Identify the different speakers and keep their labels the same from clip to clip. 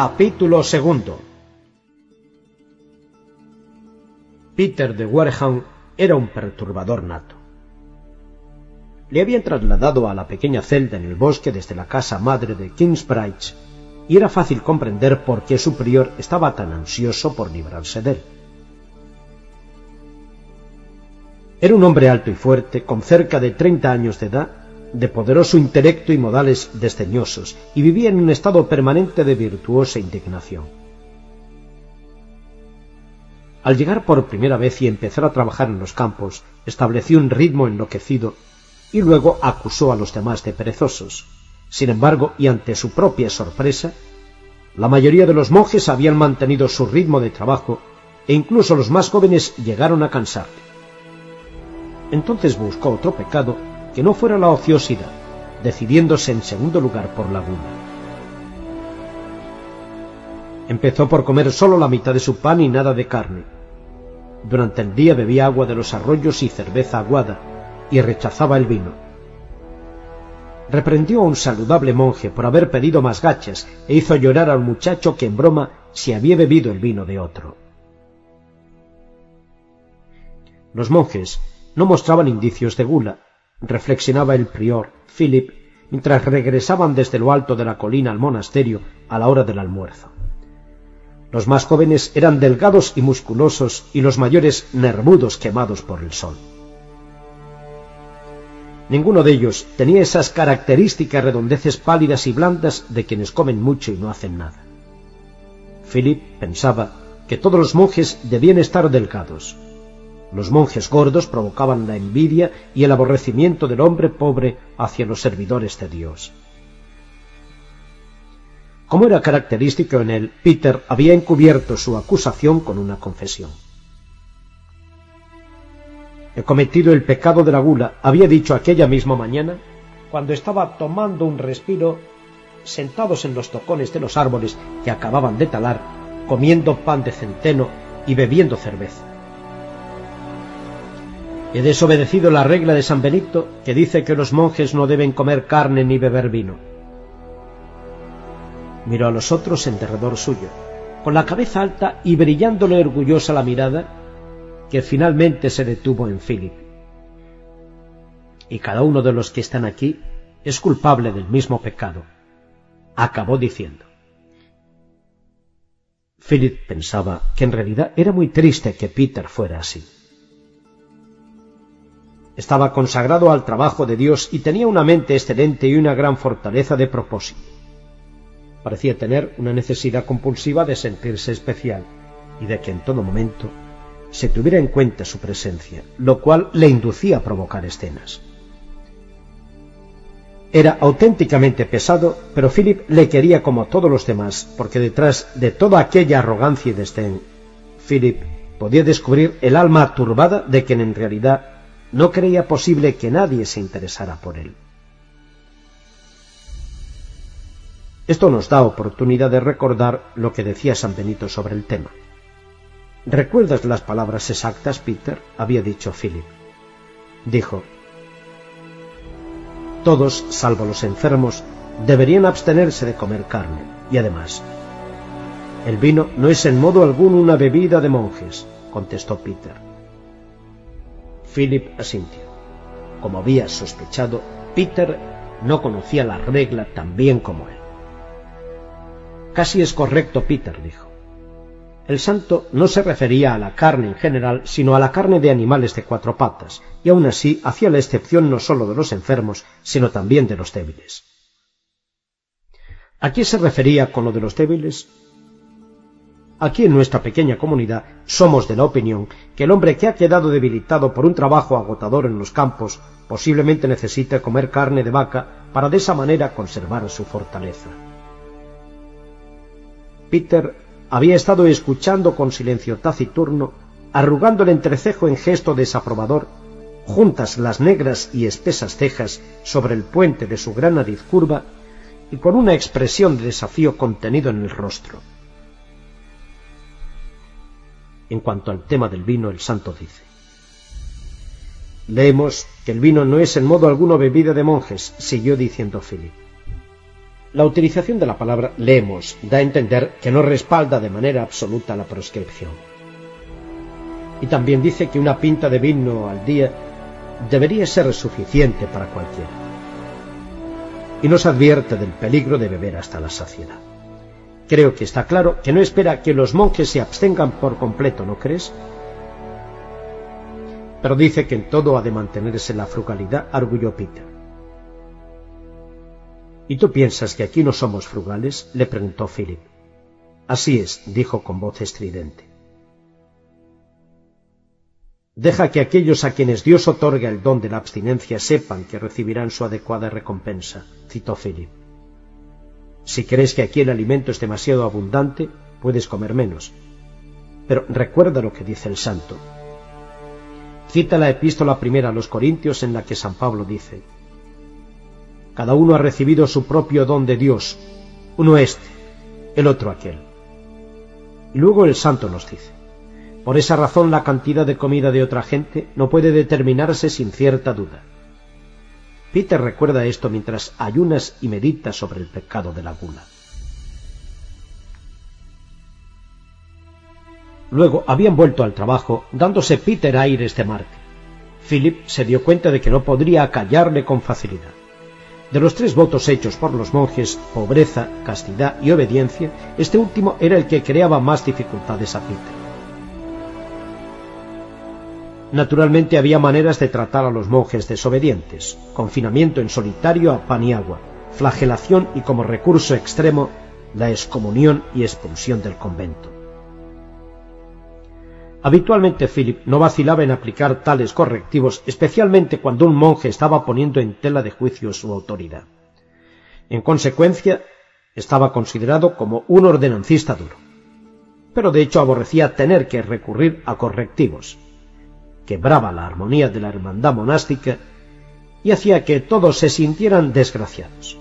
Speaker 1: Capítulo segundo. Peter de Wareham era un perturbador nato. Le habían trasladado a la pequeña celda en el bosque desde la casa madre de Kingsbridge y era fácil comprender por qué su prior estaba tan ansioso por librarse de él. Era un hombre alto y fuerte, con cerca de treinta años de edad, de poderoso intelecto y modales desdeñosos, y vivía en un estado permanente de virtuosa indignación. Al llegar por primera vez y empezar a trabajar en los campos, estableció un ritmo enloquecido y luego acusó a los demás de perezosos. Sin embargo, y ante su propia sorpresa, la mayoría de los monjes habían mantenido su ritmo de trabajo e incluso los más jóvenes llegaron a cansar. Entonces buscó otro pecado que no fuera la ociosidad, decidiéndose en segundo lugar por la gula. Empezó por comer solo la mitad de su pan y nada de carne. Durante el día bebía agua de los arroyos y cerveza aguada, y rechazaba el vino. Reprendió a un saludable monje por haber pedido más gachas e hizo llorar al muchacho que en broma se había bebido el vino de otro. Los monjes no mostraban indicios de gula, reflexionaba el prior Philip mientras regresaban desde lo alto de la colina al monasterio a la hora del almuerzo. Los más jóvenes eran delgados y musculosos y los mayores nervudos quemados por el sol. Ninguno de ellos tenía esas características redondeces pálidas y blandas de quienes comen mucho y no hacen nada. Philip pensaba que todos los monjes debían estar delgados. Los monjes gordos provocaban la envidia y el aborrecimiento del hombre pobre hacia los servidores de Dios. Como era característico en él, Peter había encubierto su acusación con una confesión. He cometido el pecado de la gula, había dicho aquella misma mañana, cuando estaba tomando un respiro, sentados en los tocones de los árboles que acababan de talar, comiendo pan de centeno y bebiendo cerveza. He desobedecido la regla de San Benito que dice que los monjes no deben comer carne ni beber vino. Miró a los otros en derredor suyo, con la cabeza alta y brillándole orgullosa la mirada, que finalmente se detuvo en Philip. Y cada uno de los que están aquí es culpable del mismo pecado, acabó diciendo. Philip pensaba que en realidad era muy triste que Peter fuera así. Estaba consagrado al trabajo de Dios y tenía una mente excelente y una gran fortaleza de propósito. Parecía tener una necesidad compulsiva de sentirse especial y de que en todo momento se tuviera en cuenta su presencia, lo cual le inducía a provocar escenas. Era auténticamente pesado, pero Philip le quería como a todos los demás, porque detrás de toda aquella arrogancia y desdén, Philip podía descubrir el alma turbada de quien en realidad no creía posible que nadie se interesara por él. Esto nos da oportunidad de recordar lo que decía San Benito sobre el tema. ¿Recuerdas las palabras exactas, Peter? había dicho Philip. Dijo, todos, salvo los enfermos, deberían abstenerse de comer carne. Y además, el vino no es en modo alguno una bebida de monjes, contestó Peter. Philip asintió. Como había sospechado, Peter no conocía la regla tan bien como él. Casi es correcto, Peter, dijo. El santo no se refería a la carne en general, sino a la carne de animales de cuatro patas, y aun así hacía la excepción no sólo de los enfermos, sino también de los débiles. ¿A qué se refería con lo de los débiles? Aquí en nuestra pequeña comunidad somos de la opinión que el hombre que ha quedado debilitado por un trabajo agotador en los campos posiblemente necesite comer carne de vaca para de esa manera conservar su fortaleza. Peter había estado escuchando con silencio taciturno, arrugando el entrecejo en gesto desaprobador, juntas las negras y espesas cejas sobre el puente de su gran nariz curva y con una expresión de desafío contenido en el rostro. En cuanto al tema del vino, el santo dice, Leemos que el vino no es en modo alguno bebida de monjes, siguió diciendo Philip. La utilización de la palabra leemos da a entender que no respalda de manera absoluta la proscripción. Y también dice que una pinta de vino al día debería ser suficiente para cualquiera. Y nos advierte del peligro de beber hasta la saciedad. Creo que está claro que no espera que los monjes se abstengan por completo, ¿no crees? Pero dice que en todo ha de mantenerse la frugalidad, arguyó Peter. ¿Y tú piensas que aquí no somos frugales? le preguntó Philip. Así es, dijo con voz estridente. Deja que aquellos a quienes Dios otorga el don de la abstinencia sepan que recibirán su adecuada recompensa, citó Philip. Si crees que aquí el alimento es demasiado abundante, puedes comer menos. Pero recuerda lo que dice el santo. Cita la epístola primera a los Corintios en la que San Pablo dice, Cada uno ha recibido su propio don de Dios, uno este, el otro aquel. Y luego el santo nos dice, por esa razón la cantidad de comida de otra gente no puede determinarse sin cierta duda. Peter recuerda esto mientras ayunas y medita sobre el pecado de la gula. Luego habían vuelto al trabajo, dándose Peter aires de Marte. Philip se dio cuenta de que no podría callarle con facilidad. De los tres votos hechos por los monjes, pobreza, castidad y obediencia, este último era el que creaba más dificultades a Peter. Naturalmente había maneras de tratar a los monjes desobedientes, confinamiento en solitario a pan y agua, flagelación y como recurso extremo la excomunión y expulsión del convento. Habitualmente Philip no vacilaba en aplicar tales correctivos, especialmente cuando un monje estaba poniendo en tela de juicio su autoridad. En consecuencia, estaba considerado como un ordenancista duro. Pero de hecho aborrecía tener que recurrir a correctivos quebraba la armonía de la hermandad monástica y hacía que todos se sintieran desgraciados.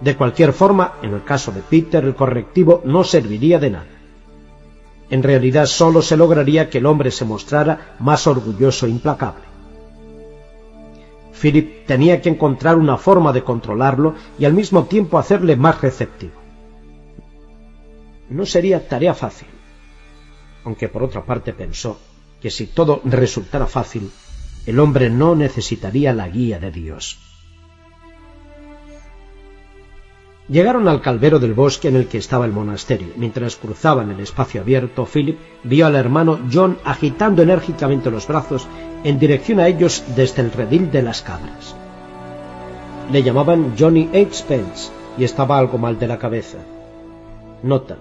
Speaker 1: De cualquier forma, en el caso de Peter, el correctivo no serviría de nada. En realidad sólo se lograría que el hombre se mostrara más orgulloso e implacable. Philip tenía que encontrar una forma de controlarlo y al mismo tiempo hacerle más receptivo. No sería tarea fácil, aunque por otra parte pensó que si todo resultara fácil, el hombre no necesitaría la guía de Dios. Llegaron al calvero del bosque en el que estaba el monasterio. Mientras cruzaban el espacio abierto, Philip vio al hermano John agitando enérgicamente los brazos en dirección a ellos desde el redil de las cabras. Le llamaban Johnny H. Pence y estaba algo mal de la cabeza. Nota.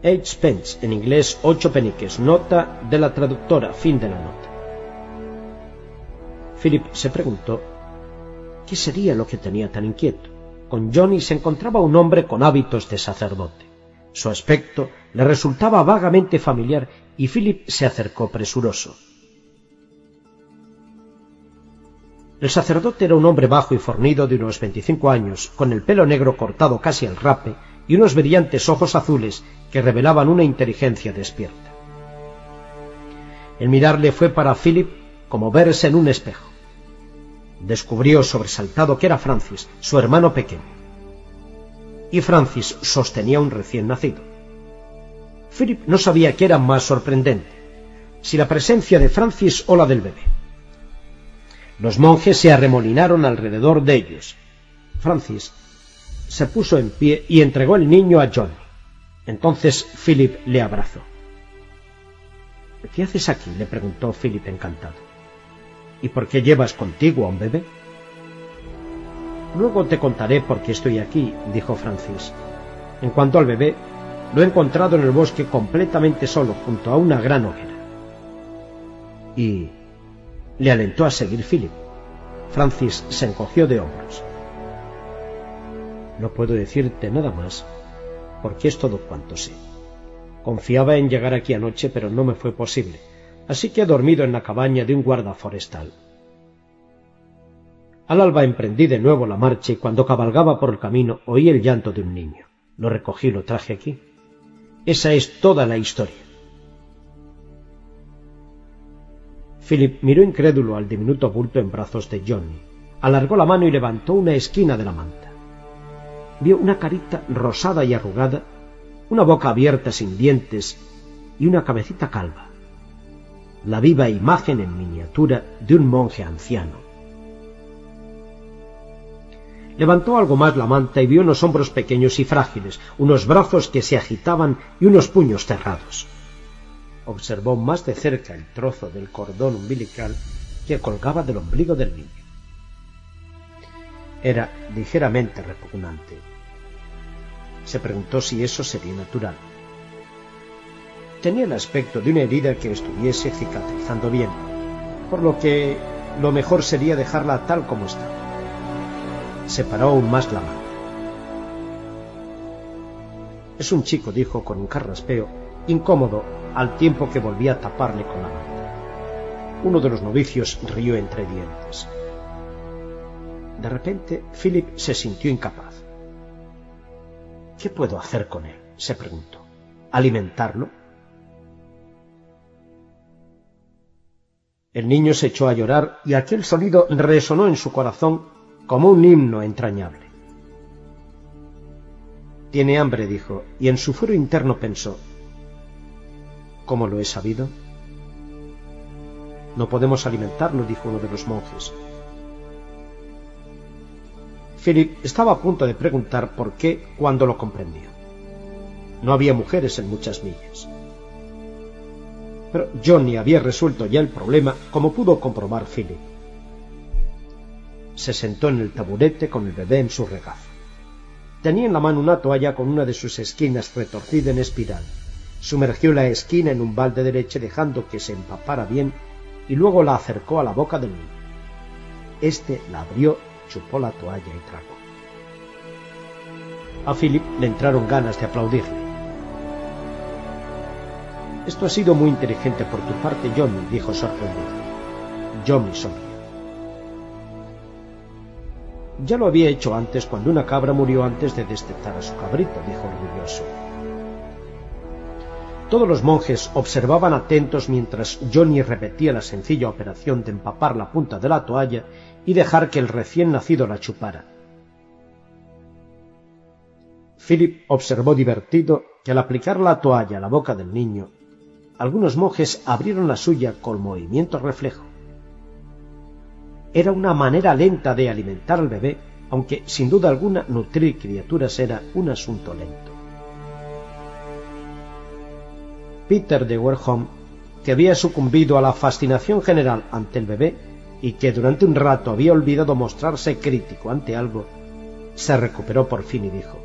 Speaker 1: Eight pence, en inglés ocho peniques, nota de la traductora, fin de la nota. Philip se preguntó qué sería lo que tenía tan inquieto. Con Johnny se encontraba un hombre con hábitos de sacerdote. Su aspecto le resultaba vagamente familiar y Philip se acercó presuroso. El sacerdote era un hombre bajo y fornido de unos veinticinco años, con el pelo negro cortado casi al rape y unos brillantes ojos azules que revelaban una inteligencia despierta. El mirarle fue para Philip como verse en un espejo. Descubrió sobresaltado que era Francis, su hermano pequeño. Y Francis sostenía un recién nacido. Philip no sabía qué era más sorprendente, si la presencia de Francis o la del bebé. Los monjes se arremolinaron alrededor de ellos. Francis se puso en pie y entregó el niño a John. Entonces Philip le abrazó. ¿Qué haces aquí? le preguntó Philip encantado. ¿Y por qué llevas contigo a un bebé? Luego te contaré por qué estoy aquí, dijo Francis. En cuanto al bebé, lo he encontrado en el bosque completamente solo, junto a una gran hoguera. Y le alentó a seguir Philip. Francis se encogió de hombros. No puedo decirte nada más, porque es todo cuanto sé. Confiaba en llegar aquí anoche, pero no me fue posible, así que he dormido en la cabaña de un guarda forestal. Al alba emprendí de nuevo la marcha y cuando cabalgaba por el camino oí el llanto de un niño. Lo recogí y lo traje aquí. Esa es toda la historia. Philip miró incrédulo al diminuto bulto en brazos de Johnny, alargó la mano y levantó una esquina de la manta. Vio una carita rosada y arrugada, una boca abierta sin dientes y una cabecita calva, la viva imagen en miniatura de un monje anciano. Levantó algo más la manta y vio unos hombros pequeños y frágiles, unos brazos que se agitaban y unos puños cerrados. Observó más de cerca el trozo del cordón umbilical que colgaba del ombligo del niño. Era ligeramente repugnante. Se preguntó si eso sería natural. Tenía el aspecto de una herida que estuviese cicatrizando bien, por lo que lo mejor sería dejarla tal como estaba. Separó aún más la mano. Es un chico, dijo con un carraspeo, incómodo al tiempo que volvía a taparle con la mano. Uno de los novicios rió entre dientes. De repente, Philip se sintió incapaz. ¿Qué puedo hacer con él? se preguntó. ¿Alimentarlo? El niño se echó a llorar y aquel sonido resonó en su corazón como un himno entrañable. Tiene hambre, dijo, y en su fuero interno pensó, ¿cómo lo he sabido? No podemos alimentarlo, dijo uno de los monjes. Philip estaba a punto de preguntar por qué cuando lo comprendió. No había mujeres en muchas millas. Pero Johnny había resuelto ya el problema, como pudo comprobar Philip. Se sentó en el taburete con el bebé en su regazo. Tenía en la mano una toalla con una de sus esquinas retorcida en espiral. Sumergió la esquina en un balde de leche dejando que se empapara bien y luego la acercó a la boca del niño. Este la abrió, chupó la toalla y tragó. A Philip le entraron ganas de aplaudirle. Esto ha sido muy inteligente por tu parte, Johnny, dijo sorprendido. Johnny sonrió. Ya lo había hecho antes cuando una cabra murió antes de destetar a su cabrito, dijo orgulloso. Todos los monjes observaban atentos mientras Johnny repetía la sencilla operación de empapar la punta de la toalla y dejar que el recién nacido la chupara. Philip observó divertido que al aplicar la toalla a la boca del niño, algunos monjes abrieron la suya con movimiento reflejo. Era una manera lenta de alimentar al bebé, aunque sin duda alguna nutrir criaturas era un asunto lento. Peter de Werholm, que había sucumbido a la fascinación general ante el bebé y que durante un rato había olvidado mostrarse crítico ante algo, se recuperó por fin y dijo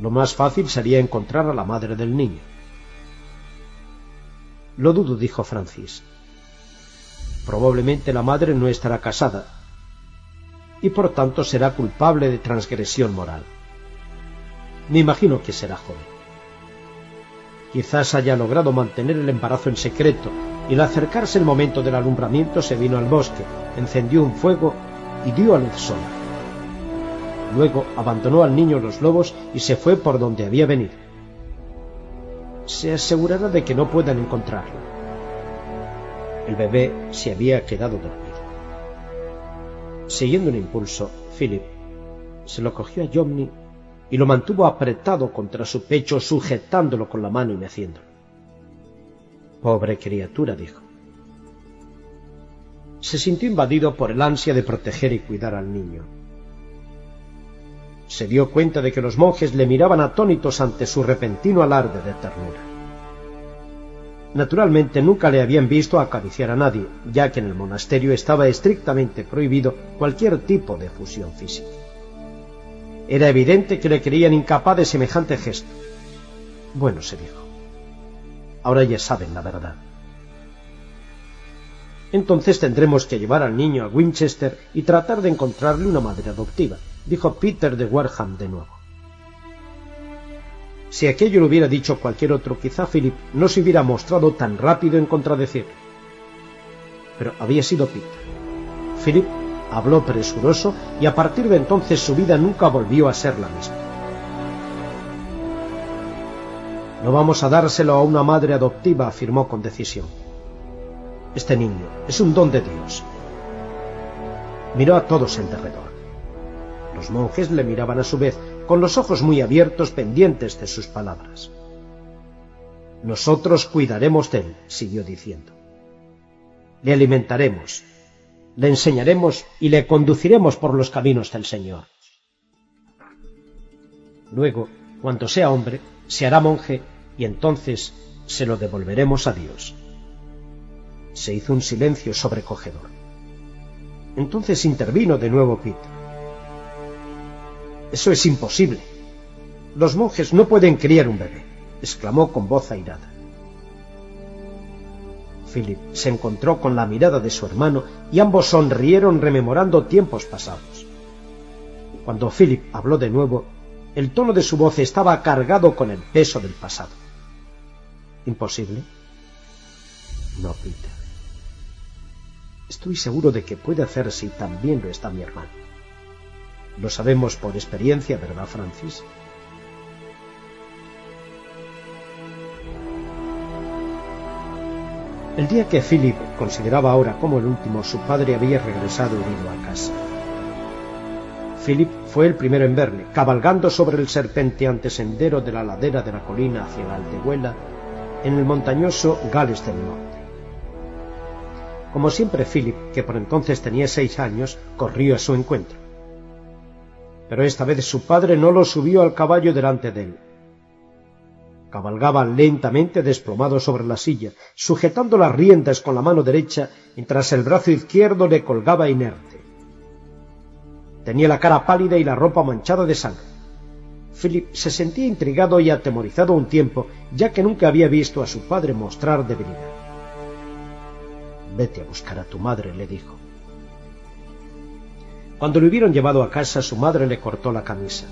Speaker 1: Lo más fácil sería encontrar a la madre del niño. Lo dudo, dijo Francis. Probablemente la madre no estará casada y por tanto será culpable de transgresión moral. Me imagino que será joven. Quizás haya logrado mantener el embarazo en secreto y al acercarse el momento del alumbramiento se vino al bosque, encendió un fuego y dio a luz sola. Luego abandonó al niño los lobos y se fue por donde había venido. Se asegurará de que no puedan encontrarlo. El bebé se había quedado dormido. Siguiendo un impulso, Philip se lo cogió a Jomny y lo mantuvo apretado contra su pecho, sujetándolo con la mano y meciéndolo. Pobre criatura, dijo. Se sintió invadido por el ansia de proteger y cuidar al niño se dio cuenta de que los monjes le miraban atónitos ante su repentino alarde de ternura. Naturalmente nunca le habían visto acariciar a nadie, ya que en el monasterio estaba estrictamente prohibido cualquier tipo de fusión física. Era evidente que le creían incapaz de semejante gesto. Bueno, se dijo. Ahora ya saben la verdad. Entonces tendremos que llevar al niño a Winchester y tratar de encontrarle una madre adoptiva dijo Peter de Warham de nuevo. Si aquello lo hubiera dicho cualquier otro, quizá Philip no se hubiera mostrado tan rápido en contradecir. Pero había sido Peter. Philip habló presuroso y a partir de entonces su vida nunca volvió a ser la misma. No vamos a dárselo a una madre adoptiva, afirmó con decisión. Este niño es un don de Dios miró a todos en derredor. Los monjes le miraban a su vez, con los ojos muy abiertos pendientes de sus palabras. Nosotros cuidaremos de él, siguió diciendo. Le alimentaremos, le enseñaremos y le conduciremos por los caminos del Señor. Luego, cuando sea hombre, se hará monje y entonces se lo devolveremos a Dios. Se hizo un silencio sobrecogedor. Entonces intervino de nuevo Peter. Eso es imposible. Los monjes no pueden criar un bebé, exclamó con voz airada. Philip se encontró con la mirada de su hermano y ambos sonrieron rememorando tiempos pasados. Cuando Philip habló de nuevo, el tono de su voz estaba cargado con el peso del pasado. ¿Imposible? No, Peter. Estoy seguro de que puede hacerse y también lo está mi hermano. Lo sabemos por experiencia, ¿verdad, Francis? El día que Philip consideraba ahora como el último, su padre había regresado herido a casa. Philip fue el primero en verle, cabalgando sobre el serpenteante sendero de la ladera de la colina hacia la Aldehuela, en el montañoso Gales del Norte. Como siempre, Philip, que por entonces tenía seis años, corrió a su encuentro. Pero esta vez su padre no lo subió al caballo delante de él. Cabalgaba lentamente desplomado sobre la silla, sujetando las riendas con la mano derecha, mientras el brazo izquierdo le colgaba inerte. Tenía la cara pálida y la ropa manchada de sangre. Philip se sentía intrigado y atemorizado un tiempo, ya que nunca había visto a su padre mostrar debilidad. Vete a buscar a tu madre, le dijo. Cuando le hubieron llevado a casa, su madre le cortó la camisa.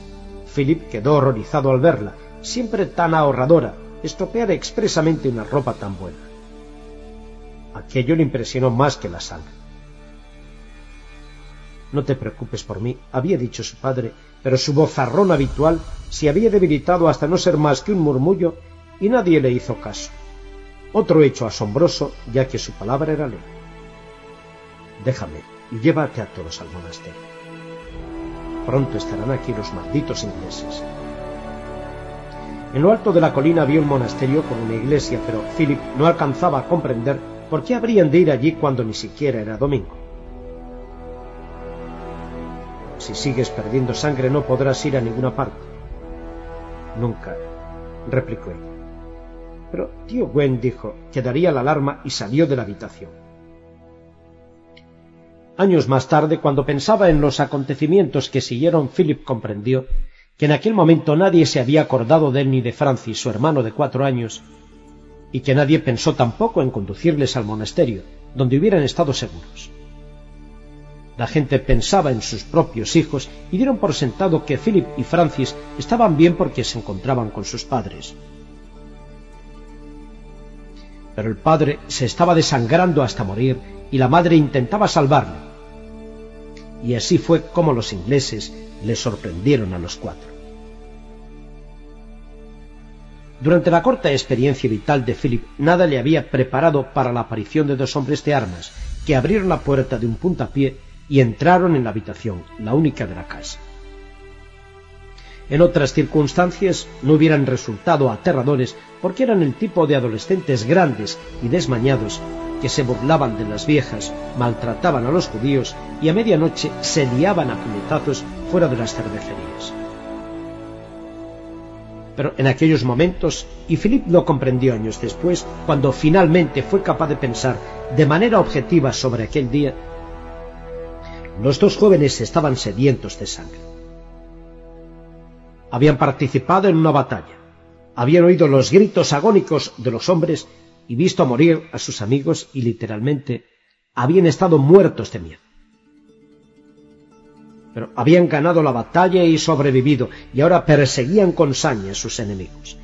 Speaker 1: Philip quedó horrorizado al verla, siempre tan ahorradora, estropear expresamente una ropa tan buena. Aquello le impresionó más que la sangre. No te preocupes por mí, había dicho su padre, pero su vozarrón habitual se había debilitado hasta no ser más que un murmullo y nadie le hizo caso. Otro hecho asombroso, ya que su palabra era ley. Déjame y llévate a todos al monasterio. Pronto estarán aquí los malditos ingleses. En lo alto de la colina había un monasterio con una iglesia, pero Philip no alcanzaba a comprender por qué habrían de ir allí cuando ni siquiera era domingo. Si sigues perdiendo sangre no podrás ir a ninguna parte. Nunca, replicó ella. Pero tío Gwen dijo que daría la alarma y salió de la habitación. Años más tarde, cuando pensaba en los acontecimientos que siguieron, Philip comprendió que en aquel momento nadie se había acordado de él ni de Francis, su hermano de cuatro años, y que nadie pensó tampoco en conducirles al monasterio, donde hubieran estado seguros. La gente pensaba en sus propios hijos y dieron por sentado que Philip y Francis estaban bien porque se encontraban con sus padres. Pero el padre se estaba desangrando hasta morir y la madre intentaba salvarle. Y así fue como los ingleses le sorprendieron a los cuatro. Durante la corta experiencia vital de Philip, nada le había preparado para la aparición de dos hombres de armas que abrieron la puerta de un puntapié y entraron en la habitación, la única de la casa. En otras circunstancias no hubieran resultado aterradores porque eran el tipo de adolescentes grandes y desmañados que se burlaban de las viejas, maltrataban a los judíos y a medianoche se liaban a puñetazos fuera de las cervecerías. Pero en aquellos momentos, y Philip lo comprendió años después, cuando finalmente fue capaz de pensar de manera objetiva sobre aquel día, los dos jóvenes estaban sedientos de sangre. Habían participado en una batalla, habían oído los gritos agónicos de los hombres y visto morir a sus amigos y literalmente habían estado muertos de miedo. Pero habían ganado la batalla y sobrevivido y ahora perseguían con saña a sus enemigos.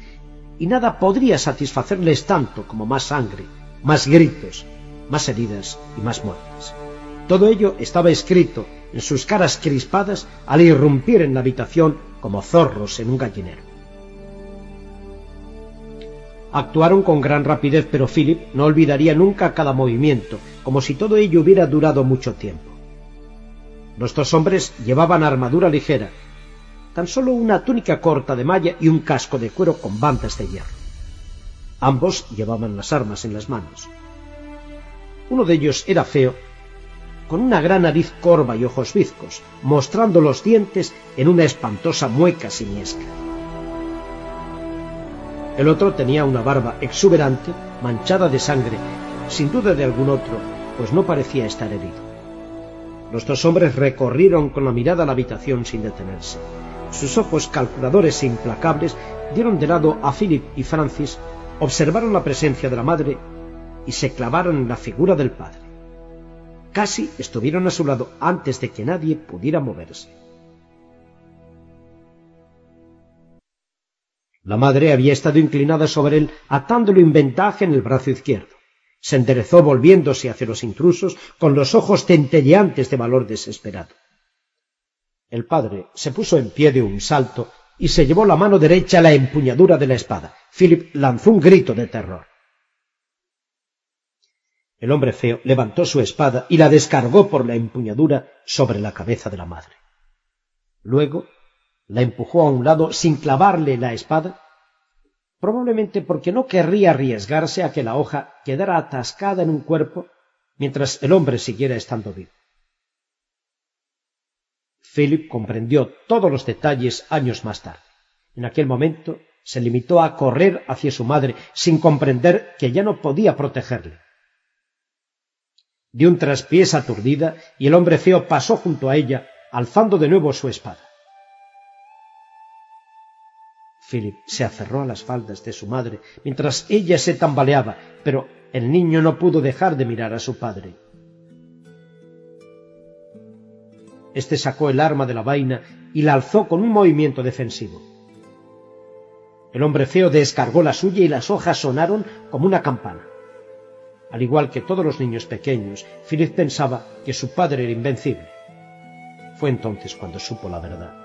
Speaker 1: Y nada podría satisfacerles tanto como más sangre, más gritos, más heridas y más muertes. Todo ello estaba escrito en sus caras crispadas al irrumpir en la habitación como zorros en un gallinero. Actuaron con gran rapidez, pero Philip no olvidaría nunca cada movimiento, como si todo ello hubiera durado mucho tiempo. Nuestros hombres llevaban armadura ligera, tan solo una túnica corta de malla y un casco de cuero con bandas de hierro. Ambos llevaban las armas en las manos. Uno de ellos era feo, con una gran nariz corva y ojos bizcos, mostrando los dientes en una espantosa mueca siniesca. El otro tenía una barba exuberante, manchada de sangre, sin duda de algún otro, pues no parecía estar herido. Los dos hombres recorrieron con la mirada la habitación sin detenerse. Sus ojos calculadores e implacables dieron de lado a Philip y Francis, observaron la presencia de la madre y se clavaron en la figura del padre. Casi estuvieron a su lado antes de que nadie pudiera moverse. La madre había estado inclinada sobre él, atándolo en ventaja en el brazo izquierdo. Se enderezó volviéndose hacia los intrusos con los ojos centelleantes de valor desesperado. El padre se puso en pie de un salto y se llevó la mano derecha a la empuñadura de la espada. Philip lanzó un grito de terror. El hombre feo levantó su espada y la descargó por la empuñadura sobre la cabeza de la madre. Luego la empujó a un lado sin clavarle la espada probablemente porque no querría arriesgarse a que la hoja quedara atascada en un cuerpo mientras el hombre siguiera estando vivo. Philip comprendió todos los detalles años más tarde. En aquel momento se limitó a correr hacia su madre sin comprender que ya no podía protegerle. Dio un traspiés aturdida y el hombre feo pasó junto a ella, alzando de nuevo su espada. Philip se aferró a las faldas de su madre mientras ella se tambaleaba, pero el niño no pudo dejar de mirar a su padre. Este sacó el arma de la vaina y la alzó con un movimiento defensivo. El hombre feo descargó la suya y las hojas sonaron como una campana. Al igual que todos los niños pequeños, Philip pensaba que su padre era invencible. Fue entonces cuando supo la verdad.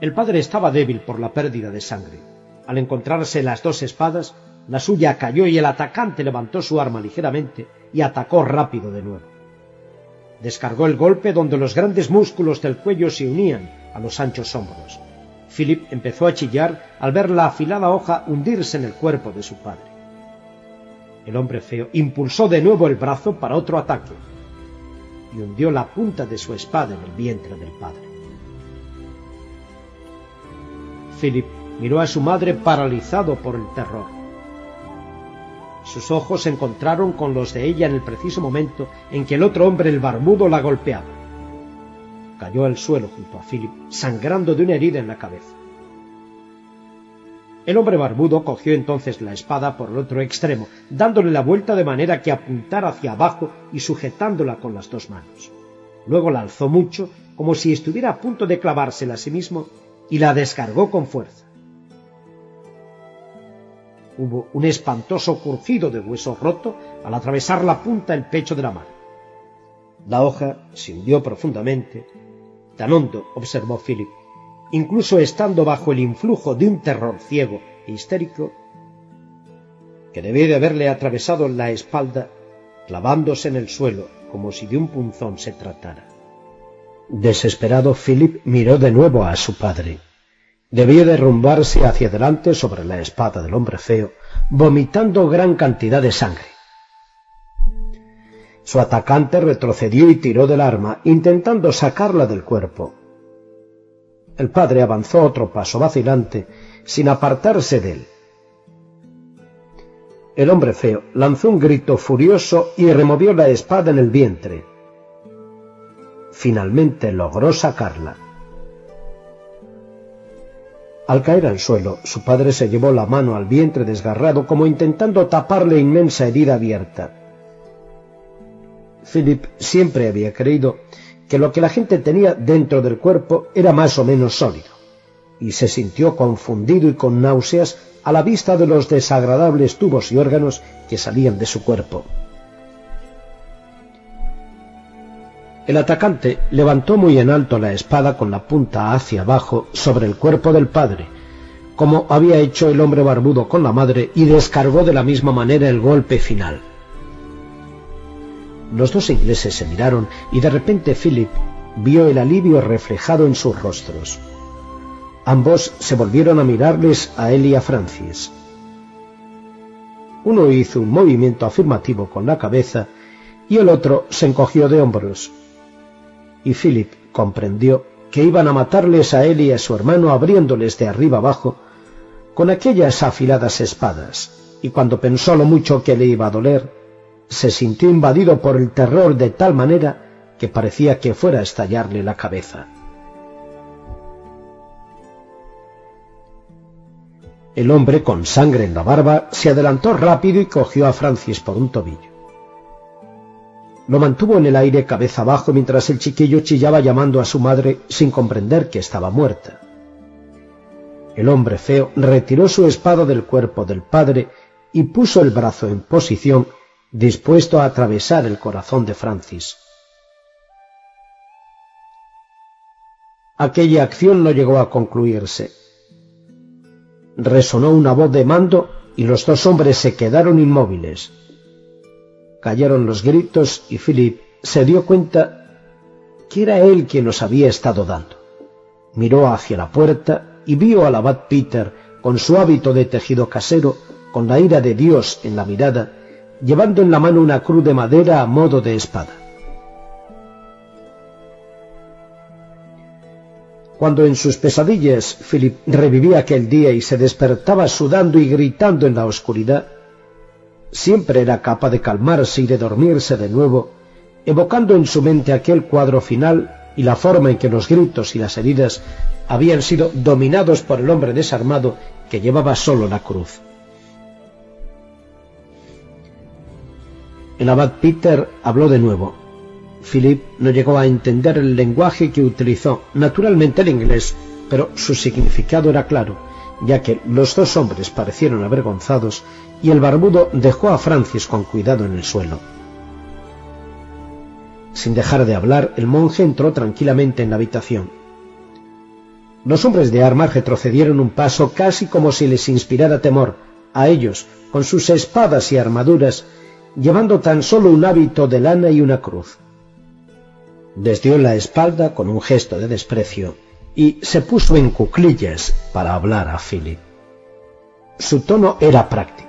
Speaker 1: El padre estaba débil por la pérdida de sangre. Al encontrarse las dos espadas, la suya cayó y el atacante levantó su arma ligeramente y atacó rápido de nuevo. Descargó el golpe donde los grandes músculos del cuello se unían a los anchos hombros. Philip empezó a chillar al ver la afilada hoja hundirse en el cuerpo de su padre. El hombre feo impulsó de nuevo el brazo para otro ataque y hundió la punta de su espada en el vientre del padre. Philip miró a su madre paralizado por el terror. Sus ojos se encontraron con los de ella en el preciso momento en que el otro hombre, el barbudo, la golpeaba. Cayó al suelo junto a Philip, sangrando de una herida en la cabeza. El hombre barbudo cogió entonces la espada por el otro extremo, dándole la vuelta de manera que apuntara hacia abajo y sujetándola con las dos manos. Luego la alzó mucho, como si estuviera a punto de clavársela a sí mismo, y la descargó con fuerza. Hubo un espantoso crujido de hueso roto al atravesar la punta del pecho de la mano. La hoja se hundió profundamente, tan hondo, observó Philip, incluso estando bajo el influjo de un terror ciego e histérico, que debía de haberle atravesado la espalda, clavándose en el suelo como si de un punzón se tratara. Desesperado, Philip miró de nuevo a su padre. Debió derrumbarse hacia adelante sobre la espada del hombre feo, vomitando gran cantidad de sangre. Su atacante retrocedió y tiró del arma, intentando sacarla del cuerpo. El padre avanzó otro paso vacilante, sin apartarse de él. El hombre feo lanzó un grito furioso y removió la espada en el vientre finalmente logró sacarla. Al caer al suelo, su padre se llevó la mano al vientre desgarrado como intentando tapar la inmensa herida abierta. Philip siempre había creído que lo que la gente tenía dentro del cuerpo era más o menos sólido, y se sintió confundido y con náuseas a la vista de los desagradables tubos y órganos que salían de su cuerpo. El atacante levantó muy en alto la espada con la punta hacia abajo sobre el cuerpo del padre, como había hecho el hombre barbudo con la madre, y descargó de la misma manera el golpe final. Los dos ingleses se miraron y de repente Philip vio el alivio reflejado en sus rostros. Ambos se volvieron a mirarles a él y a Francis. Uno hizo un movimiento afirmativo con la cabeza y el otro se encogió de hombros. Y Philip comprendió que iban a matarles a él y a su hermano abriéndoles de arriba abajo con aquellas afiladas espadas, y cuando pensó lo mucho que le iba a doler, se sintió invadido por el terror de tal manera que parecía que fuera a estallarle la cabeza. El hombre con sangre en la barba se adelantó rápido y cogió a Francis por un tobillo. Lo mantuvo en el aire cabeza abajo mientras el chiquillo chillaba llamando a su madre sin comprender que estaba muerta. El hombre feo retiró su espada del cuerpo del padre y puso el brazo en posición dispuesto a atravesar el corazón de Francis. Aquella acción no llegó a concluirse. Resonó una voz de mando y los dos hombres se quedaron inmóviles. Cayeron los gritos y Philip se dio cuenta que era él quien los había estado dando. Miró hacia la puerta y vio al abad Peter con su hábito de tejido casero, con la ira de Dios en la mirada, llevando en la mano una cruz de madera a modo de espada. Cuando en sus pesadillas Philip revivía aquel día y se despertaba sudando y gritando en la oscuridad, siempre era capaz de calmarse y de dormirse de nuevo, evocando en su mente aquel cuadro final y la forma en que los gritos y las heridas habían sido dominados por el hombre desarmado que llevaba solo la cruz. El abad Peter habló de nuevo. Philip no llegó a entender el lenguaje que utilizó, naturalmente el inglés, pero su significado era claro, ya que los dos hombres parecieron avergonzados y el barbudo dejó a Francis con cuidado en el suelo. Sin dejar de hablar, el monje entró tranquilamente en la habitación. Los hombres de armas retrocedieron un paso casi como si les inspirara temor. A ellos, con sus espadas y armaduras, llevando tan solo un hábito de lana y una cruz. Desdió la espalda con un gesto de desprecio y se puso en cuclillas para hablar a Philip. Su tono era práctico.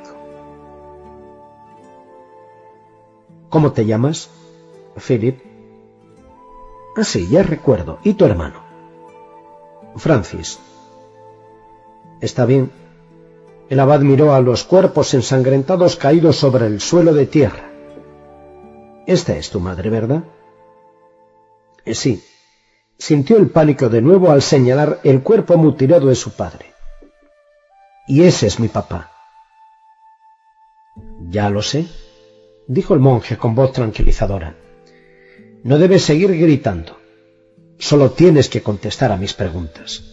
Speaker 1: ¿Cómo te llamas? Philip. Ah, sí, ya recuerdo. ¿Y tu hermano? Francis. Está bien, el abad miró a los cuerpos ensangrentados caídos sobre el suelo de tierra. Esta es tu madre, ¿verdad? Eh, sí. Sintió el pánico de nuevo al señalar el cuerpo mutilado de su padre. Y ese es mi papá. Ya lo sé, dijo el monje con voz tranquilizadora. No debes seguir gritando. Solo tienes que contestar a mis preguntas.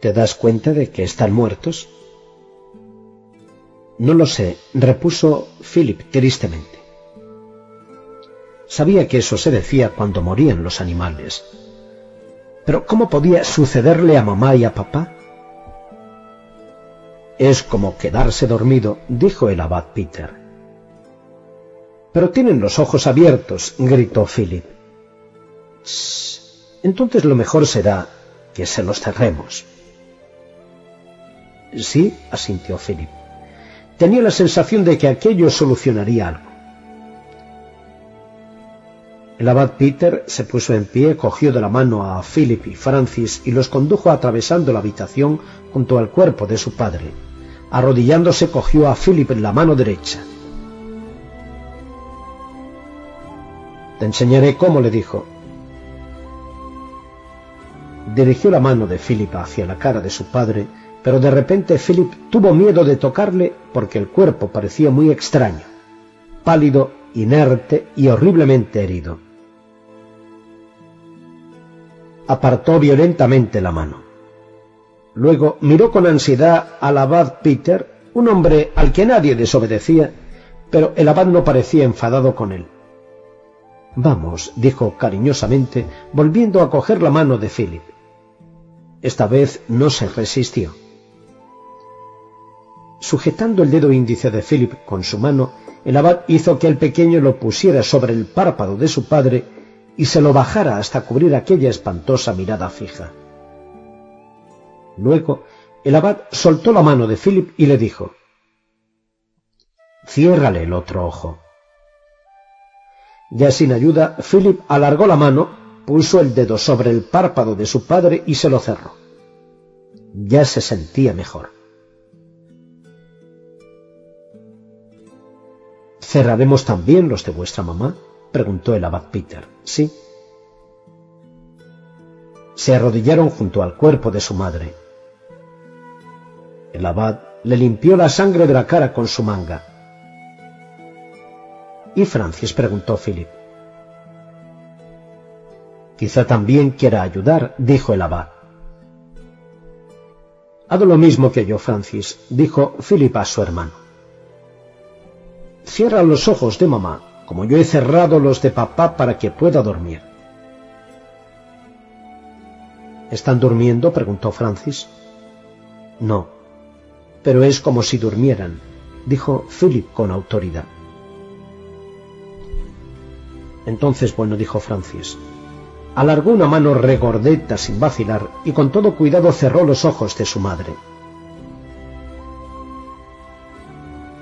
Speaker 1: ¿Te das cuenta de que están muertos? No lo sé, repuso Philip tristemente. Sabía que eso se decía cuando morían los animales. Pero ¿cómo podía sucederle a mamá y a papá? Es como quedarse dormido, dijo el abad Peter. Pero tienen los ojos abiertos, gritó Philip. Entonces lo mejor será que se los cerremos. Sí, asintió Philip. Tenía la sensación de que aquello solucionaría algo. El abad Peter se puso en pie, cogió de la mano a Philip y Francis y los condujo atravesando la habitación junto al cuerpo de su padre. Arrodillándose cogió a Philip en la mano derecha. Te enseñaré cómo, le dijo. Dirigió la mano de Philip hacia la cara de su padre pero de repente Philip tuvo miedo de tocarle porque el cuerpo parecía muy extraño, pálido, inerte y horriblemente herido. Apartó violentamente la mano. Luego miró con ansiedad al abad Peter, un hombre al que nadie desobedecía, pero el abad no parecía enfadado con él. Vamos, dijo cariñosamente, volviendo a coger la mano de Philip. Esta vez no se resistió. Sujetando el dedo índice de Philip con su mano, el abad hizo que el pequeño lo pusiera sobre el párpado de su padre y se lo bajara hasta cubrir aquella espantosa mirada fija. Luego, el abad soltó la mano de Philip y le dijo, Ciérrale el otro ojo. Ya sin ayuda, Philip alargó la mano, puso el dedo sobre el párpado de su padre y se lo cerró. Ya se sentía mejor. ¿Cerraremos también los de vuestra mamá? preguntó el abad Peter. Sí. Se arrodillaron junto al cuerpo de su madre. El abad le limpió la sangre de la cara con su manga. ¿Y Francis? preguntó Philip. Quizá también quiera ayudar, dijo el abad. Haz lo mismo que yo, Francis, dijo Philip a su hermano. Cierra los ojos de mamá, como yo he cerrado los de papá para que pueda dormir. ¿Están durmiendo? preguntó Francis. No, pero es como si durmieran, dijo Philip con autoridad. Entonces, bueno, dijo Francis. Alargó una mano regordeta sin vacilar y con todo cuidado cerró los ojos de su madre.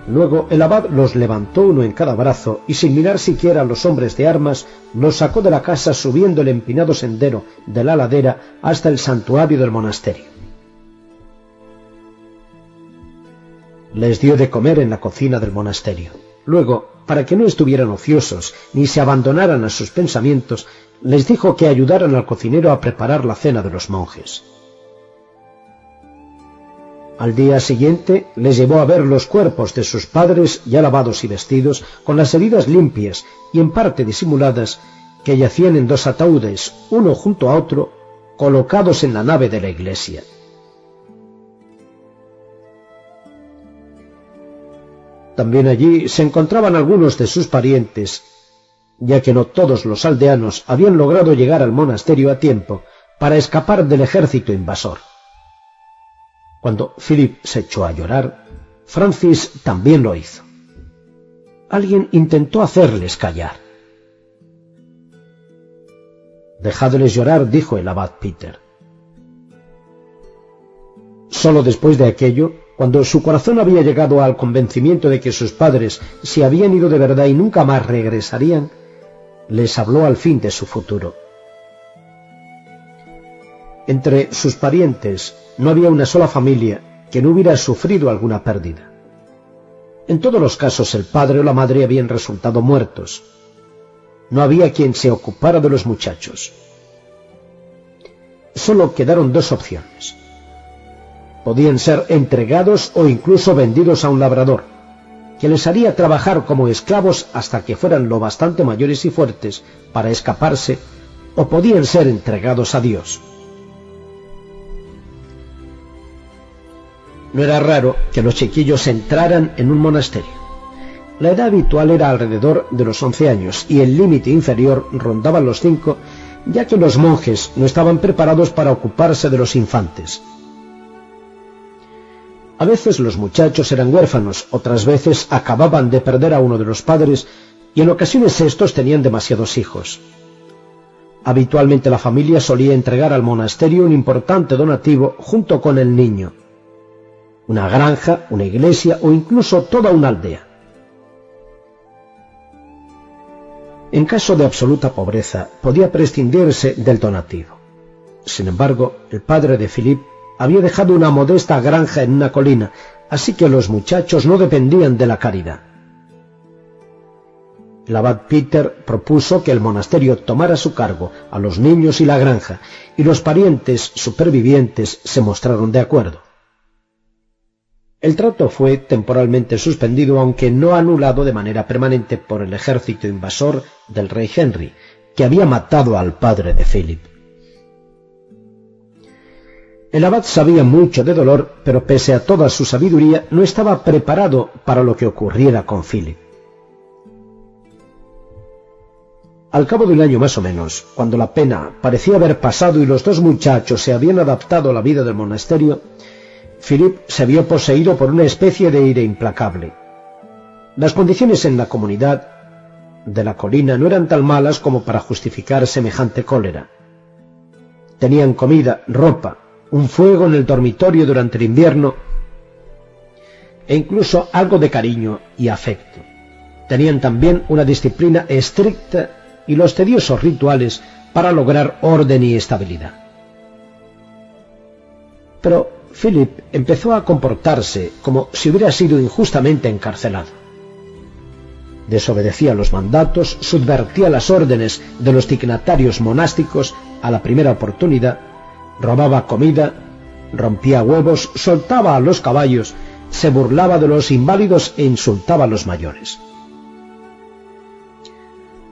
Speaker 1: Luego el abad los levantó uno en cada brazo y sin mirar siquiera a los hombres de armas, los sacó de la casa subiendo el empinado sendero de la ladera hasta el santuario del monasterio. Les dio de comer en la cocina del monasterio. Luego, para que no estuvieran ociosos ni se abandonaran a sus pensamientos, les dijo que ayudaran al cocinero a preparar la cena de los monjes. Al día siguiente les llevó a ver los cuerpos de sus padres ya lavados y vestidos, con las heridas limpias y en parte disimuladas, que yacían en dos ataúdes, uno junto a otro, colocados en la nave de la iglesia. También allí se encontraban algunos de sus parientes, ya que no todos los aldeanos habían logrado llegar al monasterio a tiempo para escapar del ejército invasor. Cuando Philip se echó a llorar, Francis también lo hizo. Alguien intentó hacerles callar. Dejadles llorar, dijo el abad Peter. Solo después de aquello, cuando su corazón había llegado al convencimiento de que sus padres se habían ido de verdad y nunca más regresarían, les habló al fin de su futuro. Entre sus parientes no había una sola familia que no hubiera sufrido alguna pérdida. En todos los casos el padre o la madre habían resultado muertos. No había quien se ocupara de los muchachos. Solo quedaron dos opciones. Podían ser entregados o incluso vendidos a un labrador, que les haría trabajar como esclavos hasta que fueran lo bastante mayores y fuertes para escaparse, o podían ser entregados a Dios. No era raro que los chiquillos entraran en un monasterio. La edad habitual era alrededor de los once años y el límite inferior rondaba los cinco, ya que los monjes no estaban preparados para ocuparse de los infantes. A veces los muchachos eran huérfanos, otras veces acababan de perder a uno de los padres y en ocasiones estos tenían demasiados hijos. Habitualmente la familia solía entregar al monasterio un importante donativo junto con el niño una granja, una iglesia o incluso toda una aldea. En caso de absoluta pobreza podía prescindirse del donativo. Sin embargo, el padre de Philip había dejado una modesta granja en una colina, así que los muchachos no dependían de la caridad. El abad Peter propuso que el monasterio tomara su cargo a los niños y la granja, y los parientes supervivientes se mostraron de acuerdo. El trato fue temporalmente suspendido, aunque no anulado de manera permanente por el ejército invasor del rey Henry, que había matado al padre de Philip. El abad sabía mucho de dolor, pero pese a toda su sabiduría no estaba preparado para lo que ocurriera con Philip. Al cabo de un año más o menos, cuando la pena parecía haber pasado y los dos muchachos se habían adaptado a la vida del monasterio, Philip se vio poseído por una especie de ira implacable. Las condiciones en la comunidad de la colina no eran tan malas como para justificar semejante cólera. Tenían comida, ropa, un fuego en el dormitorio durante el invierno e incluso algo de cariño y afecto. Tenían también una disciplina estricta y los tediosos rituales para lograr orden y estabilidad. Pero Philip empezó a comportarse como si hubiera sido injustamente encarcelado. Desobedecía los mandatos, subvertía las órdenes de los dignatarios monásticos a la primera oportunidad, robaba comida, rompía huevos, soltaba a los caballos, se burlaba de los inválidos e insultaba a los mayores.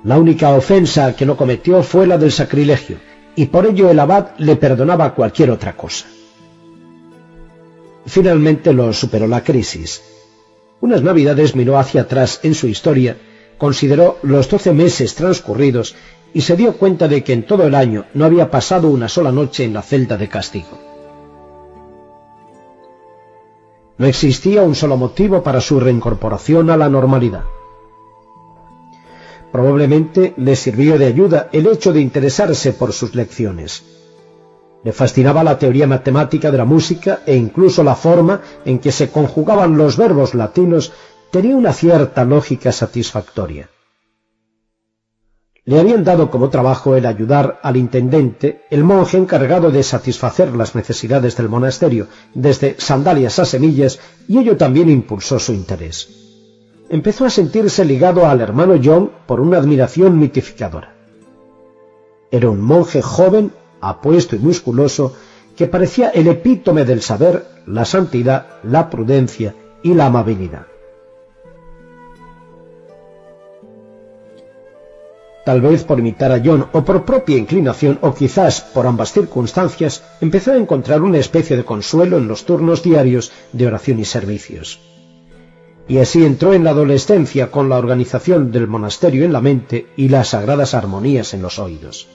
Speaker 1: La única ofensa que no cometió fue la del sacrilegio, y por ello el abad le perdonaba cualquier otra cosa. Finalmente lo superó la crisis. Unas navidades miró hacia atrás en su historia, consideró los doce meses transcurridos y se dio cuenta de que en todo el año no había pasado una sola noche en la celda de castigo. No existía un solo motivo para su reincorporación a la normalidad. Probablemente le sirvió de ayuda el hecho de interesarse por sus lecciones. Le fascinaba la teoría matemática de la música e incluso la forma en que se conjugaban los verbos latinos tenía una cierta lógica satisfactoria. Le habían dado como trabajo el ayudar al intendente, el monje encargado de satisfacer las necesidades del monasterio, desde sandalias a semillas, y ello también impulsó su interés empezó a sentirse ligado al hermano John por una admiración mitificadora. Era un monje joven, apuesto y musculoso, que parecía el epítome del saber, la santidad, la prudencia y la amabilidad. Tal vez por imitar a John o por propia inclinación o quizás por ambas circunstancias, empezó a encontrar una especie de consuelo en los turnos diarios de oración y servicios y así entró en la adolescencia con la organización del monasterio en la mente y las sagradas armonías en los oídos.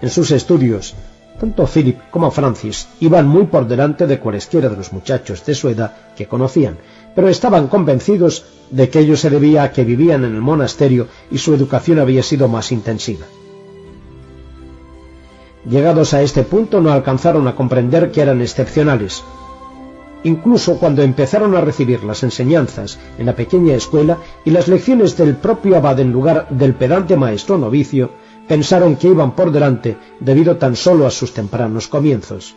Speaker 1: En sus estudios, tanto Philip como Francis iban muy por delante de cualesquiera de los muchachos de su edad que conocían, pero estaban convencidos de que ello se debía a que vivían en el monasterio y su educación había sido más intensiva. Llegados a este punto no alcanzaron a comprender que eran excepcionales, incluso cuando empezaron a recibir las enseñanzas en la pequeña escuela y las lecciones del propio abad en lugar del pedante maestro novicio, pensaron que iban por delante debido tan solo a sus tempranos comienzos.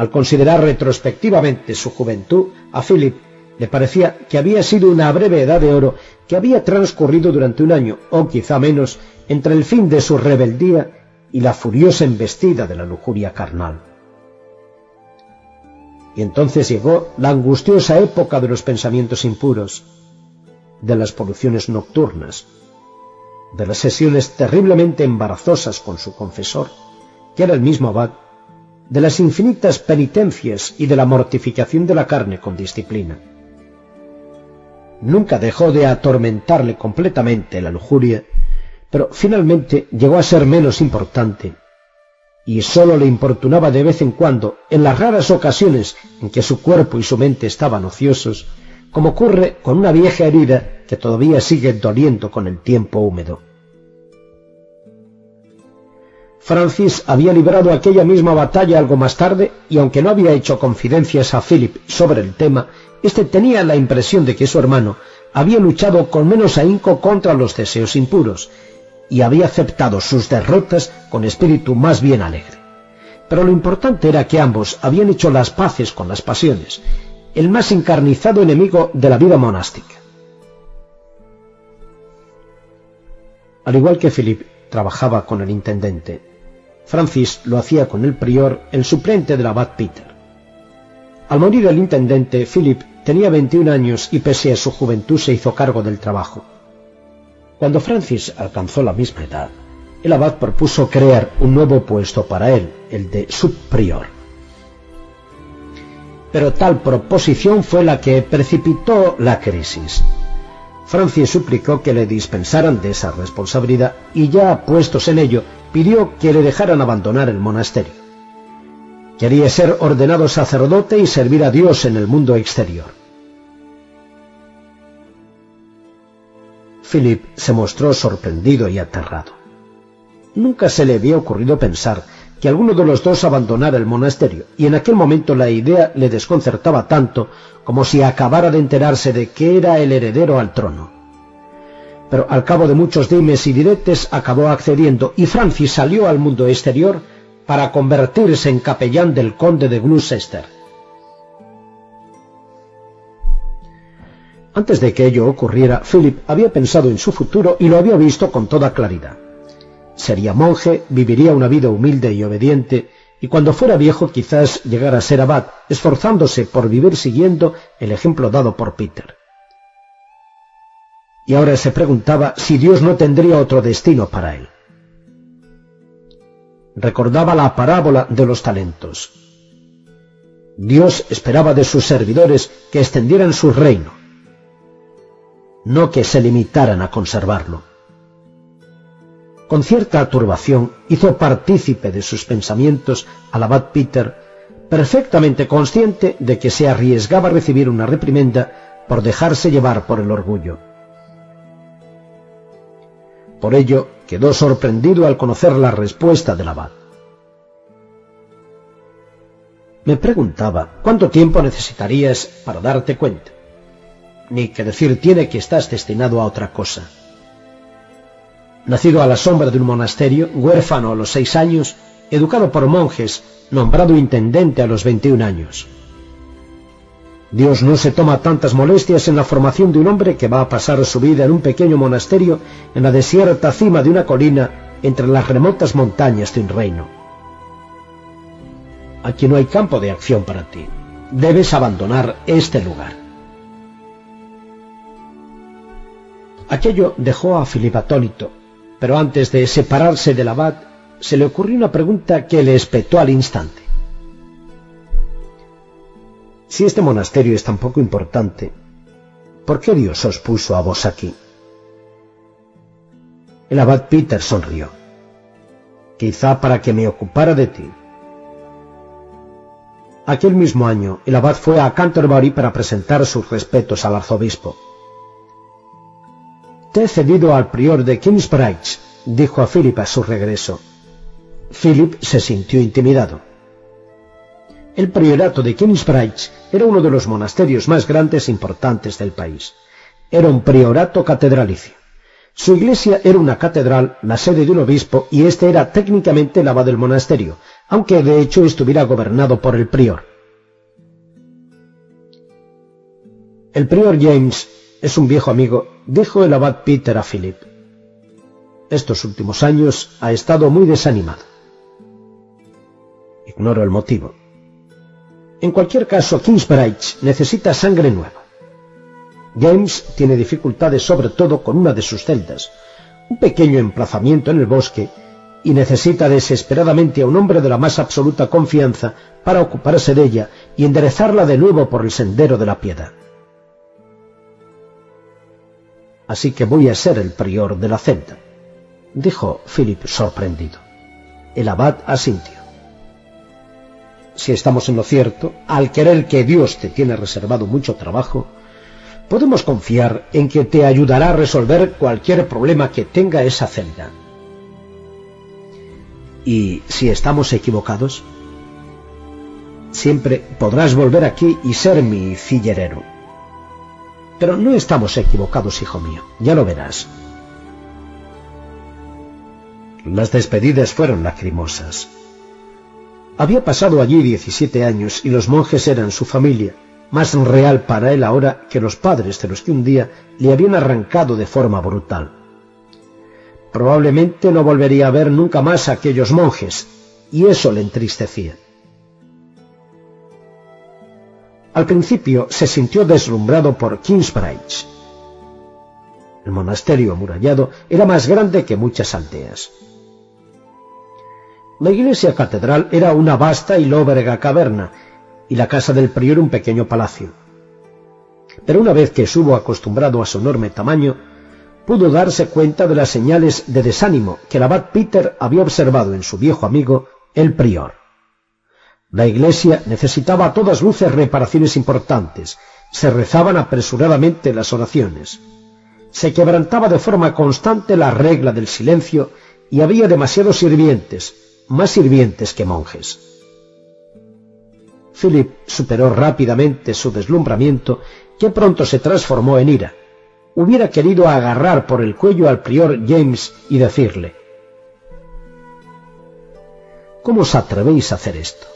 Speaker 1: Al considerar retrospectivamente su juventud, a Philip le parecía que había sido una breve edad de oro que había transcurrido durante un año, o quizá menos, entre el fin de su rebeldía y la furiosa embestida de la lujuria carnal. Y entonces llegó la angustiosa época de los pensamientos impuros, de las poluciones nocturnas, de las sesiones terriblemente embarazosas con su confesor, que era el mismo abad, de las infinitas penitencias y de la mortificación de la carne con disciplina. Nunca dejó de atormentarle completamente la lujuria, pero finalmente llegó a ser menos importante y sólo le importunaba de vez en cuando, en las raras ocasiones en que su cuerpo y su mente estaban ociosos, como ocurre con una vieja herida que todavía sigue doliendo con el tiempo húmedo. Francis había librado aquella misma batalla algo más tarde y aunque no había hecho confidencias a Philip sobre el tema, éste tenía la impresión de que su hermano había luchado con menos ahínco contra los deseos impuros y había aceptado sus derrotas con espíritu más bien alegre. Pero lo importante era que ambos habían hecho las paces con las pasiones, el más encarnizado enemigo de la vida monástica. Al igual que Philip trabajaba con el intendente, Francis lo hacía con el prior, el suplente del abad Peter. Al morir el intendente, Philip tenía 21 años y pese a su juventud se hizo cargo del trabajo. Cuando Francis alcanzó la misma edad, el abad propuso crear un nuevo puesto para él, el de subprior. Pero tal proposición fue la que precipitó la crisis. Francis suplicó que le dispensaran de esa responsabilidad y ya puestos en ello, pidió que le dejaran abandonar el monasterio. Quería ser ordenado sacerdote y servir a Dios en el mundo exterior. Philip se mostró sorprendido y aterrado. Nunca se le había ocurrido pensar que alguno de los dos abandonara el monasterio, y en aquel momento la idea le desconcertaba tanto como si acabara de enterarse de que era el heredero al trono. Pero al cabo de muchos dimes y diretes acabó accediendo y Francis salió al mundo exterior para convertirse en capellán del conde de Gloucester. Antes de que ello ocurriera, Philip había pensado en su futuro y lo había visto con toda claridad. Sería monje, viviría una vida humilde y obediente, y cuando fuera viejo quizás llegara a ser abad, esforzándose por vivir siguiendo el ejemplo dado por Peter. Y ahora se preguntaba si Dios no tendría otro destino para él. Recordaba la parábola de los talentos. Dios esperaba de sus servidores que extendieran su reino, no que se limitaran a conservarlo con cierta turbación hizo partícipe de sus pensamientos al abad Peter, perfectamente consciente de que se arriesgaba a recibir una reprimenda por dejarse llevar por el orgullo. Por ello quedó sorprendido al conocer la respuesta del abad. Me preguntaba cuánto tiempo necesitarías para darte cuenta. Ni que decir tiene que estás destinado a otra cosa nacido a la sombra de un monasterio, huérfano a los seis años, educado por monjes, nombrado intendente a los veintiún años. Dios no se toma tantas molestias en la formación de un hombre que va a pasar su vida en un pequeño monasterio en la desierta cima de una colina entre las remotas montañas de un reino. Aquí no hay campo de acción para ti. Debes abandonar este lugar. Aquello dejó a Filipe atónito, pero antes de separarse del abad, se le ocurrió una pregunta que le espetó al instante. Si este monasterio es tan poco importante, ¿por qué Dios os puso a vos aquí? El abad Peter sonrió. Quizá para que me ocupara de ti. Aquel mismo año, el abad fue a Canterbury para presentar sus respetos al arzobispo. Te he cedido al prior de Kingsbridge, dijo a Philip a su regreso. Philip se sintió intimidado. El priorato de Kingsbridge era uno de los monasterios más grandes e importantes del país. Era un priorato catedralicio. Su iglesia era una catedral, la sede de un obispo, y este era técnicamente el abad del monasterio, aunque de hecho estuviera gobernado por el prior. El prior James es un viejo amigo, dijo el abad Peter a Philip. Estos últimos años ha estado muy desanimado. Ignoro el motivo. En cualquier caso, Kingsbridge necesita sangre nueva. James tiene dificultades sobre todo con una de sus celdas, un pequeño emplazamiento en el bosque, y necesita desesperadamente a un hombre de la más absoluta confianza para ocuparse de ella y enderezarla de nuevo por el sendero de la piedad así que voy a ser el prior de la celda, dijo Philip sorprendido. El abad asintió. Si estamos en lo cierto, al querer que Dios te tiene reservado mucho trabajo, podemos confiar en que te ayudará a resolver cualquier problema que tenga esa celda. ¿Y si estamos equivocados? Siempre podrás volver aquí y ser mi fillerero. Pero no estamos equivocados, hijo mío, ya lo verás. Las despedidas fueron lacrimosas. Había pasado allí 17 años y los monjes eran su familia, más real para él ahora que los padres de los que un día le habían arrancado de forma brutal. Probablemente no volvería a ver nunca más a aquellos monjes, y eso le entristecía. Al principio se sintió deslumbrado por Kingsbridge. El monasterio amurallado era más grande que muchas aldeas. La iglesia catedral era una vasta y lóbrega caverna, y la casa del prior un pequeño palacio. Pero una vez que estuvo acostumbrado a su enorme tamaño, pudo darse cuenta de las señales de desánimo que el abad Peter había observado en su viejo amigo, el prior. La iglesia necesitaba a todas luces reparaciones importantes, se rezaban apresuradamente las oraciones, se quebrantaba de forma constante la regla del silencio y había demasiados sirvientes, más sirvientes que monjes. Philip superó rápidamente su deslumbramiento, que pronto se transformó en ira. Hubiera querido agarrar por el cuello al prior James y decirle, ¿Cómo os atrevéis a hacer esto?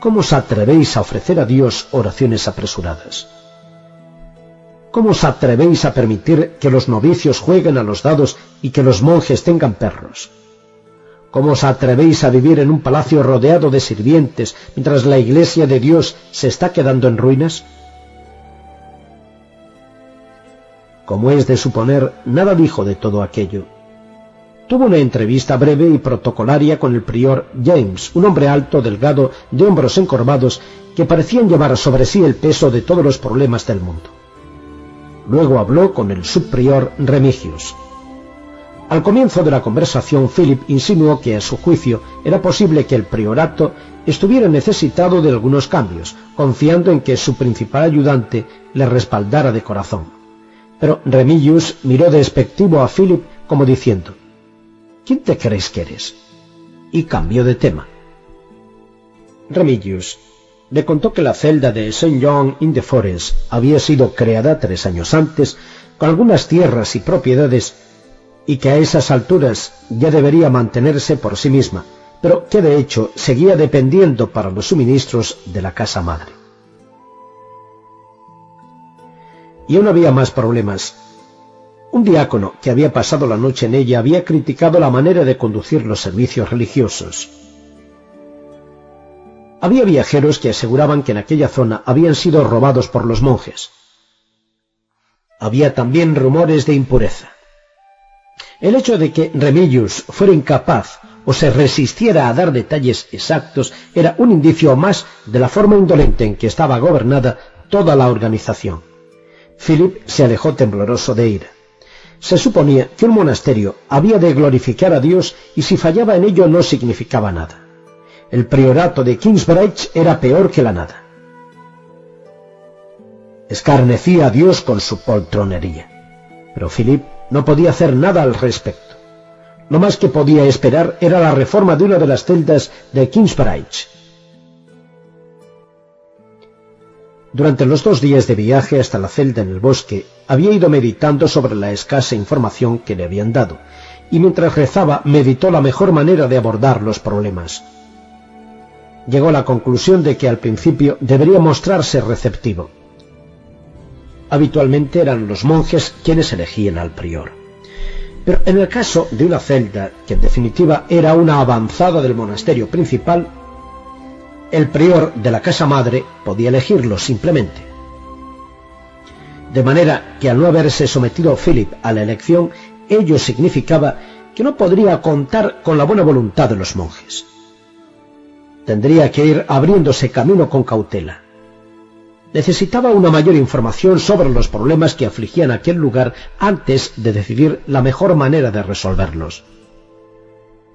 Speaker 1: ¿Cómo os atrevéis a ofrecer a Dios oraciones apresuradas? ¿Cómo os atrevéis a permitir que los novicios jueguen a los dados y que los monjes tengan perros? ¿Cómo os atrevéis a vivir en un palacio rodeado de sirvientes mientras la iglesia de Dios se está quedando en ruinas? Como es de suponer, nada dijo de todo aquello. Tuvo una entrevista breve y protocolaria con el prior James, un hombre alto, delgado, de hombros encorvados, que parecían llevar sobre sí el peso de todos los problemas del mundo. Luego habló con el subprior Remigius. Al comienzo de la conversación, Philip insinuó que a su juicio era posible que el priorato estuviera necesitado de algunos cambios, confiando en que su principal ayudante le respaldara de corazón. Pero Remigius miró despectivo a Philip como diciendo, ¿Quién te crees que eres? y cambió de tema. Remigius le contó que la celda de St. John in the Forest había sido creada tres años antes con algunas tierras y propiedades y que a esas alturas ya debería mantenerse por sí misma, pero que de hecho seguía dependiendo para los suministros de la casa madre. Y aún había más problemas. Un diácono que había pasado la noche en ella había criticado la manera de conducir los servicios religiosos. Había viajeros que aseguraban que en aquella zona habían sido robados por los monjes. Había también rumores de impureza. El hecho de que Remedius fuera incapaz o se resistiera a dar detalles exactos era un indicio más de la forma indolente en que estaba gobernada toda la organización. Philip se alejó tembloroso de ira. Se suponía que un monasterio había de glorificar a Dios y si fallaba en ello no significaba nada el priorato de Kingsbridge era peor que la nada. Escarnecía a Dios con su poltronería. Pero Philip no podía hacer nada al respecto. Lo más que podía esperar era la reforma de una de las celdas de Kingsbridge. Durante los dos días de viaje hasta la celda en el bosque, había ido meditando sobre la escasa información que le habían dado, y mientras rezaba meditó la mejor manera de abordar los problemas llegó a la conclusión de que al principio debería mostrarse receptivo. Habitualmente eran los monjes quienes elegían al prior. Pero en el caso de una celda, que en definitiva era una avanzada del monasterio principal, el prior de la casa madre podía elegirlo simplemente. De manera que al no haberse sometido Philip a la elección, ello significaba que no podría contar con la buena voluntad de los monjes tendría que ir abriéndose camino con cautela. Necesitaba una mayor información sobre los problemas que afligían aquel lugar antes de decidir la mejor manera de resolverlos.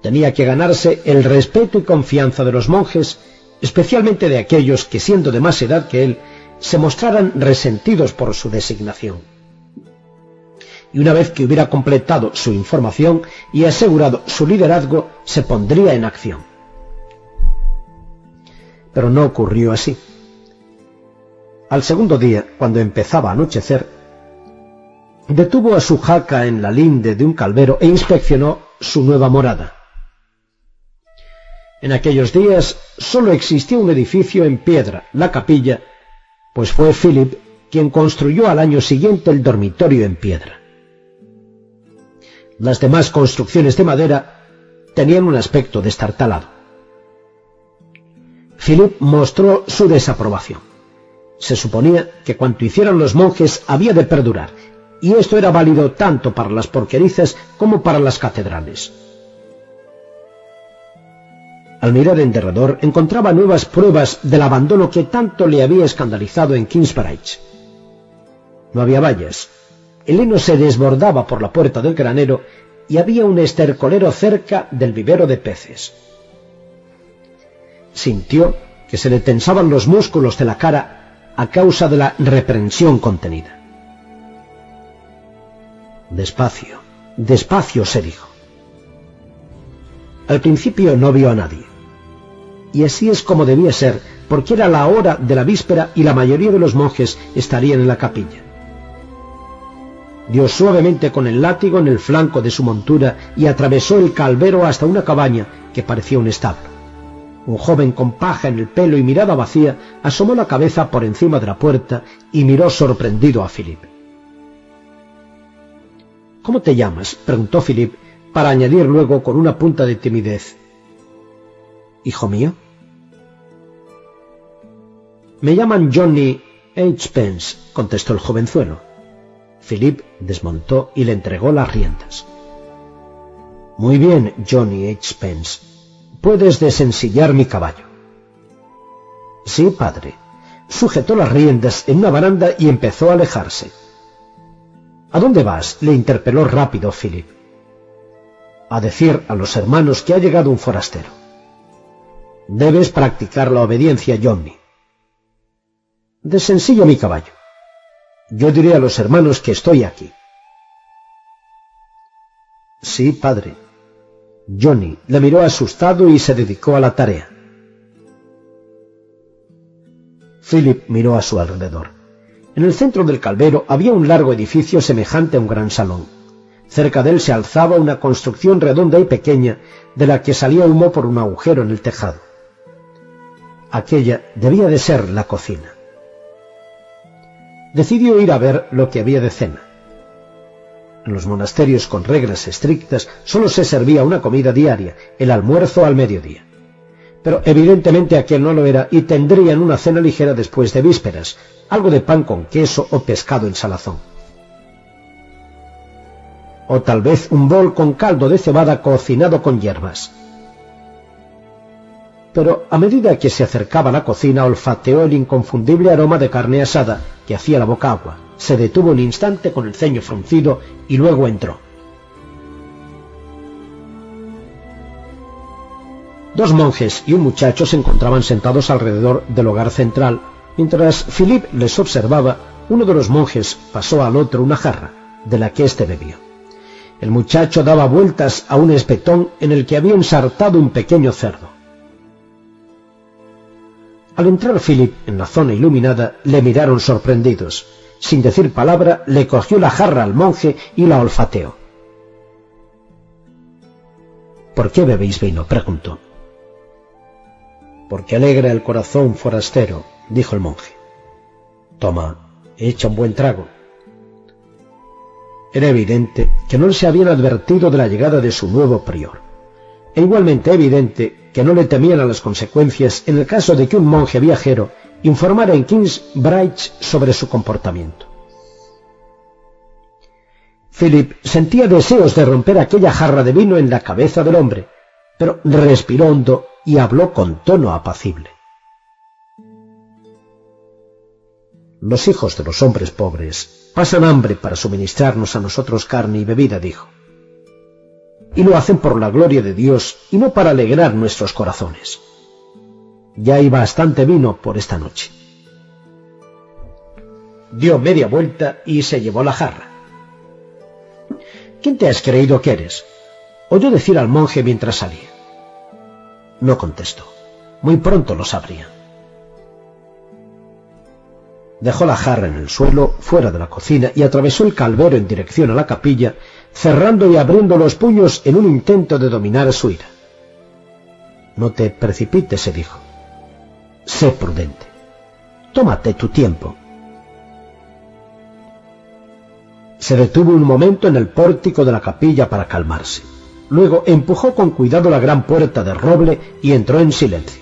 Speaker 1: Tenía que ganarse el respeto y confianza de los monjes, especialmente de aquellos que, siendo de más edad que él, se mostraran resentidos por su designación. Y una vez que hubiera completado su información y asegurado su liderazgo, se pondría en acción. Pero no ocurrió así. Al segundo día, cuando empezaba a anochecer, detuvo a su jaca en la linde de un calvero e inspeccionó su nueva morada. En aquellos días sólo existía un edificio en piedra, la capilla, pues fue Philip quien construyó al año siguiente el dormitorio en piedra. Las demás construcciones de madera tenían un aspecto destartalado. Philip mostró su desaprobación. Se suponía que cuanto hicieran los monjes había de perdurar, y esto era válido tanto para las porquerizas como para las catedrales. Al mirar en derredor encontraba nuevas pruebas del abandono que tanto le había escandalizado en Kingsbridge. No había vallas, El heno se desbordaba por la puerta del granero y había un estercolero cerca del vivero de peces. Sintió que se le tensaban los músculos de la cara a causa de la reprensión contenida. Despacio, despacio, se dijo. Al principio no vio a nadie. Y así es como debía ser, porque era la hora de la víspera y la mayoría de los monjes estarían en la capilla. Dio suavemente con el látigo en el flanco de su montura y atravesó el calvero hasta una cabaña que parecía un establo. Un joven con paja en el pelo y mirada vacía asomó la cabeza por encima de la puerta y miró sorprendido a Philip. ¿Cómo te llamas? preguntó Philip, para añadir luego con una punta de timidez. ¿Hijo mío? Me llaman Johnny H. Pence, contestó el jovenzuelo. Philip desmontó y le entregó las riendas. Muy bien, Johnny H. Pence. Puedes desensillar mi caballo. Sí, padre. Sujetó las riendas en una baranda y empezó a alejarse. ¿A dónde vas? le interpeló rápido Philip. A decir a los hermanos que ha llegado un forastero. Debes practicar la obediencia, Johnny. Desensillo mi caballo. Yo diré a los hermanos que estoy aquí. Sí, padre. Johnny le miró asustado y se dedicó a la tarea. Philip miró a su alrededor. En el centro del calvero había un largo edificio semejante a un gran salón. Cerca de él se alzaba una construcción redonda y pequeña de la que salía humo por un agujero en el tejado. Aquella debía de ser la cocina decidió ir a ver lo que había de cena. En los monasterios con reglas estrictas solo se servía una comida diaria, el almuerzo al mediodía. Pero evidentemente aquel no lo era y tendrían una cena ligera después de vísperas, algo de pan con queso o pescado en salazón. O tal vez un bol con caldo de cebada cocinado con hierbas pero a medida que se acercaba a la cocina olfateó el inconfundible aroma de carne asada que hacía la boca agua. Se detuvo un instante con el ceño fruncido y luego entró. Dos monjes y un muchacho se encontraban sentados alrededor del hogar central. Mientras Philip les observaba, uno de los monjes pasó al otro una jarra, de la que éste bebió. El muchacho daba vueltas a un espetón en el que había ensartado un pequeño cerdo. Al entrar Philip en la zona iluminada, le miraron sorprendidos. Sin decir palabra, le cogió la jarra al monje y la olfateó. ¿Por qué bebéis vino? preguntó. Porque alegra el corazón forastero, dijo el monje. Toma, echa un buen trago. Era evidente que no se habían advertido de la llegada de su nuevo prior. E igualmente evidente que no le temían a las consecuencias en el caso de que un monje viajero informara en Kingsbridge sobre su comportamiento. Philip sentía deseos de romper aquella jarra de vino en la cabeza del hombre, pero respiró hondo y habló con tono apacible. Los hijos de los hombres pobres pasan hambre para suministrarnos a nosotros carne y bebida, dijo y lo hacen por la gloria de Dios y no para alegrar nuestros corazones. Ya hay bastante vino por esta noche. Dio media vuelta y se llevó la jarra. ¿Quién te has creído que eres? oyó decir al monje mientras salía. No contestó. Muy pronto lo sabría. Dejó la jarra en el suelo, fuera de la cocina, y atravesó el calvero en dirección a la capilla, cerrando y abriendo los puños en un intento de dominar su ira. No te precipites, se dijo. Sé prudente. Tómate tu tiempo. Se detuvo un momento en el pórtico de la capilla para calmarse. Luego empujó con cuidado la gran puerta de roble y entró en silencio.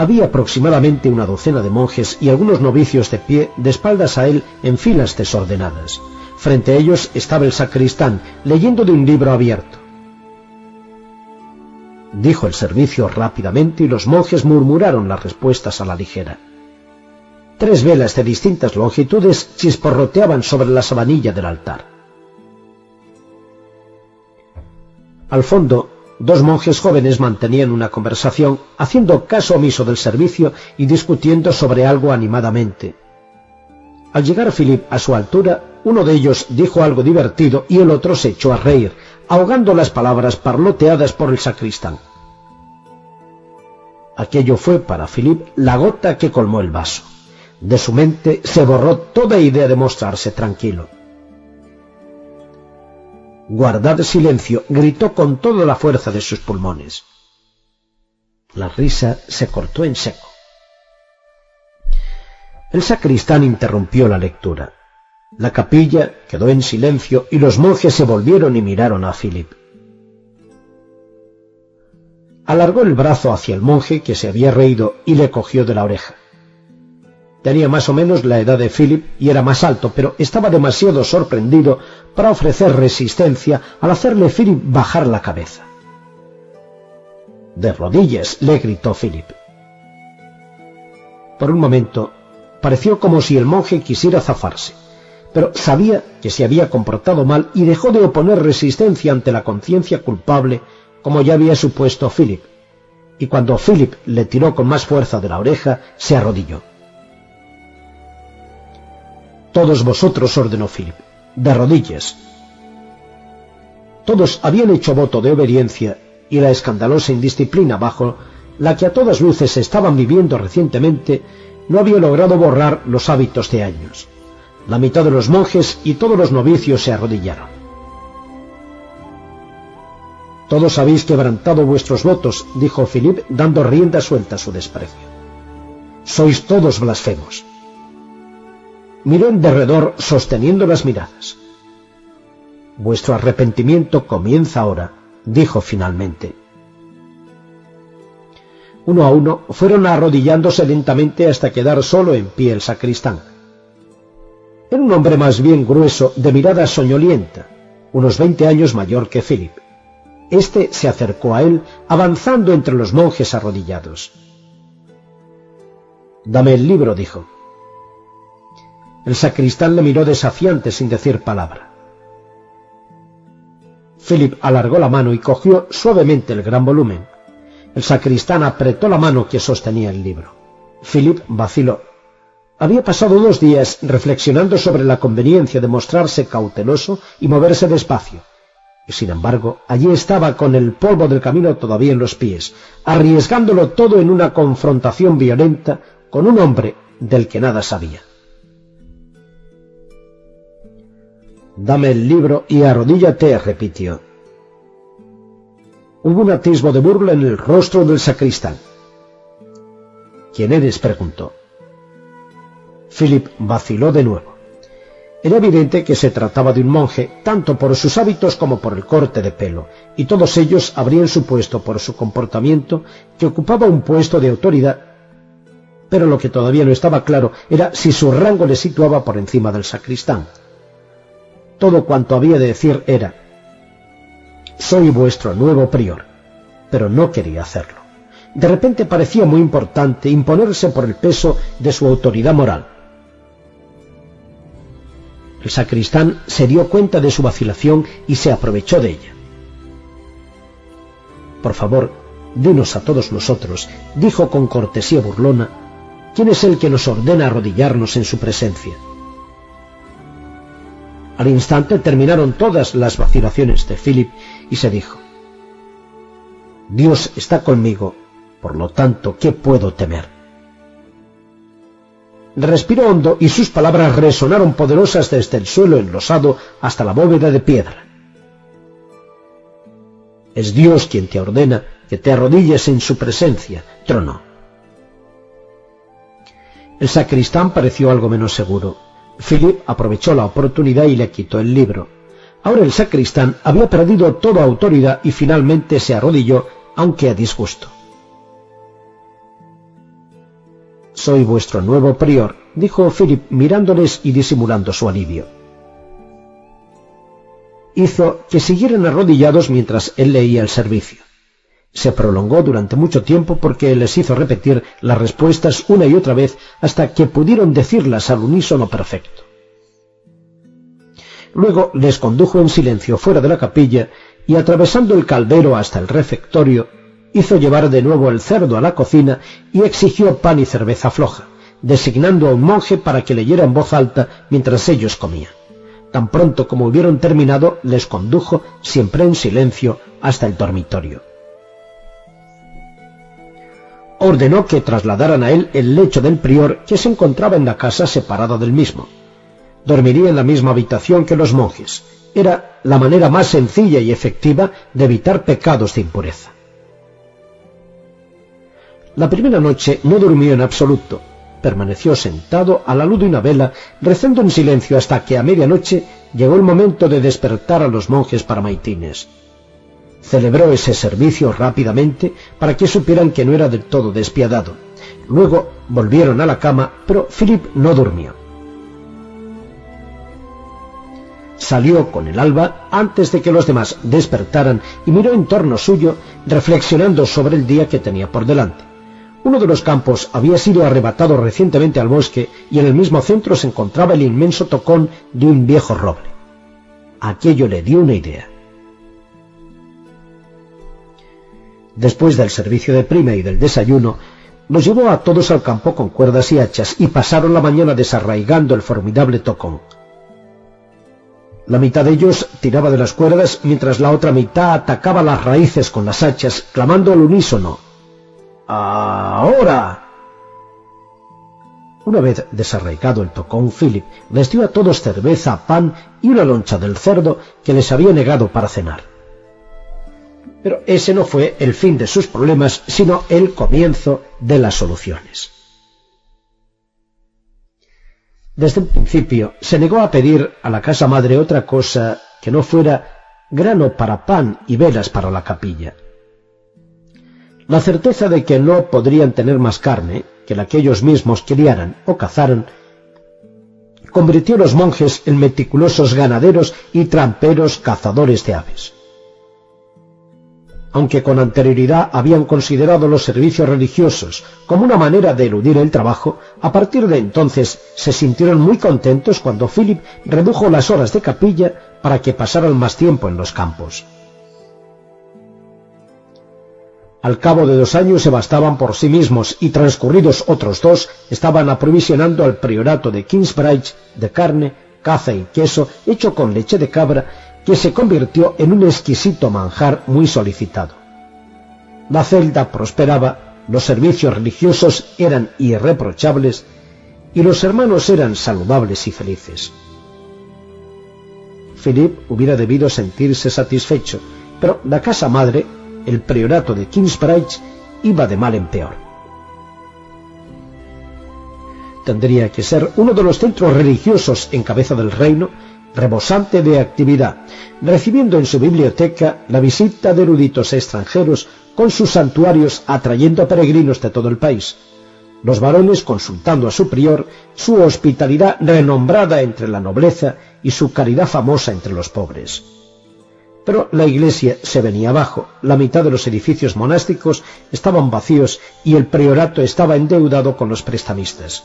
Speaker 1: Había aproximadamente una docena de monjes y algunos novicios de pie de espaldas a él en filas desordenadas. Frente a ellos estaba el sacristán, leyendo de un libro abierto. Dijo el servicio rápidamente y los monjes murmuraron las respuestas a la ligera. Tres velas de distintas longitudes chisporroteaban sobre la sabanilla del altar. Al fondo, dos monjes jóvenes mantenían una conversación, haciendo caso omiso del servicio y discutiendo sobre algo animadamente. Al llegar Philip a su altura, uno de ellos dijo algo divertido y el otro se echó a reír, ahogando las palabras parloteadas por el sacristán. Aquello fue para Philip la gota que colmó el vaso. De su mente se borró toda idea de mostrarse tranquilo. Guardad silencio, gritó con toda la fuerza de sus pulmones. La risa se cortó en seco. El sacristán interrumpió la lectura. La capilla quedó en silencio y los monjes se volvieron y miraron a Philip. Alargó el brazo hacia el monje que se había reído y le cogió de la oreja. Tenía más o menos la edad de Philip y era más alto, pero estaba demasiado sorprendido para ofrecer resistencia al hacerle Philip bajar la cabeza. De rodillas, le gritó Philip. Por un momento pareció como si el monje quisiera zafarse, pero sabía que se había comportado mal y dejó de oponer resistencia ante la conciencia culpable como ya había supuesto Philip, y cuando Philip le tiró con más fuerza de la oreja, se arrodilló. Todos vosotros, ordenó Philip, de rodillas. Todos habían hecho voto de obediencia y la escandalosa indisciplina bajo la que a todas luces estaban viviendo recientemente no había logrado borrar los hábitos de años. La mitad de los monjes y todos los novicios se arrodillaron. Todos habéis quebrantado vuestros votos, dijo Philip, dando rienda suelta a su desprecio. Sois todos blasfemos miró en derredor sosteniendo las miradas. Vuestro arrepentimiento comienza ahora, dijo finalmente. Uno a uno fueron arrodillándose lentamente hasta quedar solo en pie el sacristán. Era un hombre más bien grueso, de mirada soñolienta, unos veinte años mayor que Philip. Este se acercó a él, avanzando entre los monjes arrodillados. Dame el libro, dijo. El sacristán le miró desafiante sin decir palabra. Philip alargó la mano y cogió suavemente el gran volumen. El sacristán apretó la mano que sostenía el libro. Philip vaciló. Había pasado dos días reflexionando sobre la conveniencia de mostrarse cauteloso y moverse despacio. Y sin embargo, allí estaba con el polvo del camino todavía en los pies, arriesgándolo todo en una confrontación violenta con un hombre del que nada sabía. Dame el libro y arrodíllate, repitió. Hubo un atisbo de burla en el rostro del sacristán. ¿Quién eres? preguntó. Philip vaciló de nuevo. Era evidente que se trataba de un monje, tanto por sus hábitos como por el corte de pelo, y todos ellos habrían supuesto por su comportamiento que ocupaba un puesto de autoridad, pero lo que todavía no estaba claro era si su rango le situaba por encima del sacristán. Todo cuanto había de decir era, soy vuestro nuevo prior, pero no quería hacerlo. De repente parecía muy importante imponerse por el peso de su autoridad moral. El sacristán se dio cuenta de su vacilación y se aprovechó de ella. Por favor, dinos a todos nosotros, dijo con cortesía burlona, quién es el que nos ordena arrodillarnos en su presencia. Al instante terminaron todas las vacilaciones de Philip y se dijo, Dios está conmigo, por lo tanto, ¿qué puedo temer? Respiró hondo y sus palabras resonaron poderosas desde el suelo enlosado hasta la bóveda de piedra. Es Dios quien te ordena que te arrodilles en su presencia, trono. El sacristán pareció algo menos seguro. Philip aprovechó la oportunidad y le quitó el libro. Ahora el sacristán había perdido toda autoridad y finalmente se arrodilló, aunque a disgusto. Soy vuestro nuevo prior, dijo Philip mirándoles y disimulando su alivio. Hizo que siguieran arrodillados mientras él leía el servicio. Se prolongó durante mucho tiempo porque les hizo repetir las respuestas una y otra vez hasta que pudieron decirlas al unísono perfecto. Luego les condujo en silencio fuera de la capilla y atravesando el caldero hasta el refectorio, hizo llevar de nuevo el cerdo a la cocina y exigió pan y cerveza floja, designando a un monje para que leyera en voz alta mientras ellos comían. Tan pronto como hubieron terminado, les condujo, siempre en silencio, hasta el dormitorio. Ordenó que trasladaran a él el lecho del prior que se encontraba en la casa separada del mismo. Dormiría en la misma habitación que los monjes. Era la manera más sencilla y efectiva de evitar pecados de impureza. La primera noche no durmió en absoluto. Permaneció sentado a la luz de una vela, rezando en silencio hasta que a medianoche llegó el momento de despertar a los monjes para maitines. Celebró ese servicio rápidamente para que supieran que no era del todo despiadado. Luego volvieron a la cama, pero Philip no durmió. Salió con el alba antes de que los demás despertaran y miró en torno suyo, reflexionando sobre el día que tenía por delante. Uno de los campos había sido arrebatado recientemente al bosque y en el mismo centro se encontraba el inmenso tocón de un viejo roble. Aquello le dio una idea. Después del servicio de prima y del desayuno, los llevó a todos al campo con cuerdas y hachas y pasaron la mañana desarraigando el formidable tocón. La mitad de ellos tiraba de las cuerdas mientras la otra mitad atacaba las raíces con las hachas, clamando al unísono ahora. Una vez desarraigado el tocón, Philip les dio a todos cerveza, pan y una loncha del cerdo que les había negado para cenar. Pero ese no fue el fin de sus problemas, sino el comienzo de las soluciones. Desde el principio se negó a pedir a la casa madre otra cosa que no fuera grano para pan y velas para la capilla. La certeza de que no podrían tener más carne que la que ellos mismos criaran o cazaran convirtió a los monjes en meticulosos ganaderos y tramperos cazadores de aves. Aunque con anterioridad habían considerado los servicios religiosos como una manera de eludir el trabajo, a partir de entonces se sintieron muy contentos cuando Philip redujo las horas de capilla para que pasaran más tiempo en los campos. Al cabo de dos años se bastaban por sí mismos y transcurridos otros dos estaban aprovisionando al priorato de Kingsbridge de carne, caza y queso hecho con leche de cabra que se convirtió en un exquisito manjar muy solicitado. La celda prosperaba, los servicios religiosos eran irreprochables y los hermanos eran saludables y felices. Philip hubiera debido sentirse satisfecho, pero la casa madre el priorato de Kingsbridge iba de mal en peor. Tendría que ser uno de los centros religiosos en cabeza del reino, rebosante de actividad, recibiendo en su biblioteca la visita de eruditos extranjeros con sus santuarios atrayendo a peregrinos de todo el país. Los varones consultando a su prior, su hospitalidad renombrada entre la nobleza y su caridad famosa entre los pobres. Pero la iglesia se venía abajo, la mitad de los edificios monásticos estaban vacíos y el priorato estaba endeudado con los prestamistas.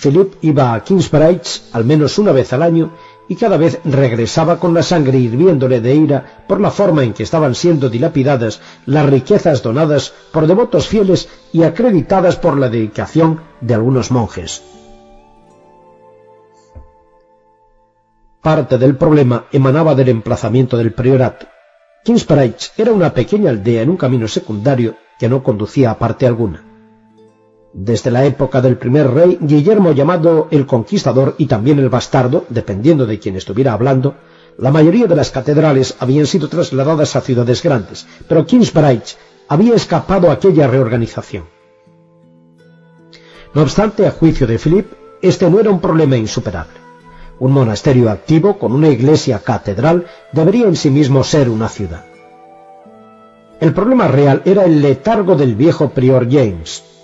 Speaker 1: Philip iba a Kingsbridge al menos una vez al año y cada vez regresaba con la sangre hirviéndole de ira por la forma en que estaban siendo dilapidadas las riquezas donadas por devotos fieles y acreditadas por la dedicación de algunos monjes. Parte del problema emanaba del emplazamiento del priorato. Kingsbridge era una pequeña aldea en un camino secundario que no conducía a parte alguna. Desde la época del primer rey, Guillermo llamado el Conquistador y también el Bastardo, dependiendo de quien estuviera hablando, la mayoría de las catedrales habían sido trasladadas a ciudades grandes, pero Kingsbridge había escapado a aquella reorganización. No obstante, a juicio de Philip, este no era un problema insuperable. Un monasterio activo con una iglesia catedral debería en sí mismo ser una ciudad. El problema real era el letargo del viejo prior James.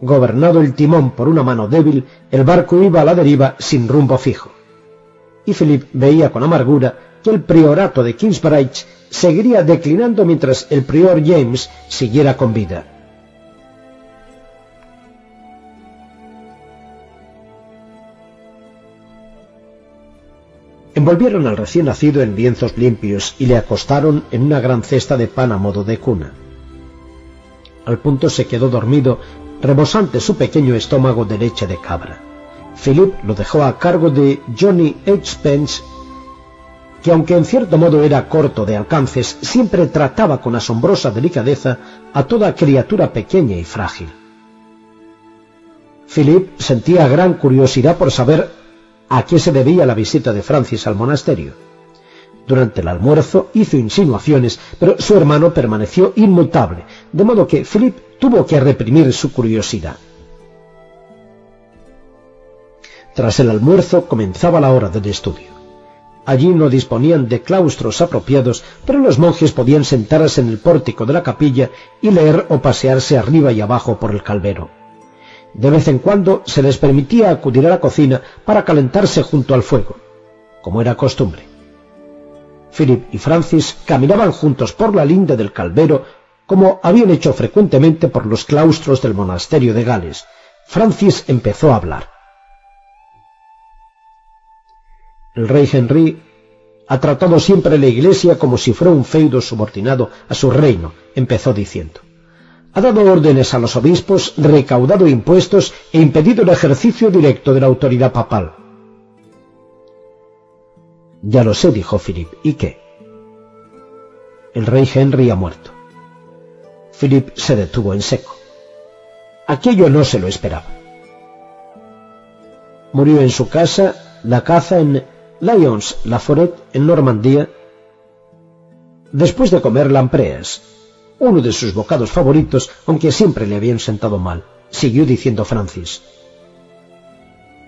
Speaker 1: Gobernado el timón por una mano débil, el barco iba a la deriva sin rumbo fijo. Y Philip veía con amargura que el priorato de Kingsbridge seguiría declinando mientras el prior James siguiera con vida. Envolvieron al recién nacido en lienzos limpios y le acostaron en una gran cesta de pan a modo de cuna. Al punto se quedó dormido, rebosante su pequeño estómago de leche de cabra. Philip lo dejó a cargo de Johnny H. Pence, que aunque en cierto modo era corto de alcances, siempre trataba con asombrosa delicadeza a toda criatura pequeña y frágil. Philip sentía gran curiosidad por saber a qué se debía la visita de Francis al monasterio. Durante el almuerzo hizo insinuaciones, pero su hermano permaneció inmutable, de modo que Philip tuvo que reprimir su curiosidad. Tras el almuerzo comenzaba la hora del estudio. Allí no disponían de claustros apropiados, pero los monjes podían sentarse en el pórtico de la capilla y leer o pasearse arriba y abajo por el calvero. De vez en cuando se les permitía acudir a la cocina para calentarse junto al fuego, como era costumbre. Philip y Francis caminaban juntos por la linde del calvero como habían hecho frecuentemente por los claustros del monasterio de Gales. Francis empezó a hablar. El rey Henry ha tratado siempre la Iglesia como si fuera un feudo subordinado a su reino, empezó diciendo. Ha dado órdenes a los obispos, recaudado impuestos e impedido el ejercicio directo de la autoridad papal. Ya lo sé, dijo Philip. ¿Y qué? El rey Henry ha muerto. Philip se detuvo en seco. Aquello no se lo esperaba. Murió en su casa, la caza en Lyons, La Foret, en Normandía, después de comer lampreas, uno de sus bocados favoritos, aunque siempre le habían sentado mal, siguió diciendo Francis.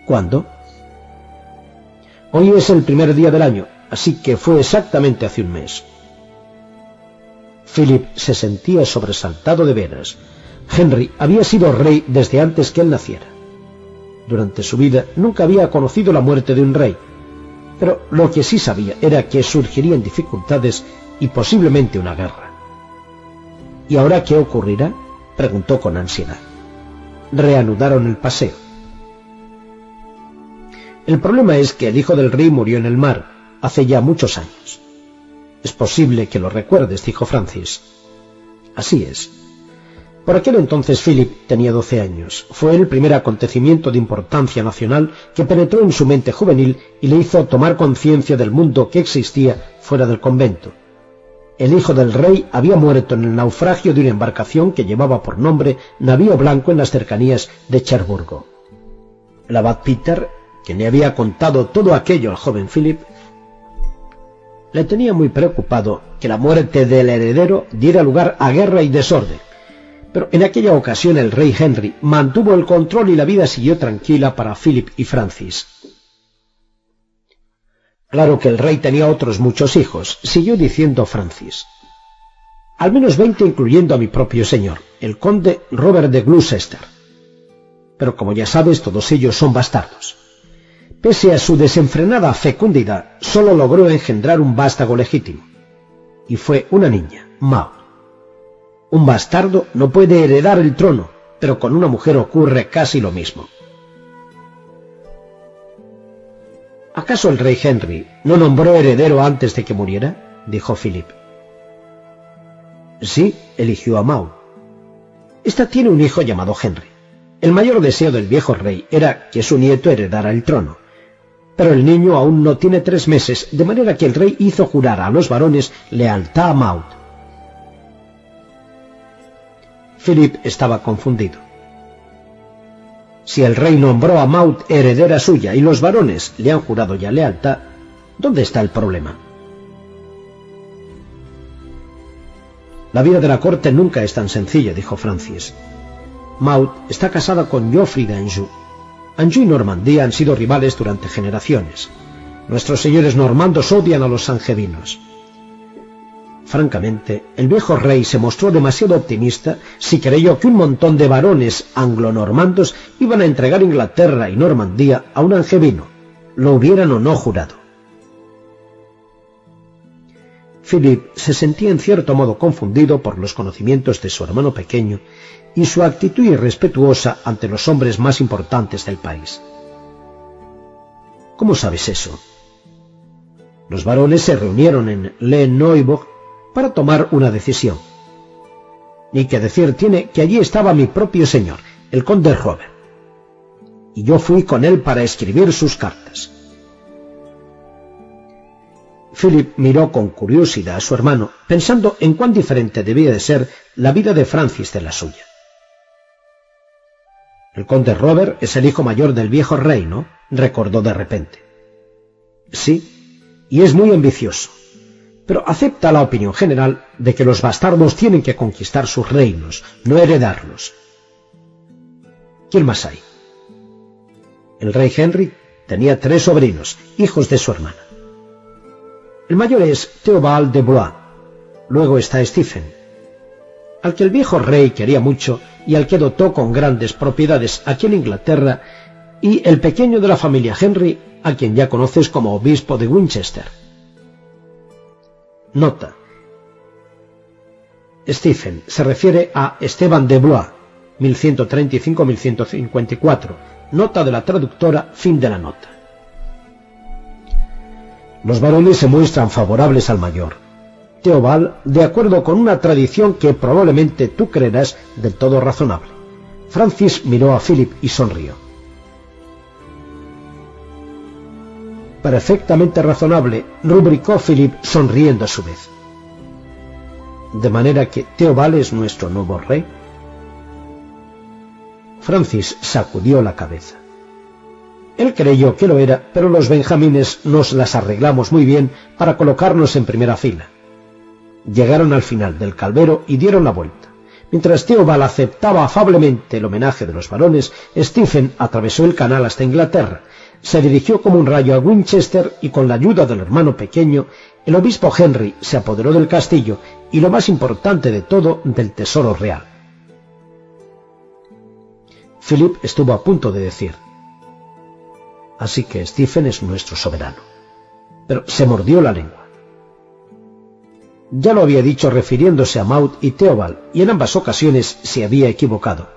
Speaker 1: ¿Cuándo? Hoy es el primer día del año, así que fue exactamente hace un mes. Philip se sentía sobresaltado de veras. Henry había sido rey desde antes que él naciera. Durante su vida nunca había conocido la muerte de un rey, pero lo que sí sabía era que surgirían dificultades y posiblemente una guerra. ¿Y ahora qué ocurrirá? preguntó con ansiedad. Reanudaron el paseo. El problema es que el hijo del rey murió en el mar hace ya muchos años. Es posible que lo recuerdes, dijo Francis. Así es. Por aquel entonces Philip tenía doce años. Fue el primer acontecimiento de importancia nacional que penetró en su mente juvenil y le hizo tomar conciencia del mundo que existía fuera del convento. El hijo del rey había muerto en el naufragio de una embarcación que llevaba por nombre Navío Blanco en las cercanías de Cherburgo. El abad Peter que le había contado todo aquello al joven Philip, le tenía muy preocupado que la muerte del heredero diera lugar a guerra y desorden. Pero en aquella ocasión el rey Henry mantuvo el control y la vida siguió tranquila para Philip y Francis. Claro que el rey tenía otros muchos hijos, siguió diciendo Francis. Al menos veinte incluyendo a mi propio señor, el conde Robert de Gloucester. Pero como ya sabes, todos ellos son bastardos. Pese a su desenfrenada fecundidad, solo logró engendrar un vástago legítimo. Y fue una niña, Mao. Un bastardo no puede heredar el trono, pero con una mujer ocurre casi lo mismo. ¿Acaso el rey Henry no nombró heredero antes de que muriera? dijo Philip. Sí, eligió a Mao. Esta tiene un hijo llamado Henry. El mayor deseo del viejo rey era que su nieto heredara el trono, pero el niño aún no tiene tres meses, de manera que el rey hizo jurar a los varones lealtad a Maud. Philip estaba confundido. Si el rey nombró a Maud heredera suya y los varones le han jurado ya lealtad, ¿dónde está el problema? La vida de la corte nunca es tan sencilla, dijo Francis. Maud está casada con Geoffrey d'Anjou, Anjou y Normandía han sido rivales durante generaciones. Nuestros señores normandos odian a los angevinos. Francamente, el viejo rey se mostró demasiado optimista si creyó que un montón de varones anglo-normandos iban a entregar Inglaterra y Normandía a un angevino, lo hubieran o no jurado. Philip se sentía en cierto modo confundido por los conocimientos de su hermano pequeño y su actitud irrespetuosa ante los hombres más importantes del país. ¿Cómo sabes eso? Los varones se reunieron en Le Neubourg para tomar una decisión. Y que decir tiene que allí estaba mi propio señor, el conde Robert. Y yo fui con él para escribir sus cartas. Philip miró con curiosidad a su hermano, pensando en cuán diferente debía de ser la vida de Francis de la suya. El conde Robert es el hijo mayor del viejo rey, ¿no? recordó de repente. Sí, y es muy ambicioso, pero acepta la opinión general de que los bastardos tienen que conquistar sus reinos, no heredarlos. ¿Quién más hay? El rey Henry tenía tres sobrinos, hijos de su hermana. El mayor es Theobald de Blois, luego está Stephen, al que el viejo rey quería mucho y al que dotó con grandes propiedades aquí en Inglaterra, y el pequeño de la familia Henry, a quien ya conoces como obispo de Winchester. Nota. Stephen se refiere a Esteban de Blois, 1135-1154. Nota de la traductora, fin de la nota. Los varones se muestran favorables al mayor. Teobal, de acuerdo con una tradición que probablemente tú creerás del todo razonable. Francis miró a Philip y sonrió. Perfectamente razonable, rubricó Philip sonriendo a su vez. De manera que Teobal es nuestro nuevo rey. Francis sacudió la cabeza. Él creyó que lo era, pero los benjamines nos las arreglamos muy bien para colocarnos en primera fila. Llegaron al final del calvero y dieron la vuelta. Mientras Theobald aceptaba afablemente el homenaje de los varones, Stephen atravesó el canal hasta Inglaterra, se dirigió como un rayo a Winchester y con la ayuda del hermano pequeño, el obispo Henry se apoderó del castillo y lo más importante de todo, del tesoro real. Philip estuvo a punto de decir, Así que Stephen es nuestro soberano. Pero se mordió la lengua. Ya lo había dicho refiriéndose a Maud y Theobald, y en ambas ocasiones se había equivocado.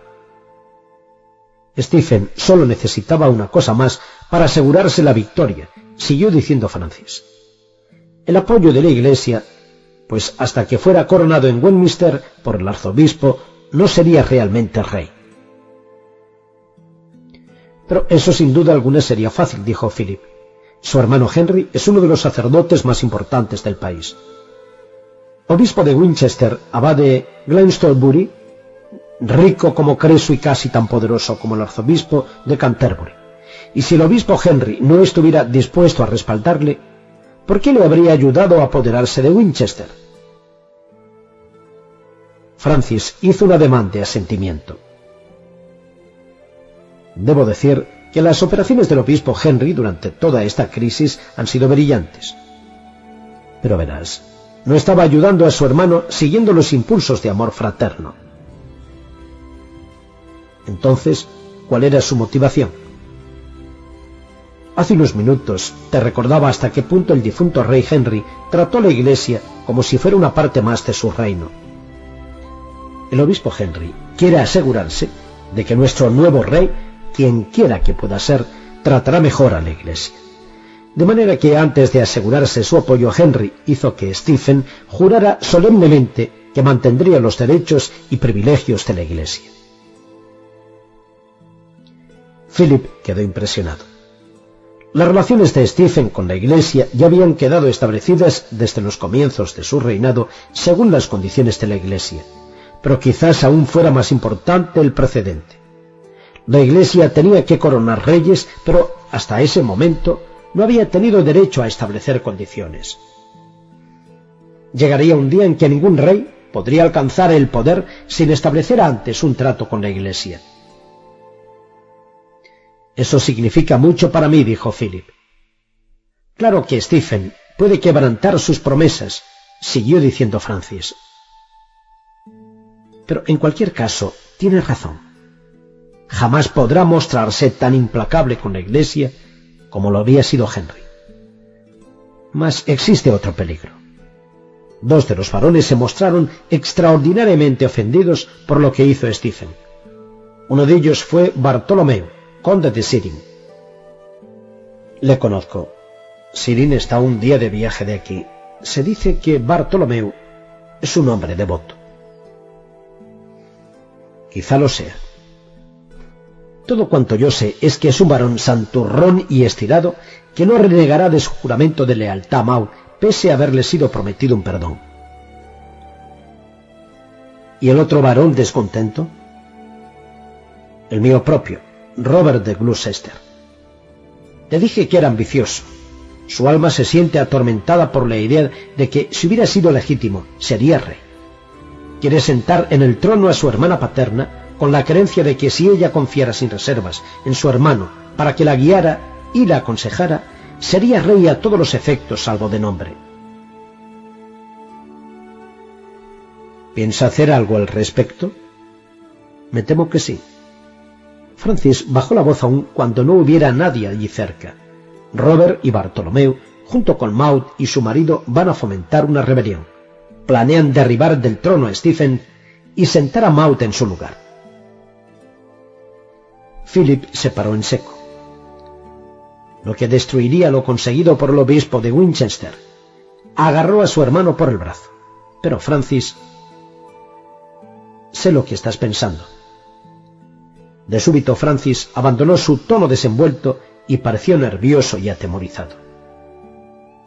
Speaker 1: Stephen solo necesitaba una cosa más para asegurarse la victoria, siguió diciendo Francis. El apoyo de la Iglesia, pues hasta que fuera coronado en Westminster por el arzobispo, no sería realmente rey. Pero eso sin duda alguna sería fácil, dijo Philip. Su hermano Henry es uno de los sacerdotes más importantes del país. Obispo de Winchester, abad de Glenstonebury, rico como Creso y casi tan poderoso como el arzobispo de Canterbury. Y si el obispo Henry no estuviera dispuesto a respaldarle, ¿por qué le habría ayudado a apoderarse de Winchester? Francis hizo un ademán de asentimiento. Debo decir que las operaciones del obispo Henry durante toda esta crisis han sido brillantes. Pero verás, no estaba ayudando a su hermano siguiendo los impulsos de amor fraterno. Entonces, ¿cuál era su motivación? Hace unos minutos te recordaba hasta qué punto el difunto rey Henry trató a la Iglesia como si fuera una parte más de su reino. El obispo Henry quiere asegurarse de que nuestro nuevo rey quien quiera que pueda ser, tratará mejor a la Iglesia. De manera que antes de asegurarse su apoyo, Henry hizo que Stephen jurara solemnemente que mantendría los derechos y privilegios de la Iglesia. Philip quedó impresionado. Las relaciones de Stephen con la Iglesia ya habían quedado establecidas desde los comienzos de su reinado según las condiciones de la Iglesia, pero quizás aún fuera más importante el precedente. La Iglesia tenía que coronar reyes, pero hasta ese momento no había tenido derecho a establecer condiciones. Llegaría un día en que ningún rey podría alcanzar el poder sin establecer antes un trato con la Iglesia. Eso significa mucho para mí, dijo Philip. Claro que Stephen puede quebrantar sus promesas, siguió diciendo Francis. Pero en cualquier caso, tiene razón jamás podrá mostrarse tan implacable con la Iglesia como lo había sido Henry. Mas existe otro peligro. Dos de los varones se mostraron extraordinariamente ofendidos por lo que hizo Stephen. Uno de ellos fue Bartolomeo, conde de Sirin. Le conozco. Sirin está un día de viaje de aquí. Se dice que Bartolomeo es un hombre devoto. Quizá lo sea. Todo cuanto yo sé es que es un varón santurrón y estirado que no renegará de su juramento de lealtad a Mau pese a haberle sido prometido un perdón. ¿Y el otro varón descontento? El mío propio, Robert de Gloucester. Te dije que era ambicioso. Su alma se siente atormentada por la idea de que si hubiera sido legítimo, sería rey. Quiere sentar en el trono a su hermana paterna con la creencia de que si ella confiara sin reservas en su hermano para que la guiara y la aconsejara, sería rey a todos los efectos salvo de nombre. ¿Piensa hacer algo al respecto? Me temo que sí. Francis bajó la voz aún cuando no hubiera nadie allí cerca. Robert y Bartolomeo, junto con Maud y su marido, van a fomentar una rebelión. Planean derribar del trono a Stephen y sentar a Maud en su lugar. Philip se paró en seco lo que destruiría lo conseguido por el obispo de Winchester. Agarró a su hermano por el brazo. Pero Francis, sé lo que estás pensando. De súbito Francis abandonó su tono desenvuelto y pareció nervioso y atemorizado.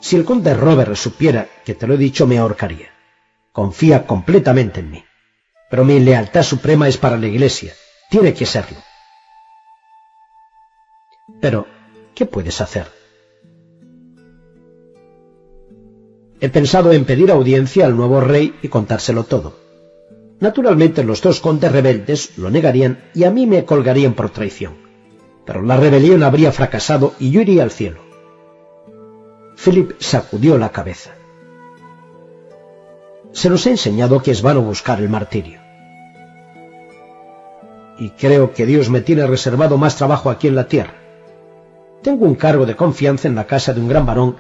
Speaker 1: Si el conde Robert supiera que te lo he dicho, me ahorcaría. Confía completamente en mí. Pero mi lealtad suprema es para la Iglesia. Tiene que serlo. Pero ¿Qué puedes hacer? He pensado en pedir audiencia al nuevo rey y contárselo todo. Naturalmente los dos condes rebeldes lo negarían y a mí me colgarían por traición. Pero la rebelión habría fracasado y yo iría al cielo. Philip sacudió la cabeza. Se nos ha enseñado que es vano buscar el martirio. Y creo que Dios me tiene reservado más trabajo aquí en la tierra. Tengo un cargo de confianza en la casa de un gran varón,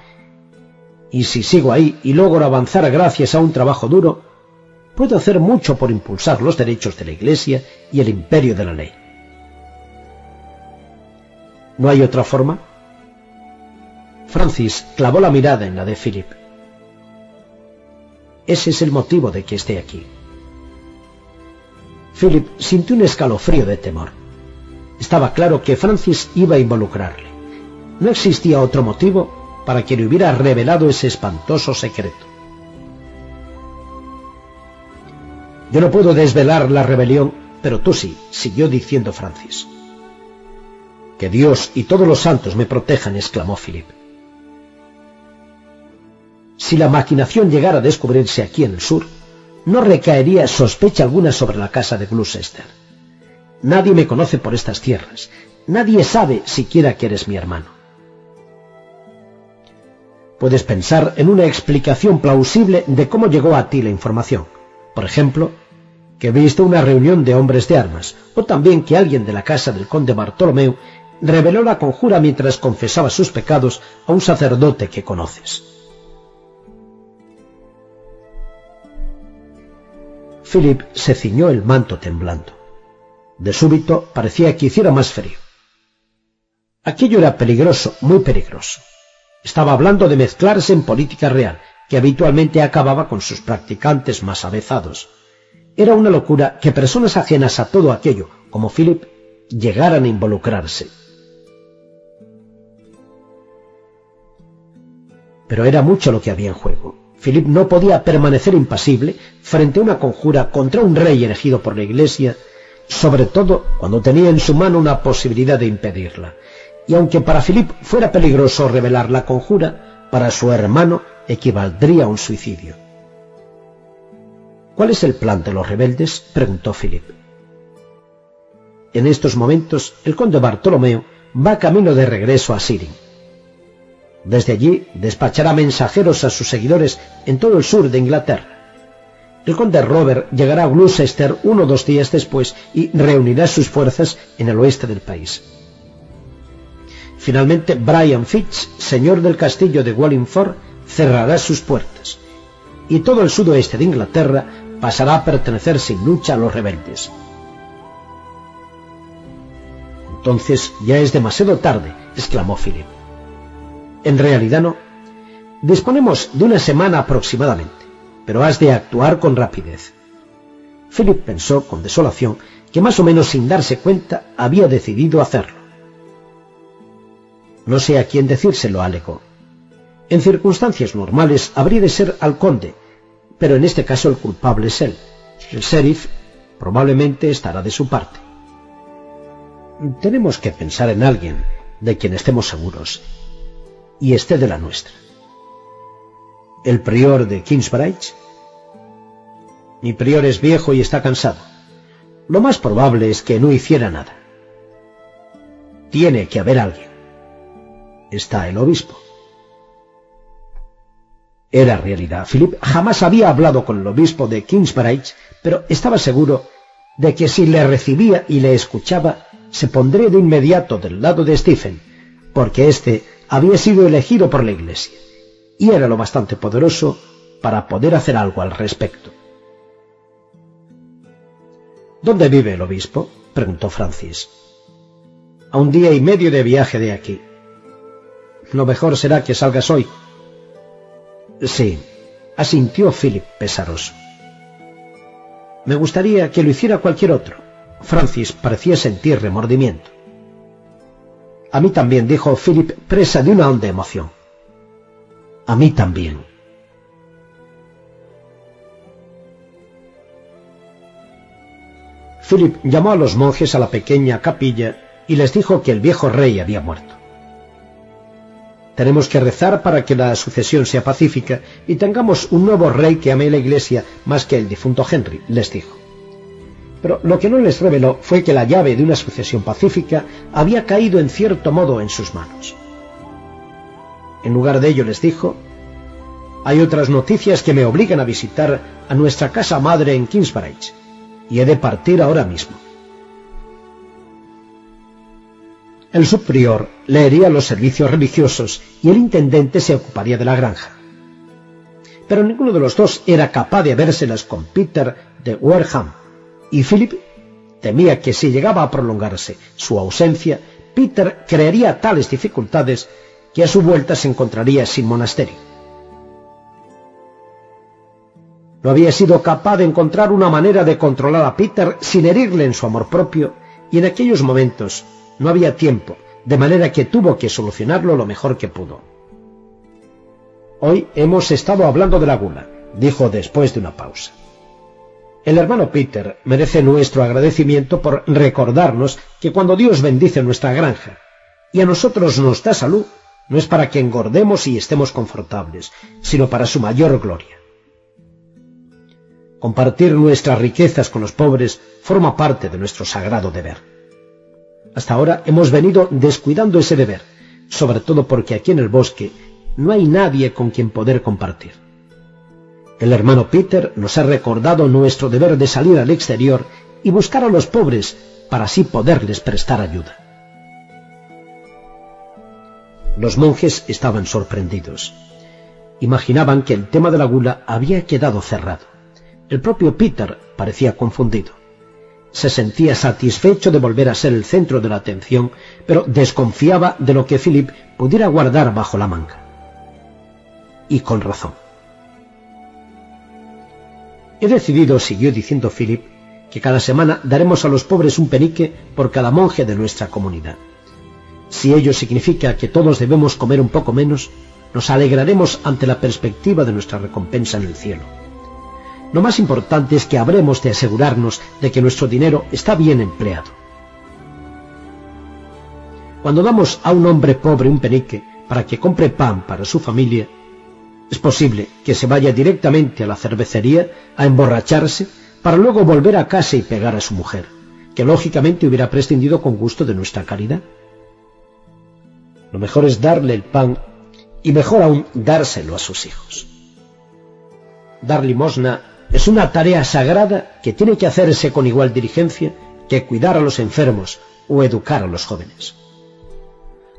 Speaker 1: y si sigo ahí y logro avanzar gracias a un trabajo duro, puedo hacer mucho por impulsar los derechos de la Iglesia y el imperio de la ley. ¿No hay otra forma? Francis clavó la mirada en la de Philip. Ese es el motivo de que esté aquí. Philip sintió un escalofrío de temor. Estaba claro que Francis iba a involucrarle. No existía otro motivo para que le hubiera revelado ese espantoso secreto. Yo no puedo desvelar la rebelión, pero tú sí, siguió diciendo Francis. Que Dios y todos los santos me protejan, exclamó Philip. Si la maquinación llegara a descubrirse aquí en el sur, no recaería sospecha alguna sobre la casa de Gloucester. Nadie me conoce por estas tierras, nadie sabe siquiera que eres mi hermano. Puedes pensar en una explicación plausible de cómo llegó a ti la información. Por ejemplo, que viste una reunión de hombres de armas, o también que alguien de la casa del conde Bartolomeu reveló la conjura mientras confesaba sus pecados a un sacerdote que conoces. Philip se ciñó el manto temblando. De súbito parecía que hiciera más frío. Aquello era peligroso, muy peligroso. Estaba hablando de mezclarse en política real, que habitualmente acababa con sus practicantes más avezados. Era una locura que personas ajenas a todo aquello, como Philip, llegaran a involucrarse. Pero era mucho lo que había en juego. Philip no podía permanecer impasible frente a una conjura contra un rey elegido por la Iglesia, sobre todo cuando tenía en su mano una posibilidad de impedirla y aunque para Philip fuera peligroso revelar la conjura, para su hermano equivaldría a un suicidio. ¿Cuál es el plan de los rebeldes? preguntó Philip. En estos momentos, el conde Bartolomeo va camino de regreso a Sirin. Desde allí despachará mensajeros a sus seguidores en todo el sur de Inglaterra. El conde Robert llegará a Gloucester uno o dos días después y reunirá sus fuerzas en el oeste del país. Finalmente, Brian Fitz, señor del castillo de Wallingford, cerrará sus puertas. y todo el sudoeste de Inglaterra pasará a pertenecer sin lucha a los rebeldes. Entonces ya es demasiado tarde, exclamó Philip. En realidad no. Disponemos de una semana aproximadamente, pero has de actuar con rapidez. Philip pensó con desolación que más o menos sin darse cuenta había decidido hacerlo. No sé a quién decírselo, alegó. En circunstancias normales habría de ser al conde, pero en este caso el culpable es él. El sheriff probablemente estará de su parte. Tenemos que pensar en alguien de quien estemos seguros y esté de la nuestra. ¿El prior de Kingsbridge? Mi prior es viejo y está cansado. Lo más probable es que no hiciera nada. Tiene que haber alguien. Está el obispo. Era realidad. Philip jamás había hablado con el obispo de Kingsbridge, pero estaba seguro de que si le recibía y le escuchaba, se pondría de inmediato del lado de Stephen, porque éste había sido elegido por la Iglesia, y era lo bastante poderoso para poder hacer algo al respecto. ¿Dónde vive el obispo? preguntó Francis. A un día y medio de viaje de aquí. Lo mejor será que salgas hoy. Sí, asintió Philip pesaroso. Me gustaría que lo hiciera cualquier otro. Francis parecía sentir remordimiento. A mí también, dijo Philip, presa de una honda emoción. A mí también. Philip llamó a los monjes a la pequeña capilla y les dijo que el viejo rey había muerto. Tenemos que rezar para que la sucesión sea pacífica y tengamos un nuevo rey que ame la iglesia más que el difunto Henry, les dijo. Pero lo que no les reveló fue que la llave de una sucesión pacífica había caído en cierto modo en sus manos. En lugar de ello les dijo, hay otras noticias que me obligan a visitar a nuestra casa madre en Kingsbridge, y he de partir ahora mismo. El subprior leería los servicios religiosos y el intendente se ocuparía de la granja. Pero ninguno de los dos era capaz de habérselas con Peter de Wareham, y Philip temía que si llegaba a prolongarse su ausencia, Peter crearía tales dificultades que a su vuelta se encontraría sin monasterio. No había sido capaz de encontrar una manera de controlar a Peter sin herirle en su amor propio, y en aquellos momentos no había tiempo, de manera que tuvo que solucionarlo lo mejor que pudo. Hoy hemos estado hablando de la gula, dijo después de una pausa. El hermano Peter merece nuestro agradecimiento por recordarnos que cuando Dios bendice nuestra granja y a nosotros nos da salud, no es para que engordemos y estemos confortables, sino para su mayor gloria. Compartir nuestras riquezas con los pobres forma parte de nuestro sagrado deber. Hasta ahora hemos venido descuidando ese deber, sobre todo porque aquí en el bosque no hay nadie con quien poder compartir. El hermano Peter nos ha recordado nuestro deber de salir al exterior y buscar a los pobres para así poderles prestar ayuda. Los monjes estaban sorprendidos. Imaginaban que el tema de la gula había quedado cerrado. El propio Peter parecía confundido. Se sentía satisfecho de volver a ser el centro de la atención, pero desconfiaba de lo que Philip pudiera guardar bajo la manga. Y con razón. He decidido, siguió diciendo Philip, que cada semana daremos a los pobres un penique por cada monje de nuestra comunidad. Si ello significa que todos debemos comer un poco menos, nos alegraremos ante la perspectiva de nuestra recompensa en el cielo. Lo más importante es que habremos de asegurarnos de que nuestro dinero está bien empleado. Cuando damos a un hombre pobre un penique para que compre pan para su familia, es posible que se vaya directamente a la cervecería a emborracharse para luego volver a casa y pegar a su mujer, que lógicamente hubiera prescindido con gusto de nuestra caridad. Lo mejor es darle el pan y mejor aún dárselo a sus hijos. Dar limosna es una tarea sagrada que tiene que hacerse con igual diligencia que cuidar a los enfermos o educar a los jóvenes.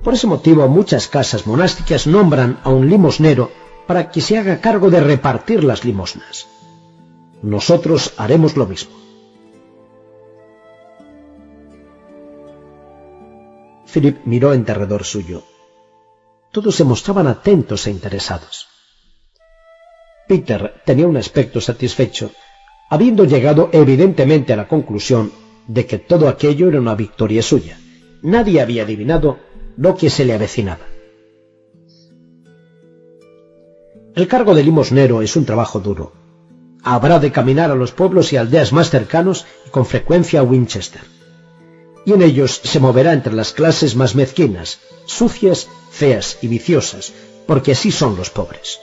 Speaker 1: Por ese motivo muchas casas monásticas nombran a un limosnero para que se haga cargo de repartir las limosnas. Nosotros haremos lo mismo. Philip miró en derredor suyo. Todos se mostraban atentos e interesados. Peter tenía un aspecto satisfecho, habiendo llegado evidentemente a la conclusión de que todo aquello era una victoria suya. Nadie había adivinado lo que se le avecinaba. El cargo de limosnero es un trabajo duro. Habrá de caminar a los pueblos y aldeas más cercanos y con frecuencia a Winchester. Y en ellos se moverá entre las clases más mezquinas, sucias, feas y viciosas, porque así son los pobres.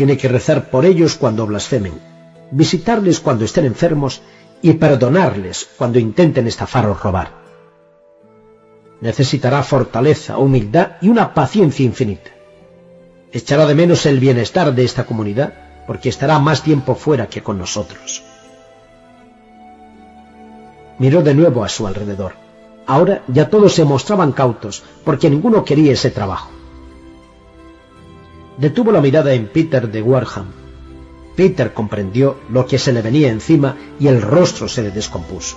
Speaker 1: Tiene que rezar por ellos cuando blasfemen, visitarles cuando estén enfermos y perdonarles cuando intenten estafar o robar. Necesitará fortaleza, humildad y una paciencia infinita. Echará de menos el bienestar de esta comunidad porque estará más tiempo fuera que con nosotros. Miró de nuevo a su alrededor. Ahora ya todos se mostraban cautos porque ninguno quería ese trabajo. Detuvo la mirada en Peter de Warham. Peter comprendió lo que se le venía encima y el rostro se le descompuso.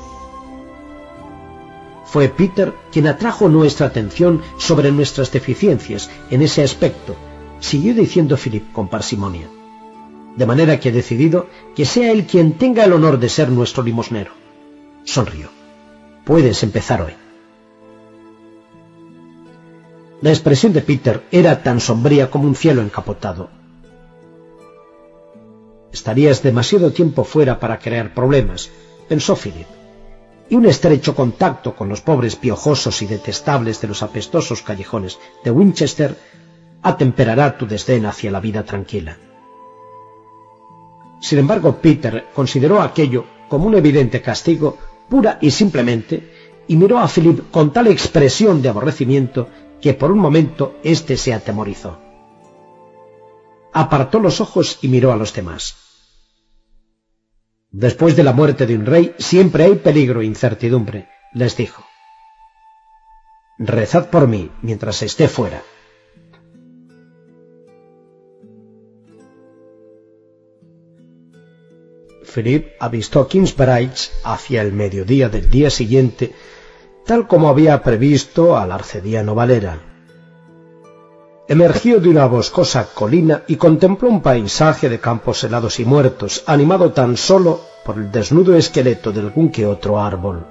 Speaker 1: Fue Peter quien atrajo nuestra atención sobre nuestras deficiencias en ese aspecto, siguió diciendo Philip con parsimonia. De manera que he decidido que sea él quien tenga el honor de ser nuestro limosnero. Sonrió. Puedes empezar hoy. La expresión de Peter era tan sombría como un cielo encapotado. Estarías demasiado tiempo fuera para crear problemas, pensó Philip y un estrecho contacto con los pobres piojosos y detestables de los apestosos callejones de Winchester atemperará tu desdén hacia la vida tranquila. Sin embargo, Peter consideró aquello como un evidente castigo pura y simplemente, y miró a Philip con tal expresión de aborrecimiento que por un momento éste se atemorizó. Apartó los ojos y miró a los demás. Después de la muerte de un rey siempre hay peligro e incertidumbre, les dijo. Rezad por mí mientras esté fuera. Philip avistó Kingsbridge hacia el mediodía del día siguiente, tal como había previsto al arcediano Valera. Emergió de una boscosa colina y contempló un paisaje de campos helados y muertos, animado tan solo por el desnudo esqueleto de algún que otro árbol.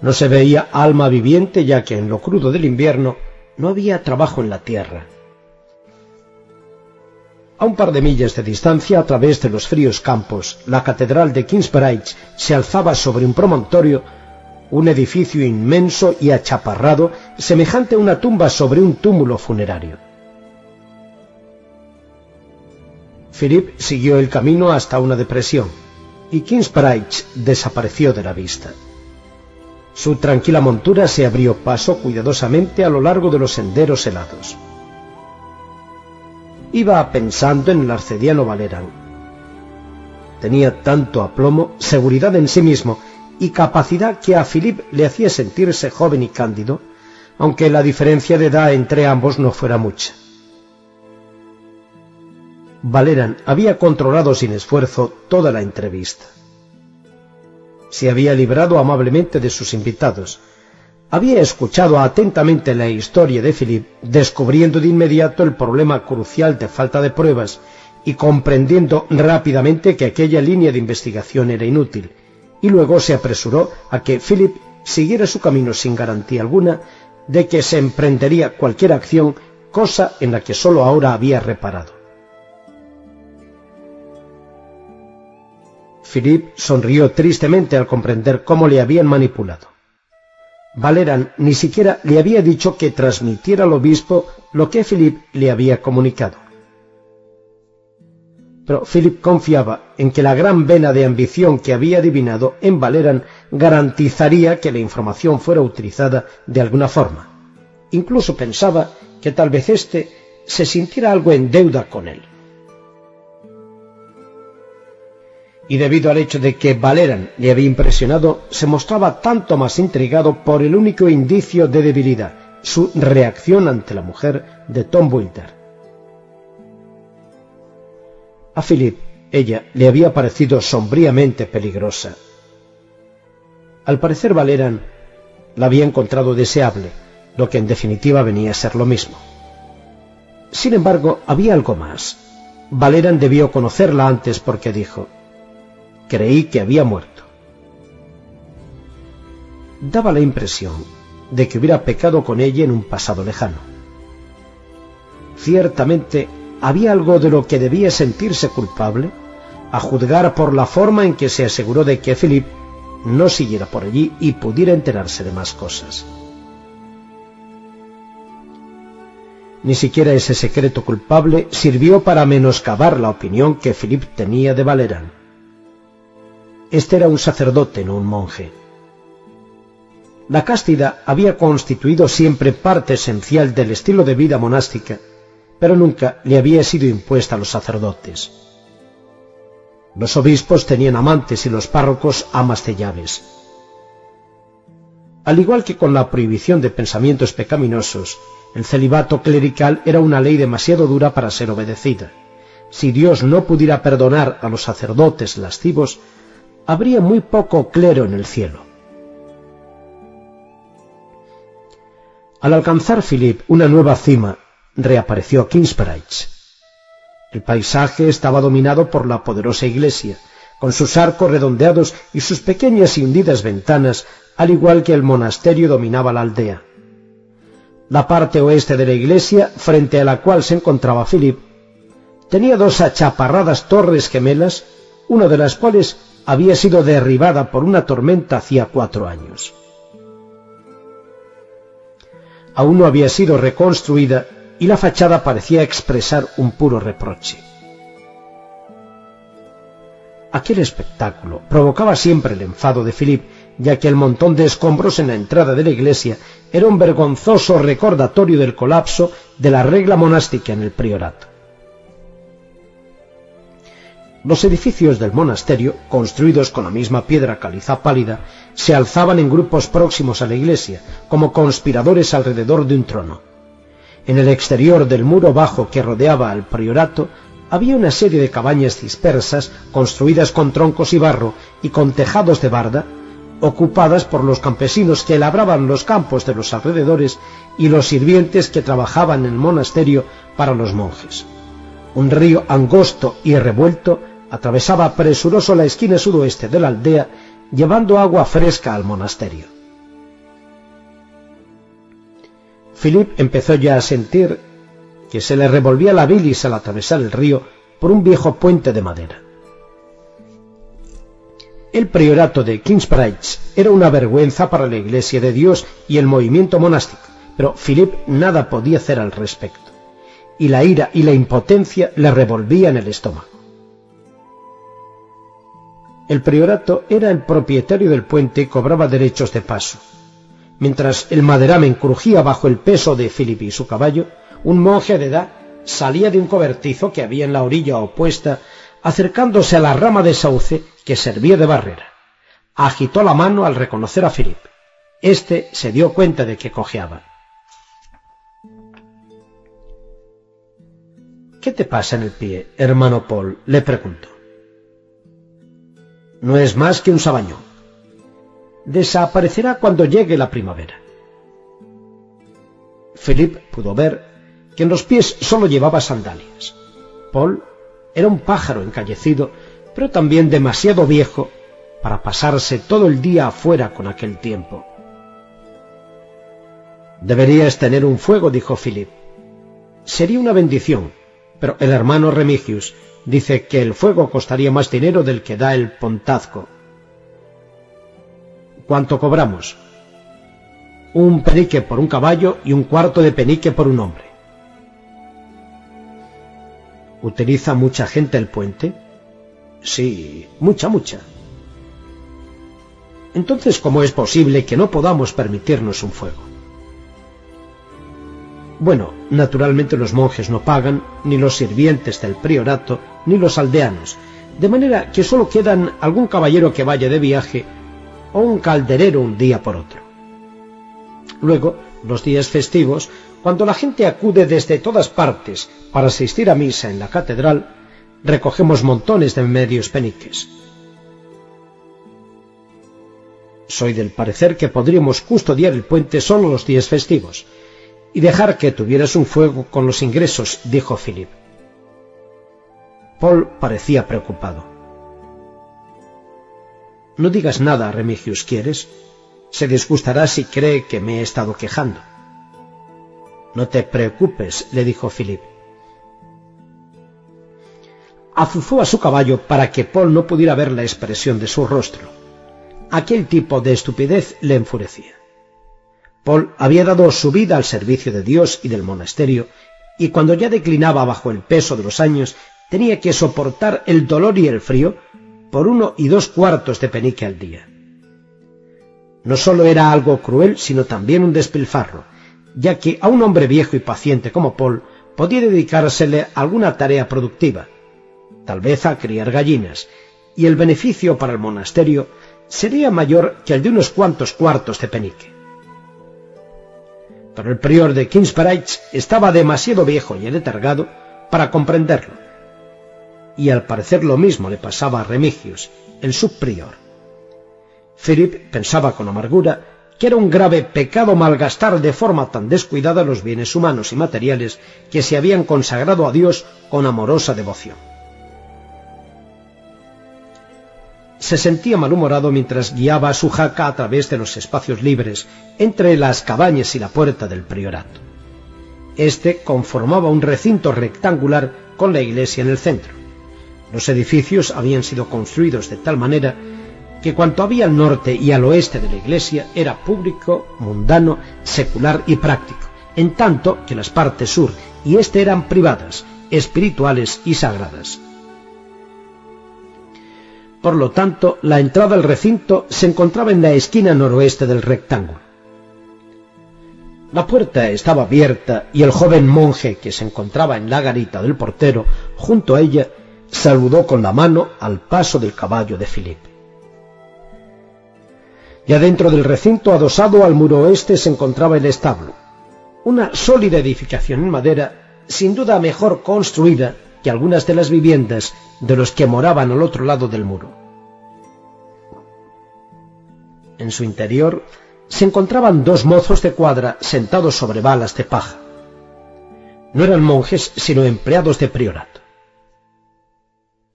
Speaker 1: No se veía alma viviente ya que en lo crudo del invierno no había trabajo en la tierra. A un par de millas de distancia, a través de los fríos campos, la catedral de Kingsbridge se alzaba sobre un promontorio un edificio inmenso y achaparrado, semejante a una tumba sobre un túmulo funerario. Philip siguió el camino hasta una depresión, y Kingsbridge desapareció de la vista. Su tranquila montura se abrió paso cuidadosamente a lo largo de los senderos helados. Iba pensando en el arcediano Valeran. Tenía tanto aplomo, seguridad en sí mismo y capacidad que a Philip le hacía sentirse joven y cándido, aunque la diferencia de edad entre ambos no fuera mucha. Valeran había controlado sin esfuerzo toda la entrevista. Se había librado amablemente de sus invitados. Había escuchado atentamente la historia de Philip, descubriendo de inmediato el problema crucial de falta de pruebas y comprendiendo rápidamente que aquella línea de investigación era inútil y luego se apresuró a que Philip siguiera su camino sin garantía alguna de que se emprendería cualquier acción, cosa en la que sólo ahora había reparado. Philip sonrió tristemente al comprender cómo le habían manipulado. Valeran ni siquiera le había dicho que transmitiera al obispo lo que Philip le había comunicado pero Philip confiaba en que la gran vena de ambición que había adivinado en Valeran garantizaría que la información fuera utilizada de alguna forma. Incluso pensaba que tal vez éste se sintiera algo en deuda con él. Y debido al hecho de que Valeran le había impresionado, se mostraba tanto más intrigado por el único indicio de debilidad su reacción ante la mujer de Tom Wilder. A Philip ella le había parecido sombríamente peligrosa. Al parecer Valeran la había encontrado deseable, lo que en definitiva venía a ser lo mismo. Sin embargo, había algo más. Valeran debió conocerla antes porque dijo, creí que había muerto. Daba la impresión de que hubiera pecado con ella en un pasado lejano. Ciertamente había algo de lo que debía sentirse culpable, a juzgar por la forma en que se aseguró de que Philip no siguiera por allí y pudiera enterarse de más cosas. Ni siquiera ese secreto culpable sirvió para menoscabar la opinión que Philip tenía de Valerán. Este era un sacerdote, no un monje. La castidad había constituido siempre parte esencial del estilo de vida monástica, pero nunca le había sido impuesta a los sacerdotes. Los obispos tenían amantes y los párrocos amas de llaves. Al igual que con la prohibición de pensamientos pecaminosos, el celibato clerical era una ley demasiado dura para ser obedecida. Si Dios no pudiera perdonar a los sacerdotes lascivos, habría muy poco clero en el cielo. Al alcanzar Philip una nueva cima, reapareció Kingsbridge. El paisaje estaba dominado por la poderosa iglesia, con sus arcos redondeados y sus pequeñas y hundidas ventanas, al igual que el monasterio dominaba la aldea. La parte oeste de la iglesia, frente a la cual se encontraba Philip, tenía dos achaparradas torres gemelas, una de las cuales había sido derribada por una tormenta hacía cuatro años. Aún no había sido reconstruida y la fachada parecía expresar un puro reproche. Aquel espectáculo provocaba siempre el enfado de Philip, ya que el montón de escombros en la entrada de la iglesia era un vergonzoso recordatorio del colapso de la regla monástica en el priorato. Los edificios del monasterio, construidos con la misma piedra caliza pálida, se alzaban en grupos próximos a la iglesia, como conspiradores alrededor de un trono. En el exterior del muro bajo que rodeaba al priorato había una serie de cabañas dispersas, construidas con troncos y barro y con tejados de barda, ocupadas por los campesinos que labraban los campos de los alrededores y los sirvientes que trabajaban en el monasterio para los monjes. Un río angosto y revuelto atravesaba presuroso la esquina sudoeste de la aldea, llevando agua fresca al monasterio. Philip empezó ya a sentir que se le revolvía la bilis al atravesar el río por un viejo puente de madera. El priorato de Kingsbridge era una vergüenza para la Iglesia de Dios y el movimiento monástico, pero Philip nada podía hacer al respecto, y la ira y la impotencia le revolvían el estómago. El priorato era el propietario del puente y cobraba derechos de paso. Mientras el maderamen crujía bajo el peso de Philip y su caballo, un monje de edad salía de un cobertizo que había en la orilla opuesta, acercándose a la rama de sauce que servía de barrera. Agitó la mano al reconocer a Philip. Este se dio cuenta de que cojeaba. ¿Qué te pasa en el pie, hermano Paul? le preguntó no es más que un sabañón. Desaparecerá cuando llegue la primavera. Philip pudo ver que en los pies solo llevaba sandalias. Paul era un pájaro encallecido, pero también demasiado viejo para pasarse todo el día afuera con aquel tiempo. Deberías tener un fuego, dijo Philip. Sería una bendición, pero el hermano Remigius dice que el fuego costaría más dinero del que da el pontazco. ¿Cuánto cobramos? Un penique por un caballo y un cuarto de penique por un hombre. ¿Utiliza mucha gente el puente? Sí, mucha, mucha. Entonces, ¿cómo es posible que no podamos permitirnos un fuego? Bueno, naturalmente los monjes no pagan, ni los sirvientes del priorato, ni los aldeanos, de manera que solo quedan algún caballero que vaya de viaje o un calderero un día por otro. Luego, los días festivos, cuando la gente acude desde todas partes para asistir a misa en la catedral, recogemos montones de medios peniques. Soy del parecer que podríamos custodiar el puente solo los días festivos y dejar que tuvieras un fuego con los ingresos, dijo Philip. Paul parecía preocupado. No digas nada, Remigius, ¿quieres? Se disgustará si cree que me he estado quejando. No te preocupes, le dijo Philip. Azuzó a su caballo para que Paul no pudiera ver la expresión de su rostro. Aquel tipo de estupidez le enfurecía. Paul había dado su vida al servicio de Dios y del monasterio, y cuando ya declinaba bajo el peso de los años, tenía que soportar el dolor y el frío por uno y dos cuartos de penique al día. No sólo era algo cruel, sino también un despilfarro, ya que a un hombre viejo y paciente como Paul podía dedicársele alguna tarea productiva, tal vez a criar gallinas, y el beneficio para el monasterio sería mayor que el de unos cuantos cuartos de penique. Pero el prior de Kingsbridge estaba demasiado viejo y letargado para comprenderlo, y al parecer lo mismo le pasaba a Remigius, el subprior. Philip pensaba con amargura que era un grave pecado malgastar de forma tan descuidada los bienes humanos y materiales que se habían consagrado a Dios con amorosa devoción. Se sentía malhumorado mientras guiaba a su jaca a través de los espacios libres entre las cabañas y la puerta del priorato. Este conformaba un recinto rectangular con la iglesia en el centro. Los edificios habían sido construidos de tal manera que cuanto había al norte y al oeste de la iglesia era público, mundano, secular y práctico, en tanto que las partes sur y este eran privadas, espirituales y sagradas. Por lo tanto, la entrada al recinto se encontraba en la esquina noroeste del rectángulo. La puerta estaba abierta y el joven monje que se encontraba en la garita del portero junto a ella saludó con la mano al paso del caballo de Filipe. Ya dentro del recinto, adosado al muro oeste, se encontraba el establo, una sólida edificación en madera, sin duda mejor construida que algunas de las viviendas de los que moraban al otro lado del muro. En su interior se encontraban dos mozos de cuadra sentados sobre balas de paja. No eran monjes, sino empleados de priorato.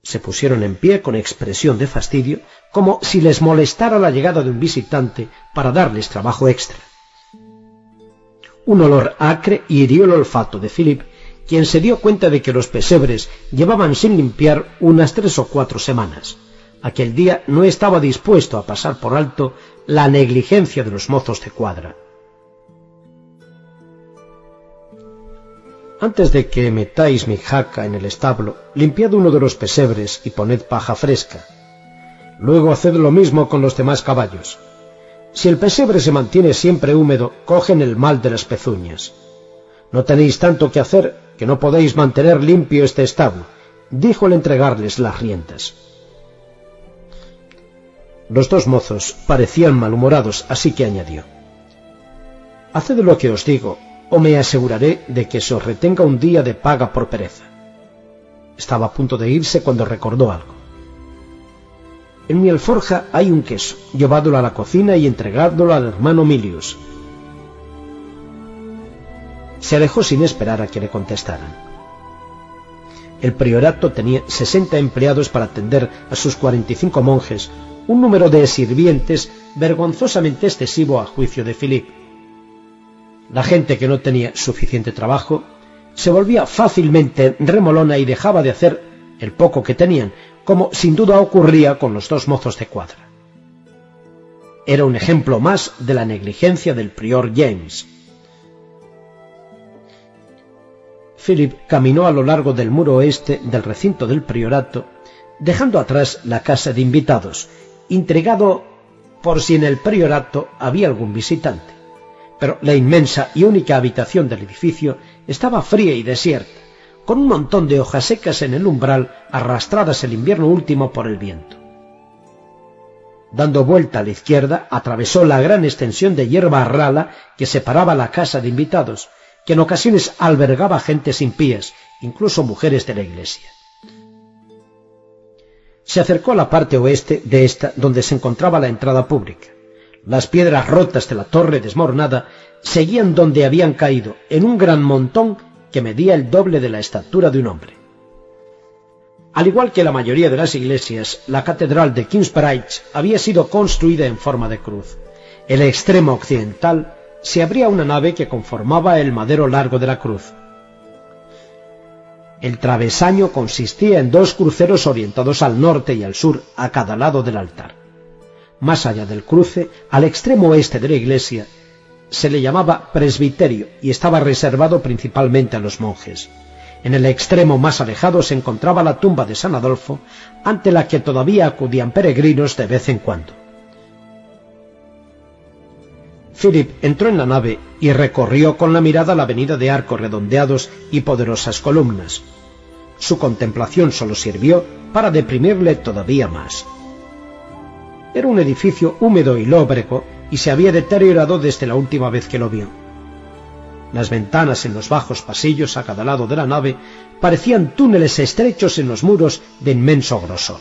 Speaker 1: Se pusieron en pie con expresión de fastidio, como si les molestara la llegada de un visitante para darles trabajo extra. Un olor acre hirió el olfato de Philip, quien se dio cuenta de que los pesebres llevaban sin limpiar unas tres o cuatro semanas. Aquel día no estaba dispuesto a pasar por alto la negligencia de los mozos de cuadra. Antes de que metáis mi jaca en el establo, limpiad uno de los pesebres y poned paja fresca. Luego haced lo mismo con los demás caballos. Si el pesebre se mantiene siempre húmedo, cogen el mal de las pezuñas. No tenéis tanto que hacer que no podéis mantener limpio este establo, dijo al entregarles las riendas. Los dos mozos parecían malhumorados, así que añadió Haced lo que os digo, o me aseguraré de que se os retenga un día de paga por pereza. Estaba a punto de irse cuando recordó algo. En mi alforja hay un queso, llevádolo a la cocina y entregádolo al hermano Milius. Se alejó sin esperar a que le contestaran. El priorato tenía sesenta empleados para atender a sus cuarenta y cinco monjes, un número de sirvientes vergonzosamente excesivo a juicio de Philip. La gente que no tenía suficiente trabajo se volvía fácilmente remolona y dejaba de hacer el poco que tenían, como sin duda ocurría con los dos mozos de cuadra. Era un ejemplo más de la negligencia del prior James. Philip caminó a lo largo del muro oeste del recinto del priorato, dejando atrás la casa de invitados, intrigado por si en el priorato había algún visitante pero la inmensa y única habitación del edificio estaba fría y desierta, con un montón de hojas secas en el umbral arrastradas el invierno último por el viento. Dando vuelta a la izquierda, atravesó la gran extensión de hierba rala que separaba la casa de invitados, que en ocasiones albergaba gente sin pies, incluso mujeres de la iglesia. Se acercó a la parte oeste de esta, donde se encontraba la entrada pública. Las piedras rotas de la torre desmoronada seguían donde habían caído, en un gran montón que medía el doble de la estatura de un hombre. Al igual que la mayoría de las iglesias, la catedral de Kingsbridge había sido construida en forma de cruz. El extremo occidental se abría una nave que conformaba el madero largo de la cruz. El travesaño consistía en dos cruceros orientados al norte y al sur a cada lado del altar. Más allá del cruce, al extremo oeste de la iglesia, se le llamaba presbiterio y estaba reservado principalmente a los monjes. En el extremo más alejado se encontraba la tumba de San Adolfo, ante la que todavía acudían peregrinos de vez en cuando. Philip entró en la nave y recorrió con la mirada la avenida de arcos redondeados y poderosas columnas. Su contemplación solo sirvió para deprimirle todavía más. Era un edificio húmedo y lóbrego y se había deteriorado desde la última vez que lo vio. Las ventanas en los bajos pasillos a cada lado de la nave parecían túneles estrechos en los muros de inmenso grosor.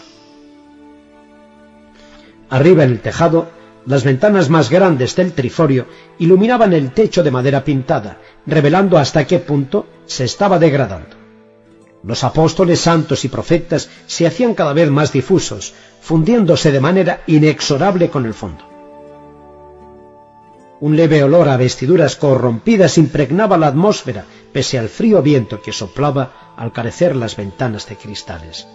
Speaker 1: Arriba en el tejado, las ventanas más grandes del triforio iluminaban el techo de madera pintada, revelando hasta qué punto se estaba degradando. Los apóstoles santos y profetas se hacían cada vez más difusos, fundiéndose de manera inexorable con el fondo. Un leve olor a vestiduras corrompidas impregnaba la atmósfera, pese al frío viento que soplaba al carecer las ventanas de cristales.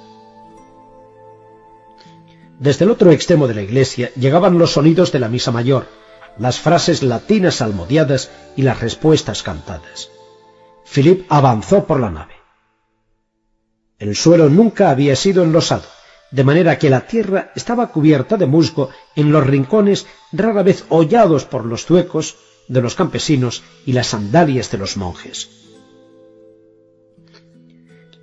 Speaker 1: Desde el otro extremo de la iglesia llegaban los sonidos de la misa mayor, las frases latinas almodeadas y las respuestas cantadas. Philip avanzó por la nave. El suelo nunca había sido enlosado de manera que la tierra estaba cubierta de musgo en los rincones rara vez hollados por los zuecos de los campesinos y las sandalias de los monjes.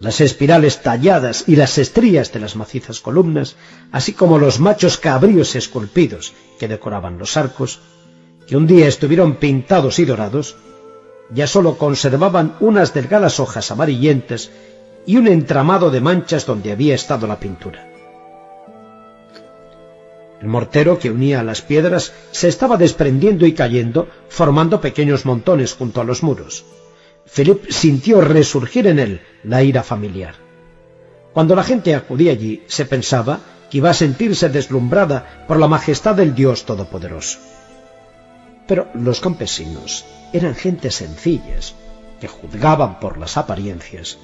Speaker 1: Las espirales talladas y las estrías de las macizas columnas, así como los machos cabríos esculpidos que decoraban los arcos, que un día estuvieron pintados y dorados, ya sólo conservaban unas delgadas hojas amarillentas y un entramado de manchas donde había estado la pintura. El mortero que unía las piedras se estaba desprendiendo y cayendo, formando pequeños montones junto a los muros. Philip sintió resurgir en él la ira familiar. Cuando la gente acudía allí, se pensaba que iba a sentirse deslumbrada por la majestad del Dios Todopoderoso. Pero los campesinos eran gentes sencillas, que juzgaban por las apariencias,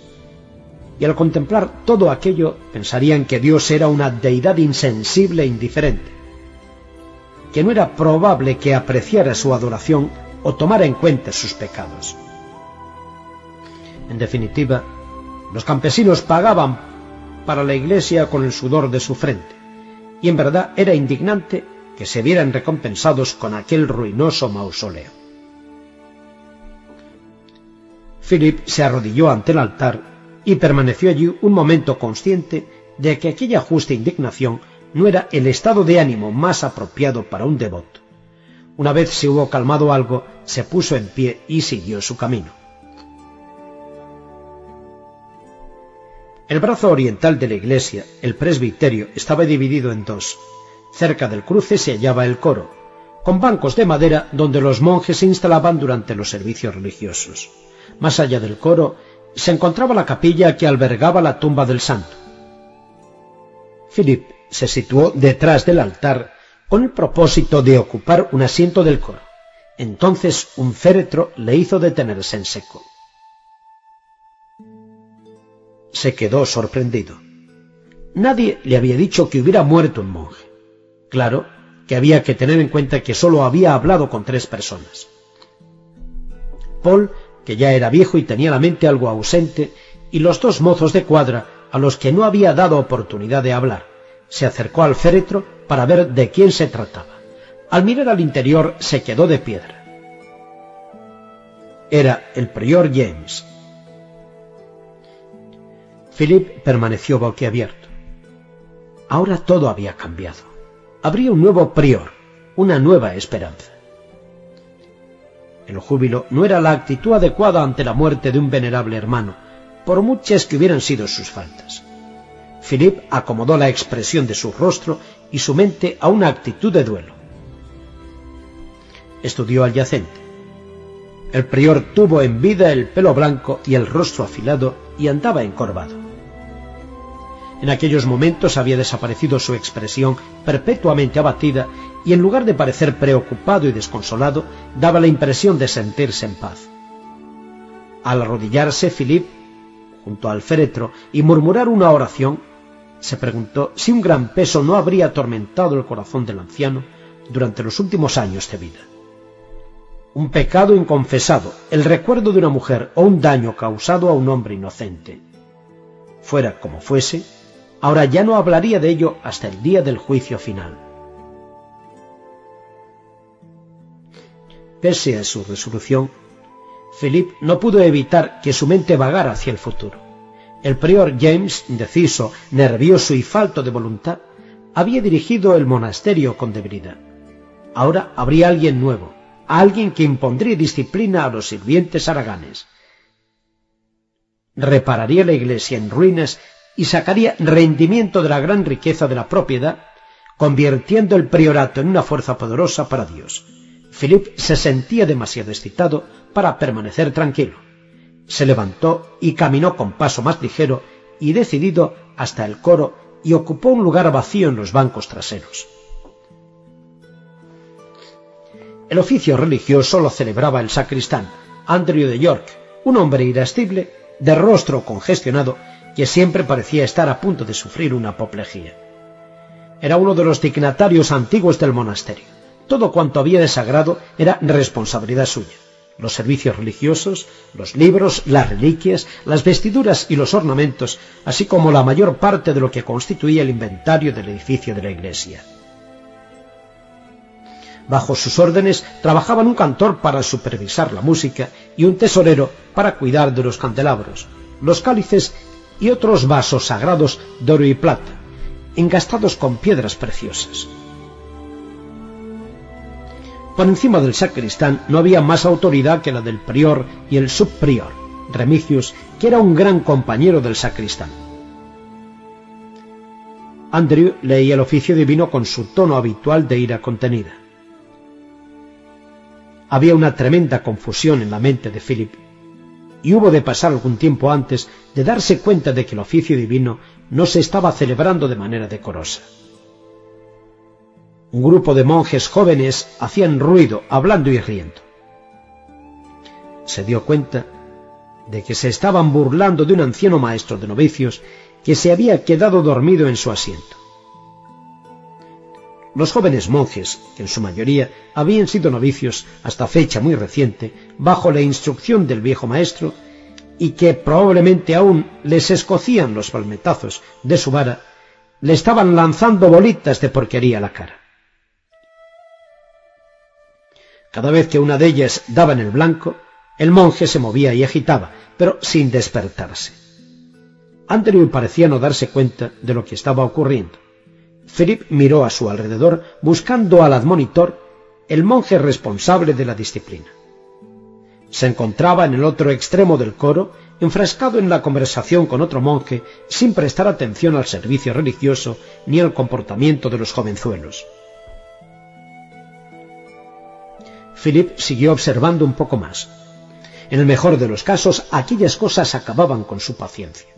Speaker 1: y al contemplar todo aquello pensarían que Dios era una deidad insensible e indiferente, que no era probable que apreciara su adoración o tomara en cuenta sus pecados. En definitiva, los campesinos pagaban para la iglesia con el sudor de su frente, y en verdad era indignante que se vieran recompensados con aquel ruinoso mausoleo. Philip se arrodilló ante el altar y permaneció allí un momento consciente de que aquella justa indignación no era el estado de ánimo más apropiado para un devoto. Una vez se hubo calmado algo, se puso en pie y siguió su camino. El brazo oriental de la iglesia, el presbiterio, estaba dividido en dos. Cerca del cruce se hallaba el coro, con bancos de madera donde los monjes se instalaban durante los servicios religiosos. Más allá del coro se encontraba la capilla que albergaba la tumba del santo. Philip se situó detrás del altar con el propósito de ocupar un asiento del coro. Entonces un féretro le hizo detenerse en seco. Se quedó sorprendido. Nadie le había dicho que hubiera muerto un monje. Claro que había que tener en cuenta que sólo había hablado con tres personas. Paul que ya era viejo y tenía la mente algo ausente, y los dos mozos de cuadra, a los que no había dado oportunidad de hablar. Se acercó al féretro para ver de quién se trataba. Al mirar al interior se quedó de piedra. Era el prior James. Philip permaneció boquiabierto. Ahora todo había cambiado. habría un nuevo prior, una nueva esperanza. El júbilo no era la actitud adecuada ante la muerte de un venerable hermano, por muchas que hubieran sido sus faltas. Philip acomodó la expresión de su rostro y su mente a una actitud de duelo. Estudió al yacente. El prior tuvo en vida el pelo blanco y el rostro afilado y andaba encorvado. En aquellos momentos había desaparecido su expresión perpetuamente abatida y en lugar de parecer preocupado y desconsolado, daba la impresión de sentirse en paz. Al arrodillarse, Philip, junto al féretro, y murmurar una oración, se preguntó si un gran peso no habría atormentado el corazón del anciano durante los últimos años de vida. Un pecado inconfesado, el recuerdo de una mujer o un daño causado a un hombre inocente. Fuera como fuese, ahora ya no hablaría de ello hasta el día del juicio final. Pese a su resolución, Philip no pudo evitar que su mente vagara hacia el futuro. El prior James, indeciso, nervioso y falto de voluntad, había dirigido el monasterio con debilidad. Ahora habría alguien nuevo, alguien que impondría disciplina a los sirvientes haraganes. Repararía la iglesia en ruinas y sacaría rendimiento de la gran riqueza de la propiedad, convirtiendo el priorato en una fuerza poderosa para Dios. Philip se sentía demasiado excitado para permanecer tranquilo se levantó y caminó con paso más ligero y decidido hasta el coro y ocupó un lugar vacío en los bancos traseros. El oficio religioso lo celebraba el sacristán, Andrew de York, un hombre irascible, de rostro congestionado, que siempre parecía estar a punto de sufrir una apoplejía. Era uno de los dignatarios antiguos del monasterio. Todo cuanto había de sagrado era responsabilidad suya los servicios religiosos, los libros, las reliquias, las vestiduras y los ornamentos, así como la mayor parte de lo que constituía el inventario del edificio de la iglesia. Bajo sus órdenes trabajaban un cantor para supervisar la música y un tesorero para cuidar de los candelabros, los cálices y otros vasos sagrados de oro y plata, engastados con piedras preciosas. Por encima del sacristán no había más autoridad que la del prior y el subprior, Remicius, que era un gran compañero del sacristán. Andrew leía el oficio divino con su tono habitual de ira contenida. Había una tremenda confusión en la mente de Philip, y hubo de pasar algún tiempo antes de darse cuenta de que el oficio divino no se estaba celebrando de manera decorosa. Un grupo de monjes jóvenes hacían ruido, hablando y riendo. Se dio cuenta de que se estaban burlando de un anciano maestro de novicios que se había quedado dormido en su asiento. Los jóvenes monjes, que en su mayoría habían sido novicios hasta fecha muy reciente, bajo la instrucción del viejo maestro, y que probablemente aún les escocían los palmetazos de su vara, le estaban lanzando bolitas de porquería a la cara. Cada vez que una de ellas daba en el blanco, el monje se movía y agitaba, pero sin despertarse. Andrew parecía no darse cuenta de lo que estaba ocurriendo. Philip miró a su alrededor buscando al admonitor, el monje responsable de la disciplina. Se encontraba en el otro extremo del coro, enfrascado en la conversación con otro monje, sin prestar atención al servicio religioso ni al comportamiento de los jovenzuelos. Philip siguió observando un poco más. En el mejor de los casos, aquellas cosas acababan con su paciencia.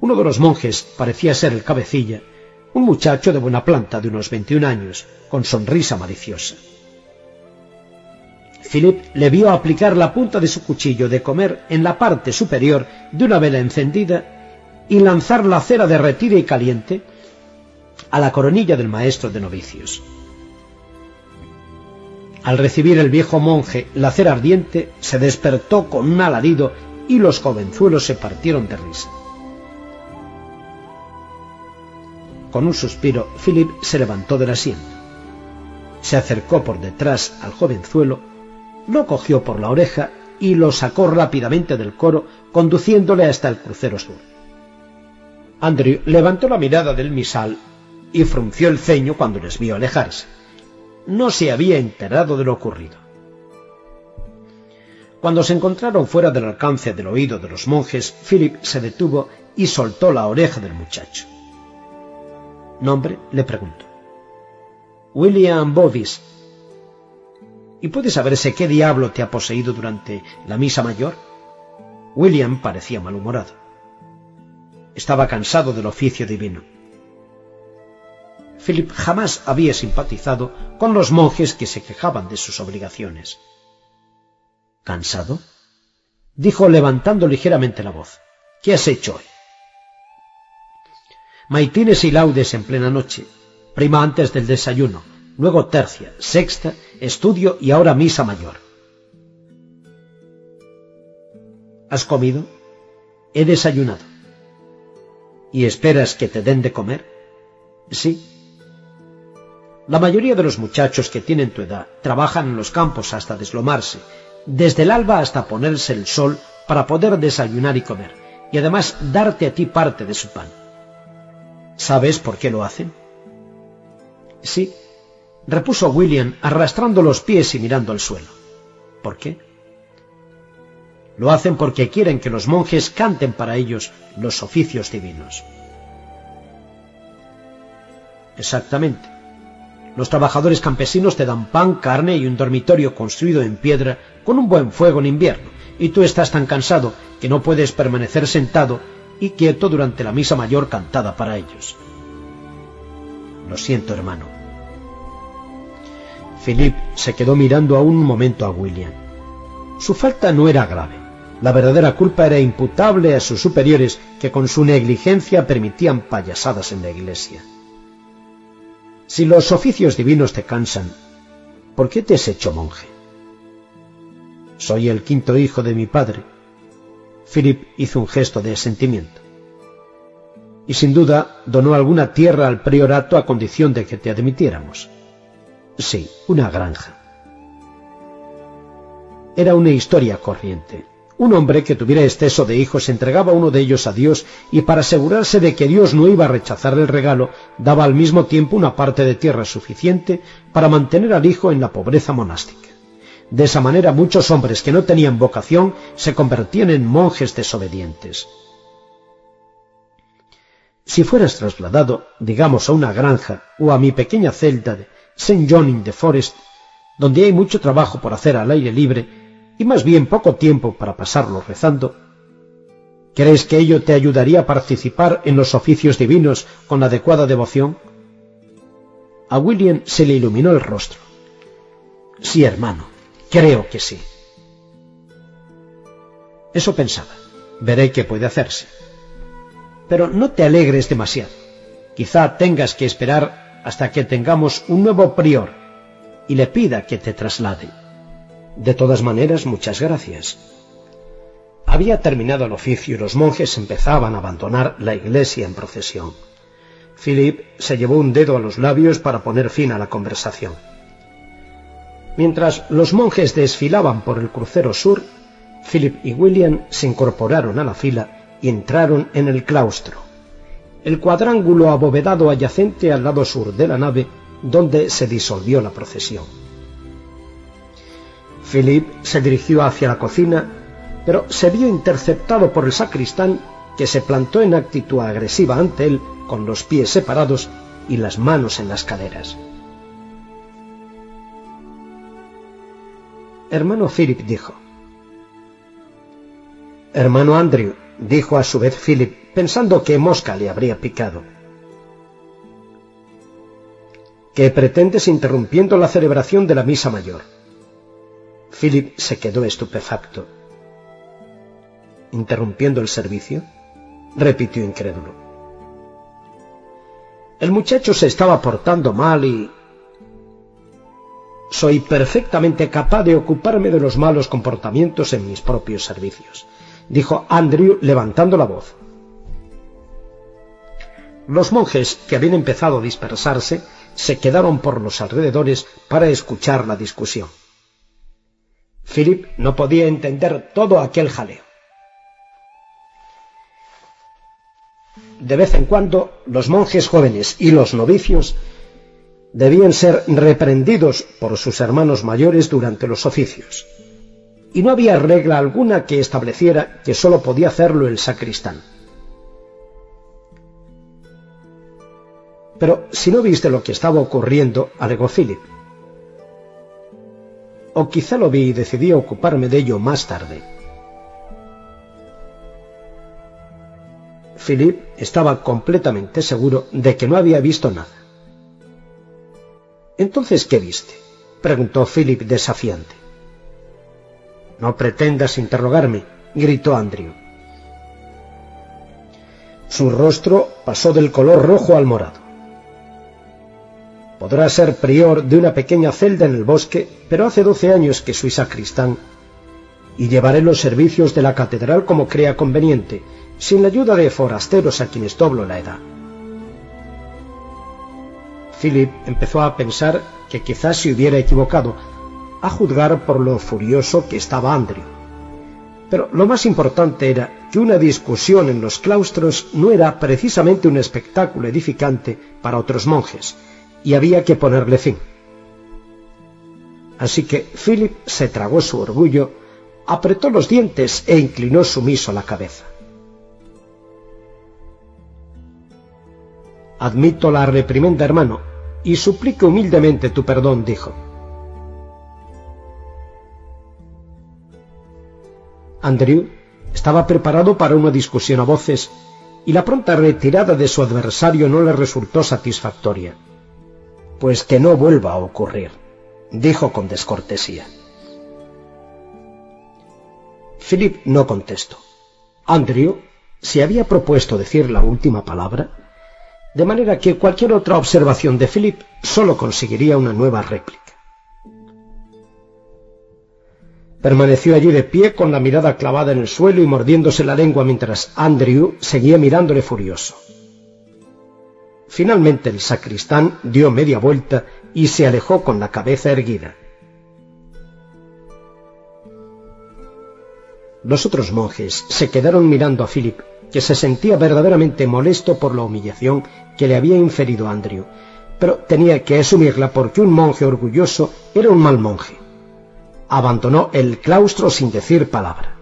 Speaker 1: Uno de los monjes parecía ser el cabecilla, un muchacho de buena planta de unos 21 años, con sonrisa maliciosa. Philip le vio aplicar la punta de su cuchillo de comer en la parte superior de una vela encendida y lanzar la cera derretida y caliente a la coronilla del maestro de novicios. Al recibir el viejo monje la cera ardiente, se despertó con un alarido y los jovenzuelos se partieron de risa. Con un suspiro, Philip se levantó del asiento. Se acercó por detrás al jovenzuelo, lo cogió por la oreja y lo sacó rápidamente del coro, conduciéndole hasta el crucero sur. Andrew levantó la mirada del misal y frunció el ceño cuando les vio alejarse. No se había enterado de lo ocurrido. Cuando se encontraron fuera del alcance del oído de los monjes, Philip se detuvo y soltó la oreja del muchacho. ¿Nombre? le preguntó. William Bovis. ¿Y puede saberse qué diablo te ha poseído durante la misa mayor? William parecía malhumorado. Estaba cansado del oficio divino. Philip jamás había simpatizado con los monjes que se quejaban de sus obligaciones. ¿Cansado? dijo levantando ligeramente la voz. ¿Qué has hecho hoy? Maitines y laudes en plena noche, prima antes del desayuno, luego tercia, sexta, estudio y ahora misa mayor. ¿Has comido? He desayunado. ¿Y esperas que te den de comer? Sí. La mayoría de los muchachos que tienen tu edad trabajan en los campos hasta deslomarse, desde el alba hasta ponerse el sol para poder desayunar y comer, y además darte a ti parte de su pan. ¿Sabes por qué lo hacen? Sí, repuso William, arrastrando los pies y mirando al suelo. ¿Por qué? Lo hacen porque quieren que los monjes canten para ellos los oficios divinos. Exactamente. Los trabajadores campesinos te dan pan, carne y un dormitorio construido en piedra con un buen fuego en invierno, y tú estás tan cansado que no puedes permanecer sentado y quieto durante la misa mayor cantada para ellos. Lo siento, hermano. Philip se quedó mirando a un momento a William. Su falta no era grave. La verdadera culpa era imputable a sus superiores que con su negligencia permitían payasadas en la iglesia. Si los oficios divinos te cansan, ¿por qué te has hecho monje? Soy el quinto hijo de mi padre. Philip hizo un gesto de sentimiento. Y sin duda donó alguna tierra al priorato a condición de que te admitiéramos. Sí, una granja. Era una historia corriente. Un hombre que tuviera exceso de hijos entregaba uno de ellos a Dios y para asegurarse de que Dios no iba a rechazar el regalo, daba al mismo tiempo una parte de tierra suficiente para mantener al hijo en la pobreza monástica. De esa manera muchos hombres que no tenían vocación se convertían en monjes desobedientes. Si fueras trasladado, digamos, a una granja o a mi pequeña celda de St. John in the Forest, donde hay mucho trabajo por hacer al aire libre, y más bien poco tiempo para pasarlo rezando, ¿crees que ello te ayudaría a participar en los oficios divinos con adecuada devoción? A William se le iluminó el rostro. Sí, hermano, creo que sí. Eso pensaba. Veré qué puede hacerse. Pero no te alegres demasiado. Quizá tengas que esperar hasta que tengamos un nuevo prior y le pida que te traslade. De todas maneras, muchas gracias. Había terminado el oficio y los monjes empezaban a abandonar la iglesia en procesión. Philip se llevó un dedo a los labios para poner fin a la conversación. Mientras los monjes desfilaban por el crucero sur, Philip y William se incorporaron a la fila y entraron en el claustro, el cuadrángulo abovedado adyacente al lado sur de la nave donde se disolvió la procesión. Philip se dirigió hacia la cocina, pero se vio interceptado por el sacristán que se plantó en actitud agresiva ante él con los pies separados y las manos en las caderas. Hermano Philip dijo. Hermano Andrew, dijo a su vez Philip, pensando que mosca le habría picado. ¿Qué pretendes interrumpiendo la celebración de la misa mayor? Philip se quedó estupefacto. ¿Interrumpiendo el servicio? repitió incrédulo. El muchacho se estaba portando mal y... Soy perfectamente capaz de ocuparme de los malos comportamientos en mis propios servicios, dijo Andrew levantando la voz. Los monjes, que habían empezado a dispersarse, se quedaron por los alrededores para escuchar la discusión. Philip no podía entender todo aquel jaleo. De vez en cuando los monjes jóvenes y los novicios debían ser reprendidos por sus hermanos mayores durante los oficios, y no había regla alguna que estableciera que sólo podía hacerlo el sacristán. Pero si no viste lo que estaba ocurriendo, alegó Philip. O quizá lo vi y decidí ocuparme de ello más tarde. Philip estaba completamente seguro de que no había visto nada. Entonces, ¿qué viste? preguntó Philip desafiante. No pretendas interrogarme, gritó Andrew. Su rostro pasó del color rojo al morado. Podrá ser prior de una pequeña celda en el bosque, pero hace doce años que soy sacristán y llevaré los servicios de la catedral como crea conveniente, sin la ayuda de forasteros a quienes doblo la edad. Philip empezó a pensar que quizás se hubiera equivocado, a juzgar por lo furioso que estaba Andrew. Pero lo más importante era que una discusión en los claustros no era precisamente un espectáculo edificante para otros monjes, y había que ponerle fin. Así que Philip se tragó su orgullo, apretó los dientes e inclinó sumiso la cabeza. Admito la reprimenda, hermano, y suplico humildemente tu perdón, dijo. Andrew estaba preparado para una discusión a voces y la pronta retirada de su adversario no le resultó satisfactoria. Pues que no vuelva a ocurrir, dijo con descortesía. Philip no contestó. Andrew se había propuesto decir la última palabra, de manera que cualquier otra observación de Philip sólo conseguiría una nueva réplica. Permaneció allí de pie con la mirada clavada en el suelo y mordiéndose la lengua mientras Andrew seguía mirándole furioso. Finalmente el sacristán dio media vuelta y se alejó con la cabeza erguida. Los otros monjes se quedaron mirando a Philip, que se sentía verdaderamente molesto por la humillación que le había inferido Andrew, pero tenía que asumirla porque un monje orgulloso era un mal monje. Abandonó el claustro sin decir palabra.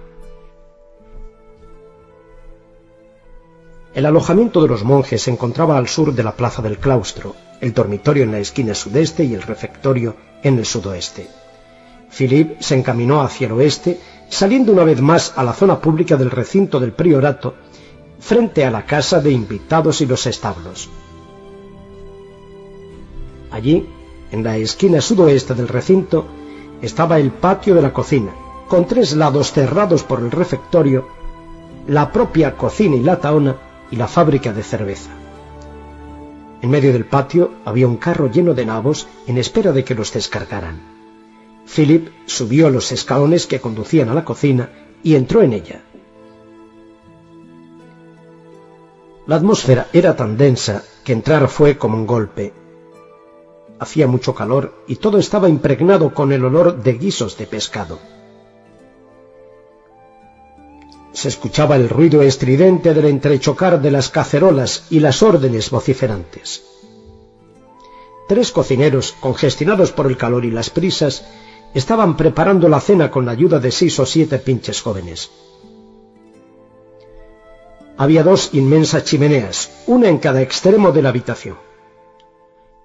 Speaker 1: El alojamiento de los monjes se encontraba al sur de la plaza del claustro, el dormitorio en la esquina sudeste y el refectorio en el sudoeste. Philip se encaminó hacia el oeste, saliendo una vez más a la zona pública del recinto del priorato, frente a la casa de invitados y los establos. Allí, en la esquina sudoeste del recinto, estaba el patio de la cocina, con tres lados cerrados por el refectorio, la propia cocina y la taona y la fábrica de cerveza. En medio del patio había un carro lleno de nabos en espera de que los descargaran. Philip subió los escalones que conducían a la cocina y entró en ella. La atmósfera era tan densa que entrar fue como un golpe. Hacía mucho calor y todo estaba impregnado con el olor de guisos de pescado. Se escuchaba el ruido estridente del entrechocar de las cacerolas y las órdenes vociferantes. Tres cocineros, congestionados por el calor y las prisas, estaban preparando la cena con la ayuda de seis o siete pinches jóvenes. Había dos inmensas chimeneas, una en cada extremo de la habitación.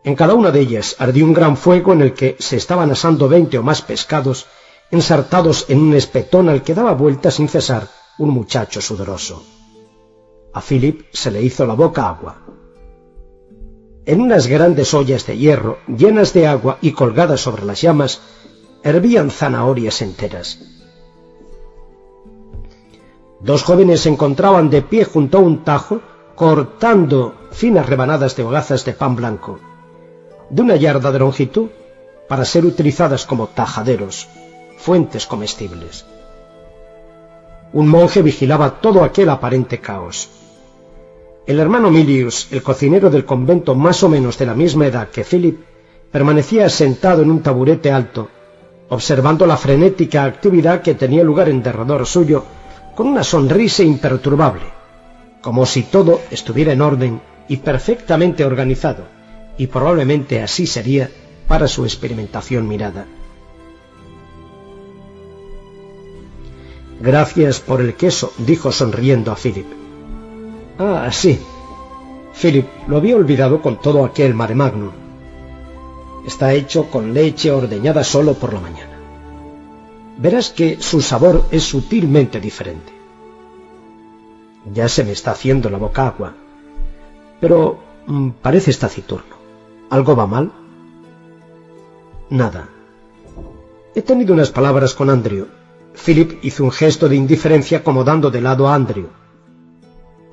Speaker 1: En cada una de ellas ardía un gran fuego en el que se estaban asando veinte o más pescados, ensartados en un espetón al que daba vueltas sin cesar un muchacho sudoroso. A Philip se le hizo la boca agua. En unas grandes ollas de hierro, llenas de agua y colgadas sobre las llamas, hervían zanahorias enteras. Dos jóvenes se encontraban de pie junto a un tajo, cortando finas rebanadas de hogazas de pan blanco, de una yarda de longitud, para ser utilizadas como tajaderos, fuentes comestibles. Un monje vigilaba todo aquel aparente caos. El hermano Milius, el cocinero del convento más o menos de la misma edad que Philip, permanecía sentado en un taburete alto, observando la frenética actividad que tenía lugar en derredor suyo con una sonrisa imperturbable, como si todo estuviera en orden y perfectamente organizado, y probablemente así sería para su experimentación mirada. Gracias por el queso, dijo sonriendo a Philip. Ah, sí. Philip lo había olvidado con todo aquel mare magnum. Está hecho con leche ordeñada solo por la mañana. Verás que su sabor es sutilmente diferente. Ya se me está haciendo la boca agua. Pero mm, parece taciturno. ¿Algo va mal? Nada. He tenido unas palabras con Andrew. Philip hizo un gesto de indiferencia como dando de lado a Andrew.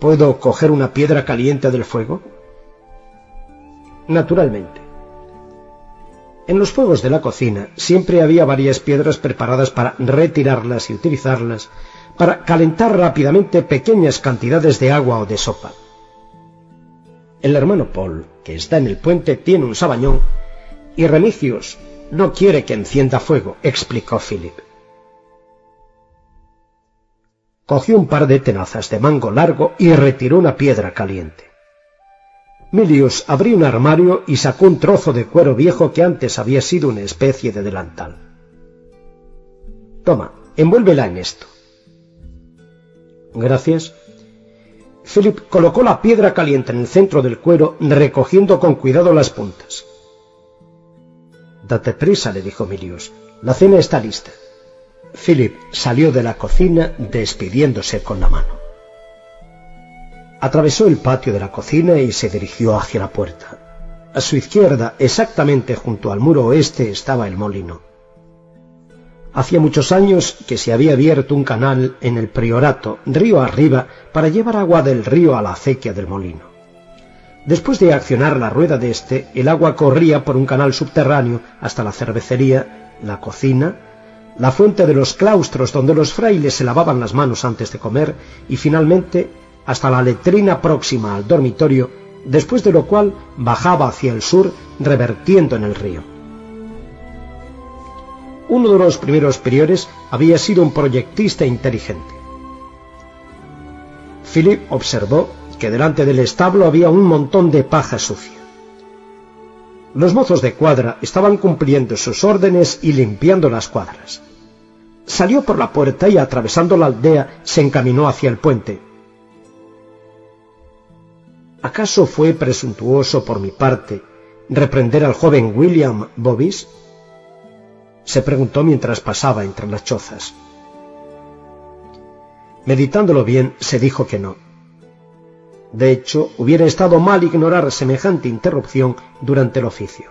Speaker 1: ¿Puedo coger una piedra caliente del fuego? Naturalmente. En los fuegos de la cocina siempre había varias piedras preparadas para retirarlas y utilizarlas para calentar rápidamente pequeñas cantidades de agua o de sopa. El hermano Paul, que está en el puente, tiene un sabañón y Remigius no quiere que encienda fuego, explicó Philip. Cogió un par de tenazas de mango largo y retiró una piedra caliente. Milius abrió un armario y sacó un trozo de cuero viejo que antes había sido una especie de delantal. Toma, envuélvela en esto. Gracias. Philip colocó la piedra caliente en el centro del cuero, recogiendo con cuidado las puntas. Date prisa, le dijo Milius. La cena está lista. Philip salió de la cocina despidiéndose con la mano. Atravesó el patio de la cocina y se dirigió hacia la puerta. A su izquierda, exactamente junto al muro oeste, estaba el molino. Hacía muchos años que se había abierto un canal en el priorato, río arriba, para llevar agua del río a la acequia del molino. Después de accionar la rueda de este, el agua corría por un canal subterráneo hasta la cervecería, la cocina, la fuente de los claustros donde los frailes se lavaban las manos antes de comer y finalmente hasta la letrina próxima al dormitorio, después de lo cual bajaba hacia el sur revertiendo en el río. Uno de los primeros priores había sido un proyectista inteligente. Philip observó que delante del establo había un montón de paja sucia. Los mozos de cuadra estaban cumpliendo sus órdenes y limpiando las cuadras. Salió por la puerta y atravesando la aldea se encaminó hacia el puente. ¿Acaso fue presuntuoso por mi parte reprender al joven William Bobis? Se preguntó mientras pasaba entre las chozas. Meditándolo bien, se dijo que no. De hecho, hubiera estado mal ignorar semejante interrupción durante el oficio.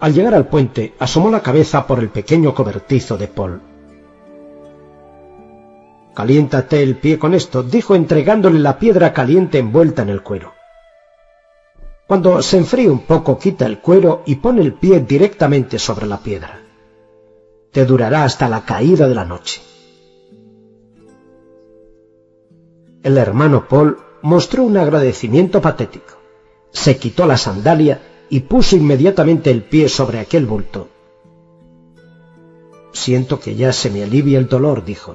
Speaker 1: Al llegar al puente, asomó la cabeza por el pequeño cobertizo de Paul. Caliéntate el pie con esto, dijo entregándole la piedra caliente envuelta en el cuero. Cuando se enfríe un poco, quita el cuero y pone el pie directamente sobre la piedra. Te durará hasta la caída de la noche. El hermano Paul mostró un agradecimiento patético. Se quitó la sandalia y puso inmediatamente el pie sobre aquel bulto. Siento que ya se me alivia el dolor, dijo.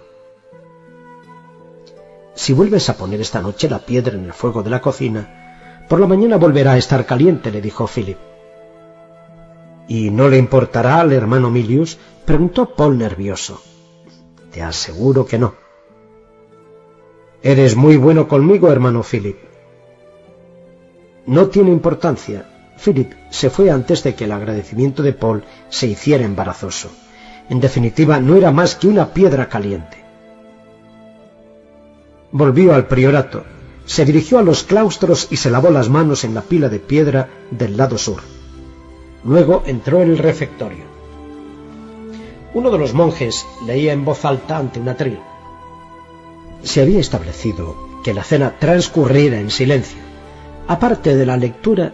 Speaker 1: Si vuelves a poner esta noche la piedra en el fuego de la cocina, por la mañana volverá a estar caliente, le dijo Philip. ¿Y no le importará al hermano Milius? preguntó Paul nervioso. Te aseguro que no. Eres muy bueno conmigo, hermano Philip. No tiene importancia. Philip se fue antes de que el agradecimiento de Paul se hiciera embarazoso. En definitiva, no era más que una piedra caliente. Volvió al priorato, se dirigió a los claustros y se lavó las manos en la pila de piedra del lado sur. Luego entró en el refectorio. Uno de los monjes leía en voz alta ante un atril. Se había establecido que la cena transcurriera en silencio, aparte de la lectura,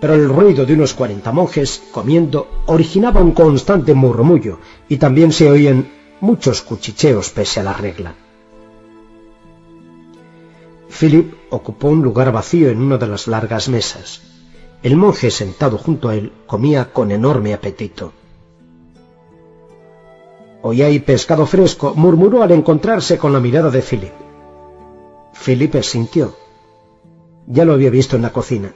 Speaker 1: pero el ruido de unos cuarenta monjes comiendo originaba un constante murmullo y también se oían muchos cuchicheos pese a la regla. Philip ocupó un lugar vacío en una de las largas mesas. El monje sentado junto a él comía con enorme apetito. Hoy hay pescado fresco, murmuró al encontrarse con la mirada de Philip. Philip sintió. Ya lo había visto en la cocina.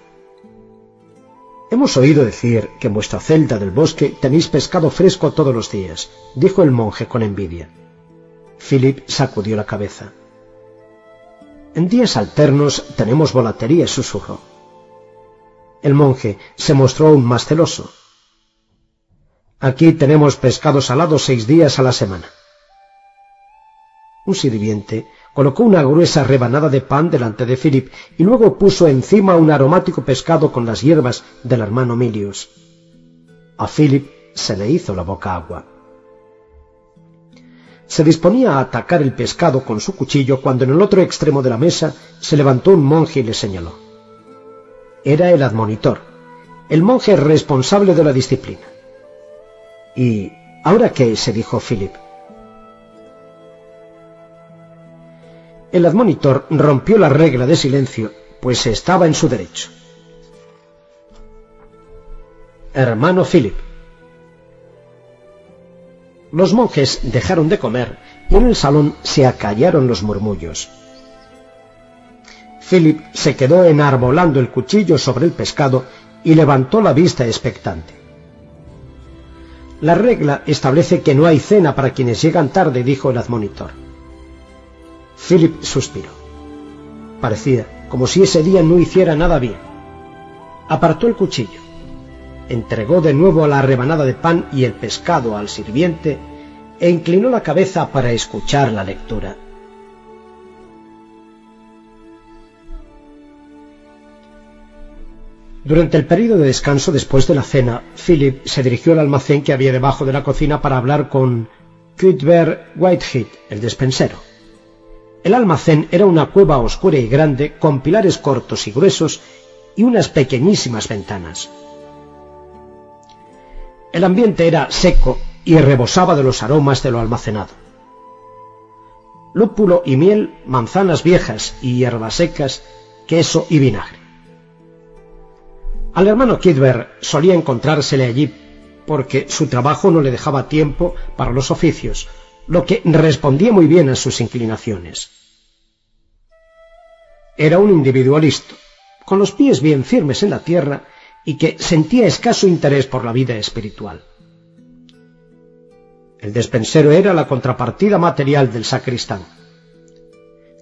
Speaker 1: Hemos oído decir que en vuestra celda del bosque tenéis pescado fresco todos los días, dijo el monje con envidia. Philip sacudió la cabeza. En días alternos tenemos volatería, susurró. El monje se mostró aún más celoso. Aquí tenemos pescado salado seis días a la semana. Un sirviente colocó una gruesa rebanada de pan delante de Philip y luego puso encima un aromático pescado con las hierbas del hermano Milius. A Philip se le hizo la boca agua. Se disponía a atacar el pescado con su cuchillo cuando en el otro extremo de la mesa se levantó un monje y le señaló. Era el admonitor, el monje responsable de la disciplina. ¿Y ahora qué? se dijo Philip. El admonitor rompió la regla de silencio, pues estaba en su derecho. Hermano Philip. Los monjes dejaron de comer y en el salón se acallaron los murmullos. Philip se quedó enarbolando el cuchillo sobre el pescado y levantó la vista expectante. La regla establece que no hay cena para quienes llegan tarde, dijo el admonitor. Philip suspiró. Parecía como si ese día no hiciera nada bien. Apartó el cuchillo, entregó de nuevo la rebanada de pan y el pescado al sirviente e inclinó la cabeza para escuchar la lectura. Durante el periodo de descanso después de la cena, Philip se dirigió al almacén que había debajo de la cocina para hablar con Cuthbert Whitehead, el despensero. El almacén era una cueva oscura y grande, con pilares cortos y gruesos y unas pequeñísimas ventanas. El ambiente era seco y rebosaba de los aromas de lo almacenado. Lúpulo y miel, manzanas viejas y hierbas secas, queso y vinagre. Al hermano Kidber solía encontrársele allí porque su trabajo no le dejaba tiempo para los oficios, lo que respondía muy bien a sus inclinaciones. Era un individualista, con los pies bien firmes en la tierra y que sentía escaso interés por la vida espiritual. El despensero era la contrapartida material del sacristán.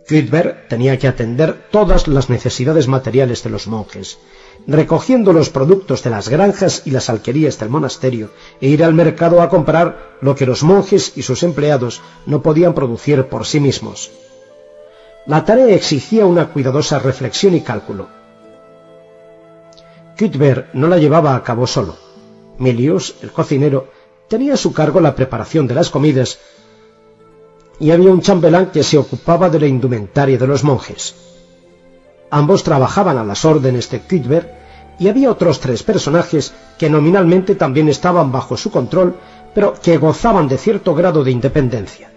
Speaker 1: Cuthbert tenía que atender todas las necesidades materiales de los monjes, recogiendo los productos de las granjas y las alquerías del monasterio e ir al mercado a comprar lo que los monjes y sus empleados no podían producir por sí mismos. La tarea exigía una cuidadosa reflexión y cálculo. Cuthbert no la llevaba a cabo solo. Milius, el cocinero, tenía a su cargo la preparación de las comidas y había un chambelán que se ocupaba de la indumentaria de los monjes. Ambos trabajaban a las órdenes de Cuthbert y había otros tres personajes que nominalmente también estaban bajo su control, pero que gozaban de cierto grado de independencia.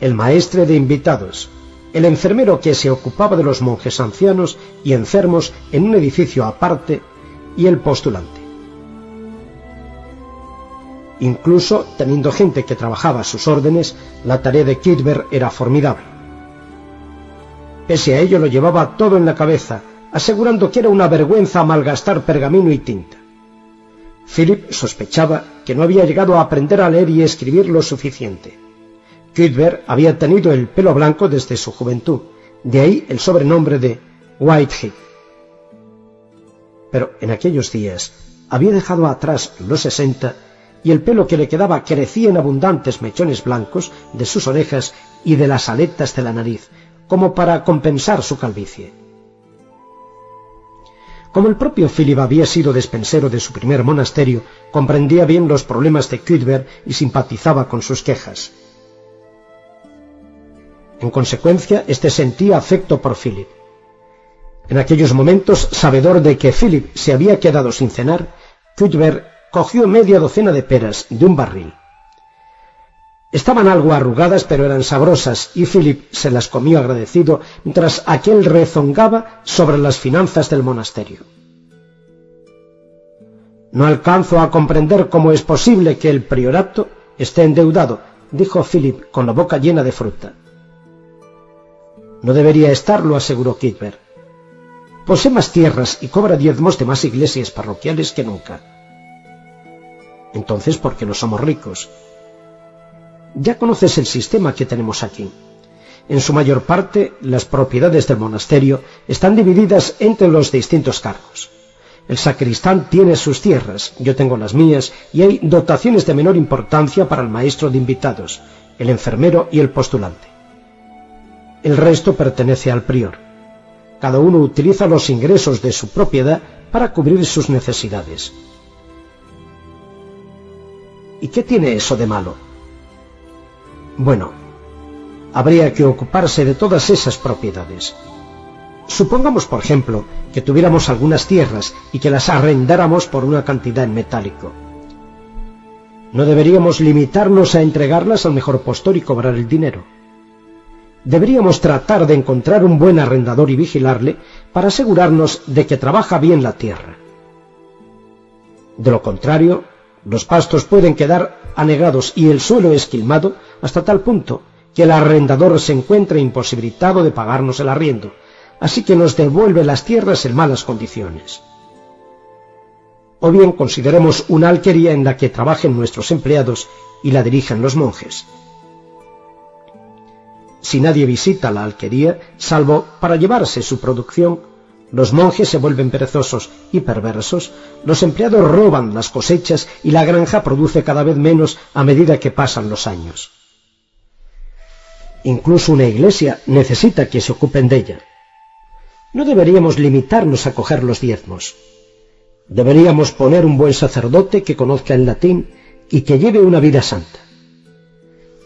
Speaker 1: El maestre de invitados, el enfermero que se ocupaba de los monjes ancianos y enfermos en un edificio aparte y el postulante. Incluso teniendo gente que trabajaba a sus órdenes, la tarea de Kidber era formidable. Pese a ello lo llevaba todo en la cabeza, asegurando que era una vergüenza malgastar pergamino y tinta. Philip sospechaba que no había llegado a aprender a leer y escribir lo suficiente Cuthbert había tenido el pelo blanco desde su juventud, de ahí el sobrenombre de Whitehead. Pero en aquellos días había dejado atrás los sesenta y el pelo que le quedaba crecía en abundantes mechones blancos de sus orejas y de las aletas de la nariz, como para compensar su calvicie. Como el propio Philip había sido despensero de su primer monasterio, comprendía bien los problemas de Cuthbert y simpatizaba con sus quejas. En consecuencia, éste sentía afecto por Philip. En aquellos momentos, sabedor de que Philip se había quedado sin cenar, Cuthbert cogió media docena de peras de un barril. Estaban algo arrugadas, pero eran sabrosas, y Philip se las comió agradecido mientras aquel rezongaba sobre las finanzas del monasterio. No alcanzo a comprender cómo es posible que el priorato esté endeudado, dijo Philip con la boca llena de fruta. No debería estarlo, aseguró Kidber. Posee más tierras y cobra diezmos de más iglesias parroquiales que nunca. Entonces, ¿por qué no somos ricos? Ya conoces el sistema que tenemos aquí. En su mayor parte, las propiedades del monasterio están divididas entre los distintos cargos. El sacristán tiene sus tierras, yo tengo las mías, y hay dotaciones de menor importancia para el maestro de invitados, el enfermero y el postulante. El resto pertenece al prior. Cada uno utiliza los ingresos de su propiedad para cubrir sus necesidades. ¿Y qué tiene eso de malo? Bueno, habría que ocuparse de todas esas propiedades. Supongamos, por ejemplo, que tuviéramos algunas tierras y que las arrendáramos por una cantidad en metálico. No deberíamos limitarnos a entregarlas al mejor postor y cobrar el dinero. Deberíamos tratar de encontrar un buen arrendador y vigilarle para asegurarnos de que trabaja bien la tierra. De lo contrario, los pastos pueden quedar anegados y el suelo esquilmado hasta tal punto que el arrendador se encuentre imposibilitado de pagarnos el arriendo, así que nos devuelve las tierras en malas condiciones. O bien consideremos una alquería en la que trabajen nuestros empleados y la dirijan los monjes. Si nadie visita la alquería, salvo para llevarse su producción, los monjes se vuelven perezosos y perversos, los empleados roban las cosechas y la granja produce cada vez menos a medida que pasan los años. Incluso una iglesia necesita que se ocupen de ella. No deberíamos limitarnos a coger los diezmos. Deberíamos poner un buen sacerdote que conozca el latín y que lleve una vida santa.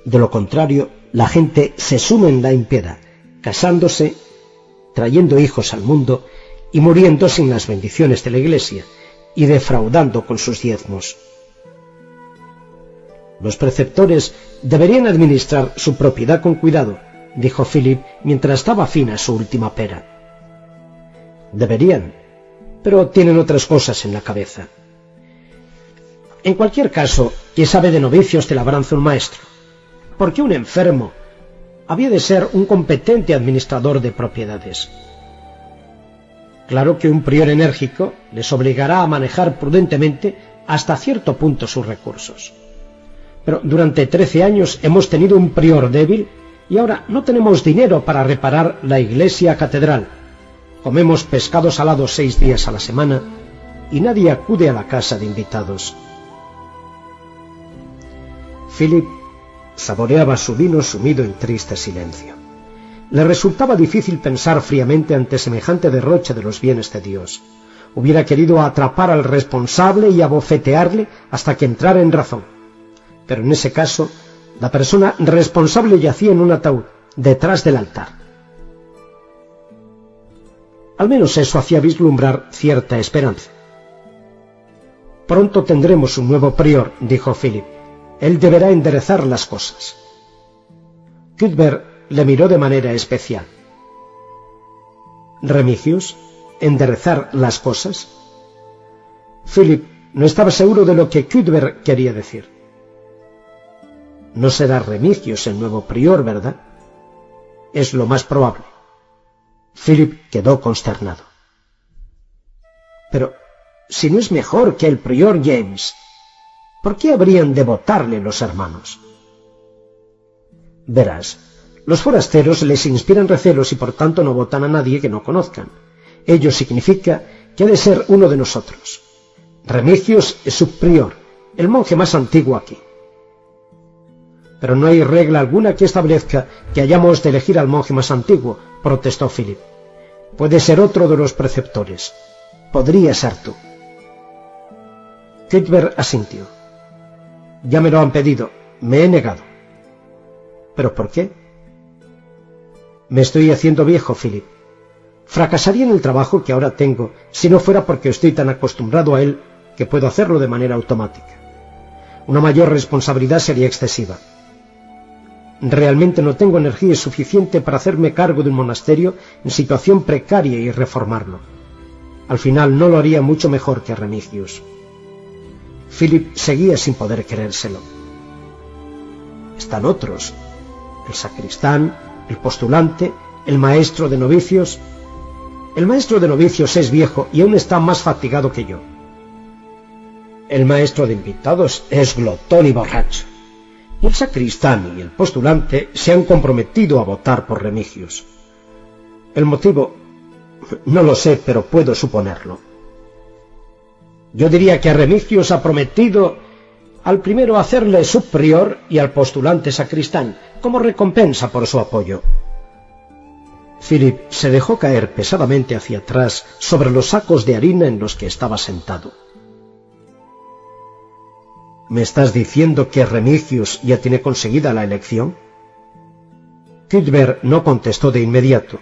Speaker 1: De lo contrario, la gente se sume en la impiedad, casándose, trayendo hijos al mundo y muriendo sin las bendiciones de la Iglesia y defraudando con sus diezmos. Los preceptores deberían administrar su propiedad con cuidado, dijo Philip mientras estaba fina su última pera. Deberían, pero tienen otras cosas en la cabeza. En cualquier caso, ¿qué sabe de novicios de labranza un maestro? ¿Por qué un enfermo había de ser un competente administrador de propiedades? Claro que un prior enérgico les obligará a manejar prudentemente hasta cierto punto sus recursos. Pero durante trece años hemos tenido un prior débil y ahora no tenemos dinero para reparar la iglesia catedral. Comemos pescado salado seis días a la semana y nadie acude a la casa de invitados. Philip saboreaba su vino sumido en triste silencio. Le resultaba difícil pensar fríamente ante semejante derroche de los bienes de Dios. Hubiera querido atrapar al responsable y abofetearle hasta que entrara en razón. Pero en ese caso, la persona responsable yacía en un ataúd, detrás del altar. Al menos eso hacía vislumbrar cierta esperanza. Pronto tendremos un nuevo prior, dijo Philip. Él deberá enderezar las cosas. Cuthbert le miró de manera especial. ¿Remigius? ¿Enderezar las cosas? Philip no estaba seguro de lo que Cuthbert quería decir. No será Remigius el nuevo prior, ¿verdad? Es lo más probable. Philip quedó consternado. Pero, si no es mejor que el prior James, ¿por qué habrían de votarle los hermanos? Verás, los forasteros les inspiran recelos y por tanto no votan a nadie que no conozcan. Ello significa que ha de ser uno de nosotros. Remigios es su prior, el monje más antiguo aquí. Pero no hay regla alguna que establezca que hayamos de elegir al monje más antiguo, protestó Philip. Puede ser otro de los preceptores. Podría ser tú. Cuthbert asintió. Ya me lo han pedido. Me he negado. ¿Pero por qué? Me estoy haciendo viejo, Philip. Fracasaría en el trabajo que ahora tengo si no fuera porque estoy tan acostumbrado a él que puedo hacerlo de manera automática. Una mayor responsabilidad sería excesiva. Realmente no tengo energía suficiente para hacerme cargo de un monasterio en situación precaria y reformarlo. Al final no lo haría mucho mejor que Remigius. Philip seguía sin poder creérselo. están otros, el sacristán, el postulante, el maestro de novicios. El maestro de novicios es viejo y aún está más fatigado que yo. El maestro de invitados es glotón y borracho. Y el sacristán y el postulante se han comprometido a votar por Remigius. El motivo no lo sé, pero puedo suponerlo. Yo diría que a Remigius ha prometido al primero hacerle subprior y al postulante sacristán, como recompensa por su apoyo. Philip se dejó caer pesadamente hacia atrás sobre los sacos de harina en los que estaba sentado. ¿Me estás diciendo que Remigius ya tiene conseguida la elección? Cuthbert no contestó de inmediato.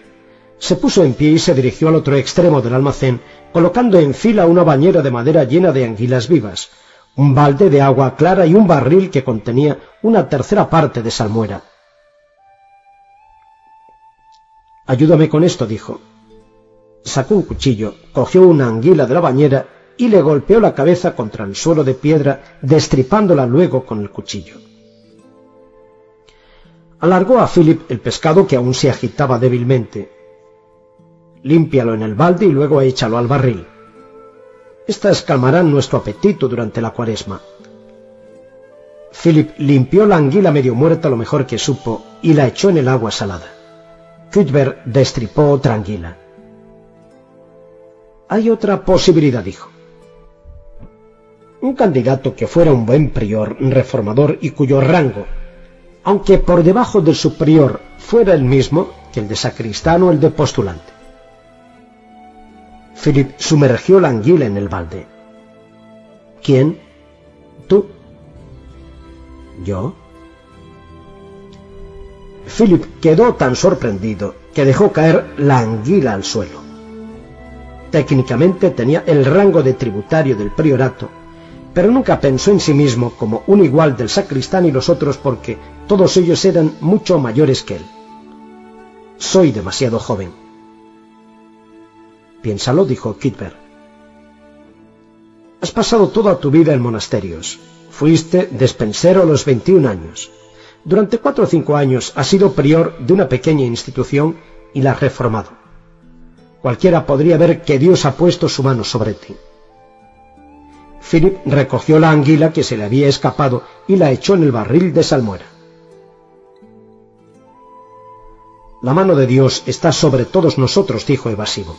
Speaker 1: Se puso en pie y se dirigió al otro extremo del almacén, colocando en fila una bañera de madera llena de anguilas vivas, un balde de agua clara y un barril que contenía una tercera parte de salmuera. Ayúdame con esto, dijo. Sacó un cuchillo, cogió una anguila de la bañera y le golpeó la cabeza contra el suelo de piedra, destripándola luego con el cuchillo. Alargó a Philip el pescado que aún se agitaba débilmente. Límpialo en el balde y luego échalo al barril. Estas calmarán nuestro apetito durante la cuaresma. Philip limpió la anguila medio muerta lo mejor que supo y la echó en el agua salada. Cuthbert destripó otra anguila. Hay otra posibilidad, dijo. Un candidato que fuera un buen prior, reformador y cuyo rango, aunque por debajo del superior fuera el mismo que el de sacristán o el de postulante. Philip sumergió la anguila en el balde. ¿Quién? ¿Tú? ¿Yo? Philip quedó tan sorprendido que dejó caer la anguila al suelo. Técnicamente tenía el rango de tributario del priorato, pero nunca pensó en sí mismo como un igual del sacristán y los otros porque todos ellos eran mucho mayores que él. Soy demasiado joven. Piénsalo, dijo Kitber. Has pasado toda tu vida en monasterios. Fuiste despensero a los 21 años. Durante cuatro o cinco años has sido prior de una pequeña institución y la has reformado. Cualquiera podría ver que Dios ha puesto su mano sobre ti. Philip recogió la anguila que se le había escapado y la echó en el barril de salmuera. La mano de Dios está sobre todos nosotros, dijo evasivo.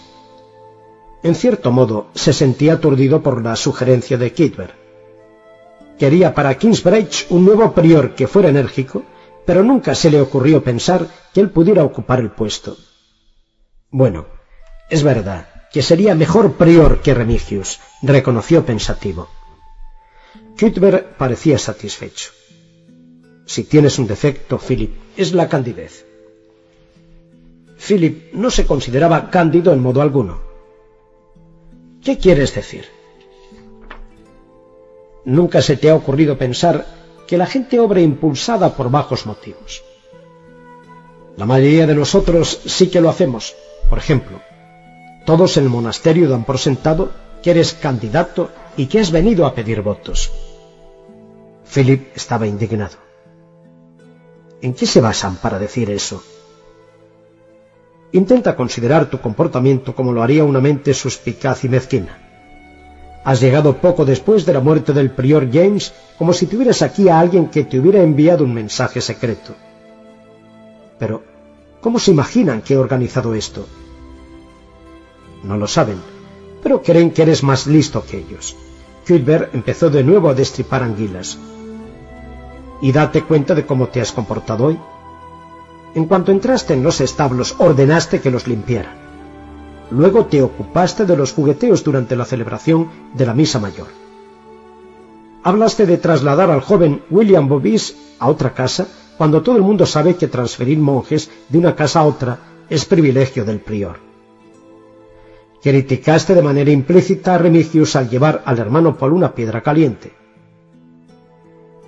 Speaker 1: En cierto modo, se sentía aturdido por la sugerencia de Kidber. Quería para Kingsbridge un nuevo prior que fuera enérgico, pero nunca se le ocurrió pensar que él pudiera ocupar el puesto. Bueno, es verdad que sería mejor prior que Remigius, reconoció pensativo. Cuthbert parecía satisfecho. Si tienes un defecto, Philip, es la candidez. Philip no se consideraba cándido en modo alguno. ¿Qué quieres decir? Nunca se te ha ocurrido pensar que la gente obra impulsada por bajos motivos. La mayoría de nosotros sí que lo hacemos. Por ejemplo, todos en el monasterio dan por sentado que eres candidato y que has venido a pedir votos. Philip estaba indignado. ¿En qué se basan para decir eso? Intenta considerar tu comportamiento como lo haría una mente suspicaz y mezquina. Has llegado poco después de la muerte del prior James como si tuvieras aquí a alguien que te hubiera enviado un mensaje secreto. Pero, ¿cómo se imaginan que he organizado esto? No lo saben, pero creen que eres más listo que ellos. Cuthbert empezó de nuevo a destripar anguilas. Y date cuenta de cómo te has comportado hoy. En cuanto entraste en los establos, ordenaste que los limpiaran. Luego te ocupaste de los jugueteos durante la celebración de la misa mayor. Hablaste de trasladar al joven William Bobis a otra casa cuando todo el mundo sabe que transferir monjes de una casa a otra es privilegio del prior. Criticaste de manera implícita a Remigius al llevar al hermano Paul una piedra caliente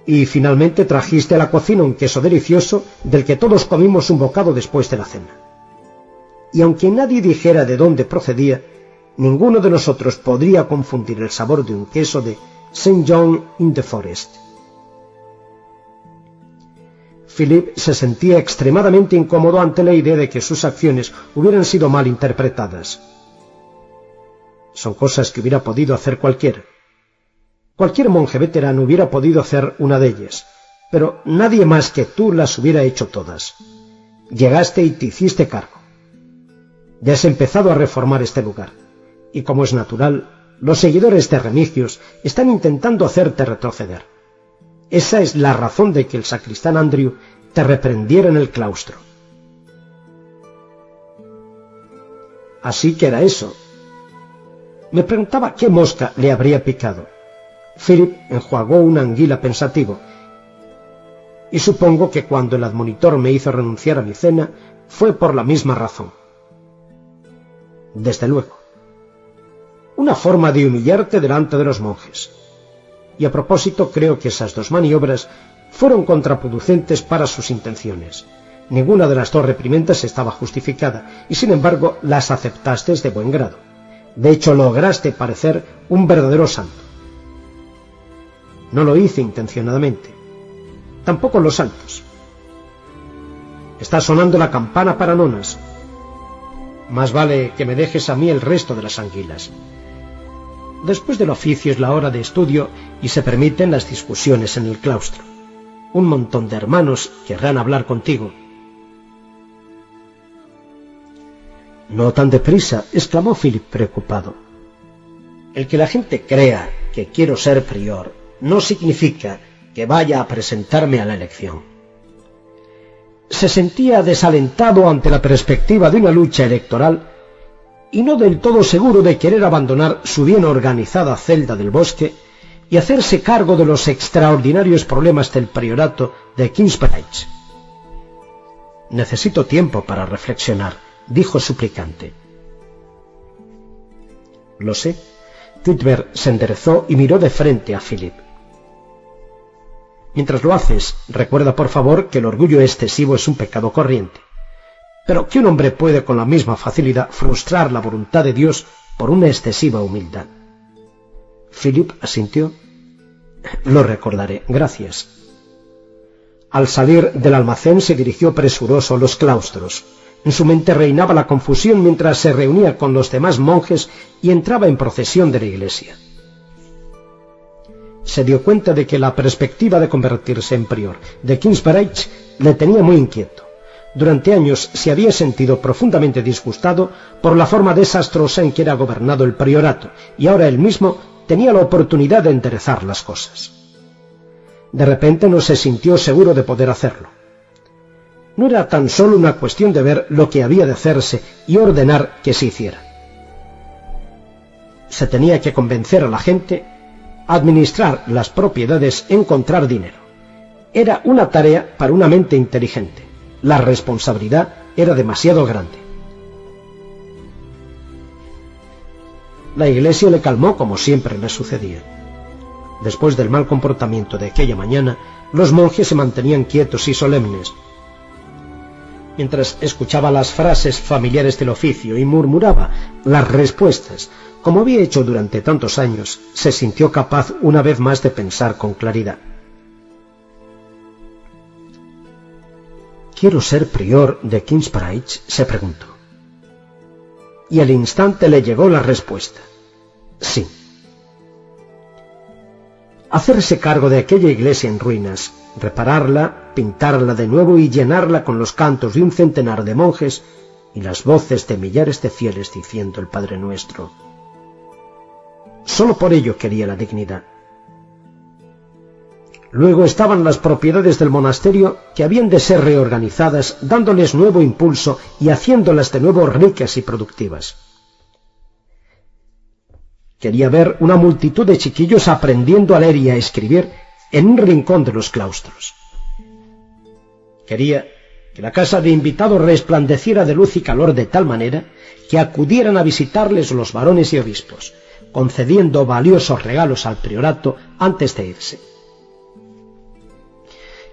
Speaker 1: y finalmente trajiste a la cocina un queso delicioso del que todos comimos un bocado después de la cena. Y aunque nadie dijera de dónde procedía, ninguno de nosotros podría confundir el sabor de un queso de St. John in the Forest. Philip se sentía extremadamente incómodo ante la idea de que sus acciones hubieran sido mal interpretadas. Son cosas que hubiera podido hacer cualquiera. Cualquier monje veterano hubiera podido hacer una de ellas, pero nadie más que tú las hubiera hecho todas. Llegaste y te hiciste cargo. Ya has empezado a reformar este lugar, y como es natural, los seguidores de Remigios están intentando hacerte retroceder. Esa es la razón de que el sacristán Andrew te reprendiera en el claustro. Así que era eso. Me preguntaba qué mosca le habría picado. Philip enjuagó una anguila pensativo. Y supongo que cuando el admonitor me hizo renunciar a mi cena fue por la misma razón. Desde luego. Una forma de humillarte delante de los monjes. Y a propósito creo que esas dos maniobras fueron contraproducentes para sus intenciones. Ninguna de las dos reprimendas estaba justificada y sin embargo las aceptaste de buen grado. De hecho lograste parecer un verdadero santo. No lo hice intencionadamente. Tampoco los santos. Está sonando la campana para nonas. Más vale que me dejes a mí el resto de las anguilas. Después del oficio es la hora de estudio y se permiten las discusiones en el claustro. Un montón de hermanos querrán hablar contigo. No tan deprisa, exclamó Philip preocupado. El que la gente crea que quiero ser prior no significa que vaya a presentarme a la elección. Se sentía desalentado ante la perspectiva de una lucha electoral y no del todo seguro de querer abandonar su bien organizada celda del bosque y hacerse cargo de los extraordinarios problemas del priorato de Kingsbridge. Necesito tiempo para reflexionar, dijo suplicante. Lo sé. Cuthbert se enderezó y miró de frente a Philip. Mientras lo haces, recuerda por favor que el orgullo excesivo es un pecado corriente pero que un hombre puede con la misma facilidad frustrar la voluntad de Dios por una excesiva humildad. Philip asintió. Lo recordaré. Gracias. Al salir del almacén se dirigió presuroso a los claustros. En su mente reinaba la confusión mientras se reunía con los demás monjes y entraba en procesión de la iglesia. Se dio cuenta de que la perspectiva de convertirse en prior de Kingsbridge le tenía muy inquieto. Durante años se había sentido profundamente disgustado por la forma desastrosa en que era gobernado el priorato, y ahora él mismo tenía la oportunidad de enderezar las cosas. De repente no se sintió seguro de poder hacerlo. No era tan solo una cuestión de ver lo que había de hacerse y ordenar que se hiciera. Se tenía que convencer a la gente, administrar las propiedades, encontrar dinero. Era una tarea para una mente inteligente la responsabilidad era demasiado grande. La iglesia le calmó como siempre le sucedía. Después del mal comportamiento de aquella mañana, los monjes se mantenían quietos y solemnes. Mientras escuchaba las frases familiares del oficio y murmuraba las respuestas, como había hecho durante tantos años, se sintió capaz una vez más de pensar con claridad. ¿Quiero ser prior de Kingsbridge? se preguntó. Y al instante le llegó la respuesta. Sí. Hacerse cargo de aquella iglesia en ruinas, repararla, pintarla de nuevo y llenarla con los cantos de un centenar de monjes y las voces de millares de fieles diciendo el Padre Nuestro. Solo por ello quería la dignidad. Luego estaban las propiedades del monasterio que habían de ser reorganizadas, dándoles nuevo impulso y haciéndolas de nuevo ricas y productivas. Quería ver una multitud de chiquillos aprendiendo a leer y a escribir en un rincón de los claustros. Quería que la casa de invitados resplandeciera de luz y calor de tal manera que acudieran a visitarles los varones y obispos, concediendo valiosos regalos al priorato antes de irse.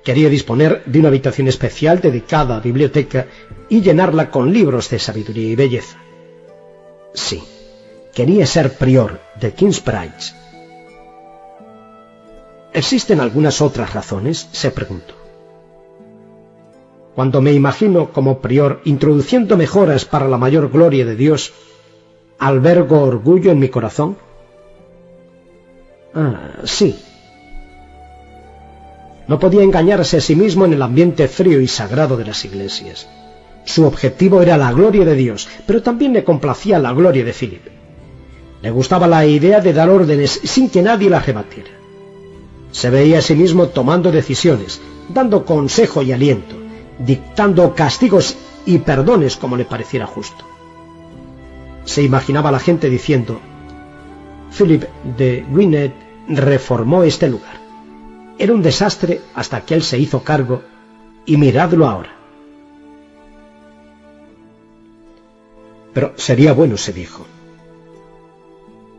Speaker 1: Quería disponer de una habitación especial dedicada a biblioteca y llenarla con libros de sabiduría y belleza. Sí, quería ser prior de Kingsbridge. ¿Existen algunas otras razones? se preguntó. cuando me imagino como prior introduciendo mejoras para la mayor gloria de Dios, albergo orgullo en mi corazón? Ah, sí. No podía engañarse a sí mismo en el ambiente frío y sagrado de las iglesias. Su objetivo era la gloria de Dios, pero también le complacía la gloria de Philip. Le gustaba la idea de dar órdenes sin que nadie la rebatiera. Se veía a sí mismo tomando decisiones, dando consejo y aliento, dictando castigos y perdones como le pareciera justo. Se imaginaba la gente diciendo, Philip de Gwynedd reformó este lugar. Era un desastre hasta que él se hizo cargo y miradlo ahora. Pero sería bueno, se dijo.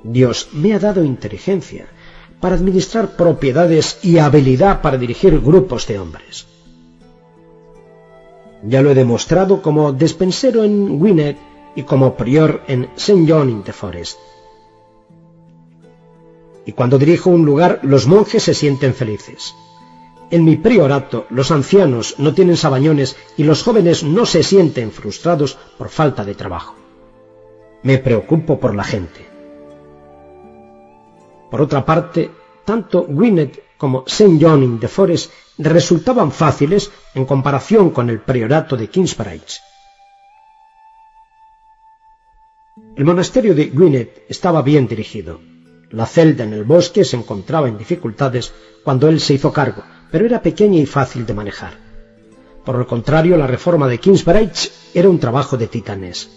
Speaker 1: Dios me ha dado inteligencia para administrar propiedades y habilidad para dirigir grupos de hombres. Ya lo he demostrado como despensero en Gwynedd y como prior en St. John in the Forest. Y cuando dirijo un lugar, los monjes se sienten felices. En mi priorato, los ancianos no tienen sabañones y los jóvenes no se sienten frustrados por falta de trabajo. Me preocupo por la gente. Por otra parte, tanto Gwynedd como St. John in the Forest resultaban fáciles en comparación con el priorato de Kingsbridge. El monasterio de Gwynedd estaba bien dirigido. La celda en el bosque se encontraba en dificultades cuando él se hizo cargo, pero era pequeña y fácil de manejar. Por el contrario, la reforma de Kingsbridge era un trabajo de titanes.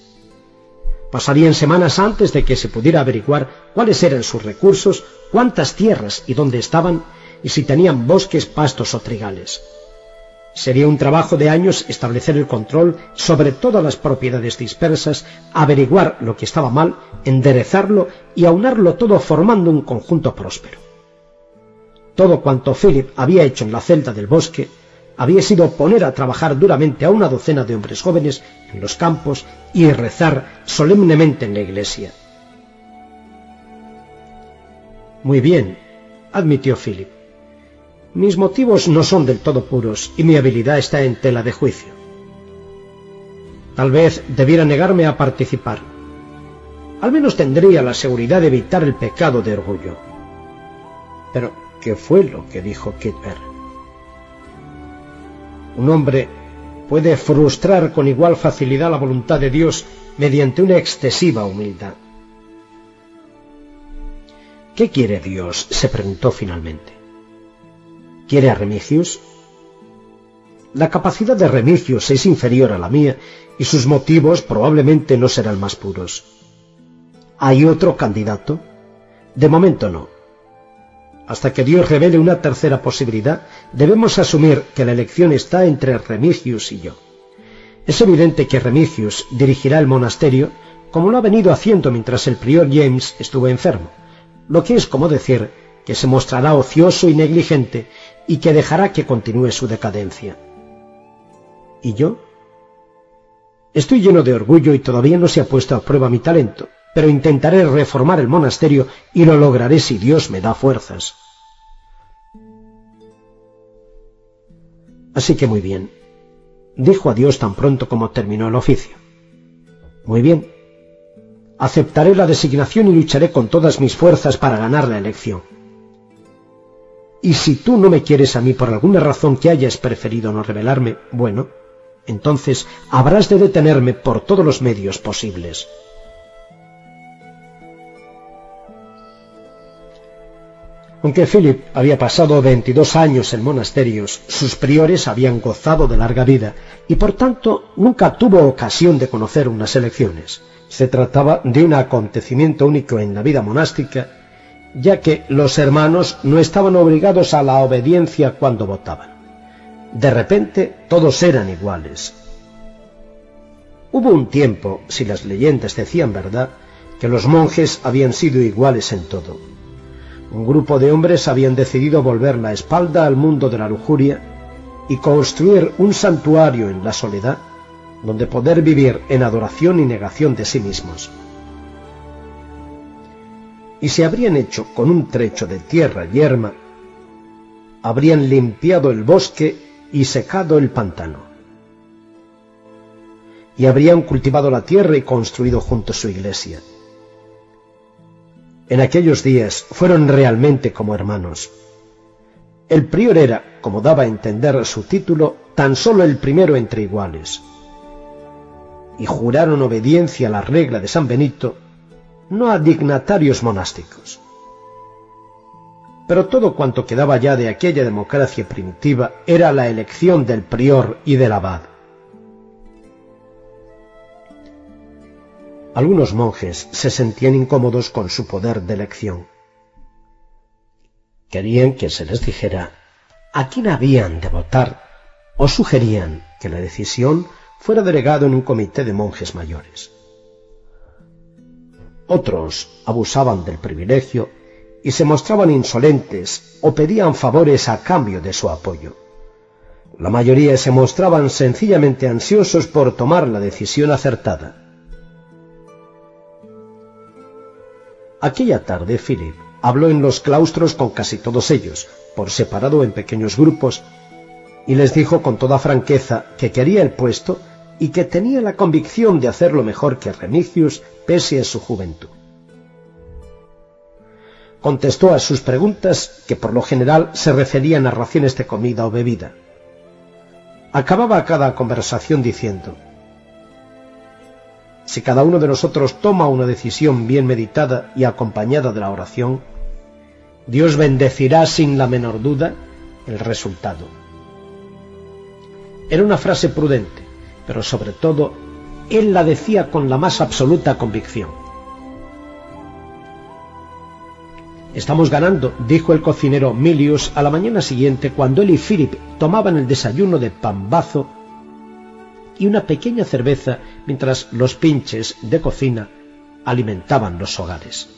Speaker 1: Pasarían semanas antes de que se pudiera averiguar cuáles eran sus recursos, cuántas tierras y dónde estaban, y si tenían bosques, pastos o trigales. Sería un trabajo de años establecer el control sobre todas las propiedades dispersas, averiguar lo que estaba mal, enderezarlo y aunarlo todo formando un conjunto próspero. Todo cuanto Philip había hecho en la celda del bosque había sido poner a trabajar duramente a una docena de hombres jóvenes en los campos y rezar solemnemente en la iglesia. Muy bien, admitió Philip. Mis motivos no son del todo puros y mi habilidad está en tela de juicio. Tal vez debiera negarme a participar. Al menos tendría la seguridad de evitar el pecado de orgullo. Pero, ¿qué fue lo que dijo Kitber? Un hombre puede frustrar con igual facilidad la voluntad de Dios mediante una excesiva humildad. ¿Qué quiere Dios? se preguntó finalmente. ¿Quiere a Remigius? La capacidad de Remigius es inferior a la mía y sus motivos probablemente no serán más puros. ¿Hay otro candidato? De momento no. Hasta que Dios revele una tercera posibilidad, debemos asumir que la elección está entre Remigius y yo. Es evidente que Remigius dirigirá el monasterio como lo ha venido haciendo mientras el prior James estuvo enfermo, lo que es como decir que se mostrará ocioso y negligente y que dejará que continúe su decadencia. ¿Y yo? Estoy lleno de orgullo y todavía no se ha puesto a prueba mi talento, pero intentaré reformar el monasterio y lo lograré si Dios me da fuerzas. Así que muy bien, dijo a Dios tan pronto como terminó el oficio. Muy bien, aceptaré la designación y lucharé con todas mis fuerzas para ganar la elección. Y si tú no me quieres a mí por alguna razón que hayas preferido no revelarme, bueno, entonces habrás de detenerme por todos los medios posibles. Aunque Philip había pasado 22 años en monasterios, sus priores habían gozado de larga vida y por tanto nunca tuvo ocasión de conocer unas elecciones. Se trataba de un acontecimiento único en la vida monástica ya que los hermanos no estaban obligados a la obediencia cuando votaban. De repente todos eran iguales. Hubo un tiempo, si las leyendas decían verdad, que los monjes habían sido iguales en todo. Un grupo de hombres habían decidido volver la espalda al mundo de la lujuria y construir un santuario en la soledad donde poder vivir en adoración y negación de sí mismos y se habrían hecho con un trecho de tierra yerma, habrían limpiado el bosque y secado el pantano. y habrían cultivado la tierra y construido junto su iglesia. En aquellos días fueron realmente como hermanos. El prior era, como daba a entender su título, tan solo el primero entre iguales. Y juraron obediencia a la regla de San Benito, no a dignatarios monásticos. Pero todo cuanto quedaba ya de aquella democracia primitiva era la elección del prior y del abad. Algunos monjes se sentían incómodos con su poder de elección. Querían que se les dijera a quién habían de votar o sugerían que la decisión fuera delegado en un comité de monjes mayores. Otros abusaban del privilegio y se mostraban insolentes o pedían favores a cambio de su apoyo. La mayoría se mostraban sencillamente ansiosos por tomar la decisión acertada. Aquella tarde Philip habló en los claustros con casi todos ellos, por separado en pequeños grupos, y les dijo con toda franqueza que quería el puesto y que tenía la convicción de hacerlo mejor que Remicius pese a su juventud. Contestó a sus preguntas que por lo general se referían a raciones de comida o bebida. Acababa cada conversación diciendo, si cada uno de nosotros toma una decisión bien meditada y acompañada de la oración, Dios bendecirá sin la menor duda el resultado. Era una frase prudente, pero sobre todo él la decía con la más absoluta convicción. Estamos ganando, dijo el cocinero Milius a la mañana siguiente cuando él y Philip tomaban el desayuno de pambazo y una pequeña cerveza mientras los pinches de cocina alimentaban los hogares.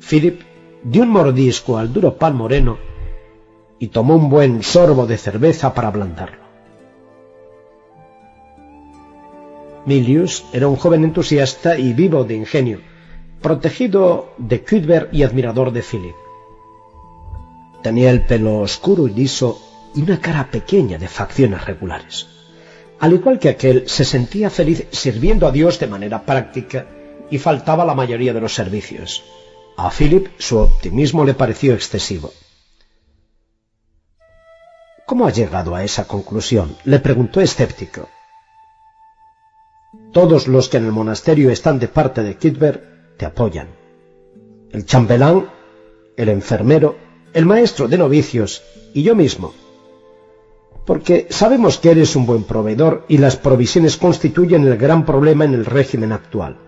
Speaker 1: Philip dio un mordisco al duro pan moreno y tomó un buen sorbo de cerveza para ablandarlo. Milius era un joven entusiasta y vivo de ingenio, protegido de Cuthbert y admirador de Philip. Tenía el pelo oscuro y liso y una cara pequeña de facciones regulares. Al igual que aquel, se sentía feliz sirviendo a Dios de manera práctica y faltaba la mayoría de los servicios. A Philip su optimismo le pareció excesivo. ¿Cómo ha llegado a esa conclusión? le preguntó escéptico. Todos los que en el monasterio están de parte de Kidber te apoyan. El chambelán, el enfermero, el maestro de novicios y yo mismo. Porque sabemos que eres un buen proveedor y las provisiones constituyen el gran problema en el régimen actual.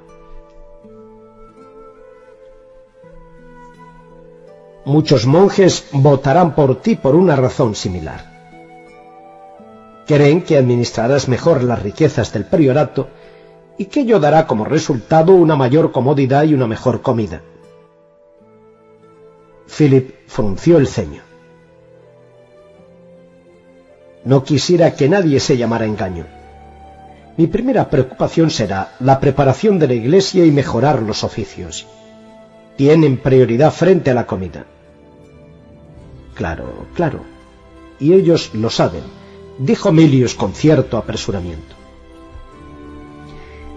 Speaker 1: Muchos monjes votarán por ti por una razón similar. Creen que administrarás mejor las riquezas del priorato y que ello dará como resultado una mayor comodidad y una mejor comida. Philip frunció el ceño. No quisiera que nadie se llamara engaño. Mi primera preocupación será la preparación de la iglesia y mejorar los oficios. Tienen prioridad frente a la comida. Claro, claro. Y ellos lo saben, dijo Milius con cierto apresuramiento.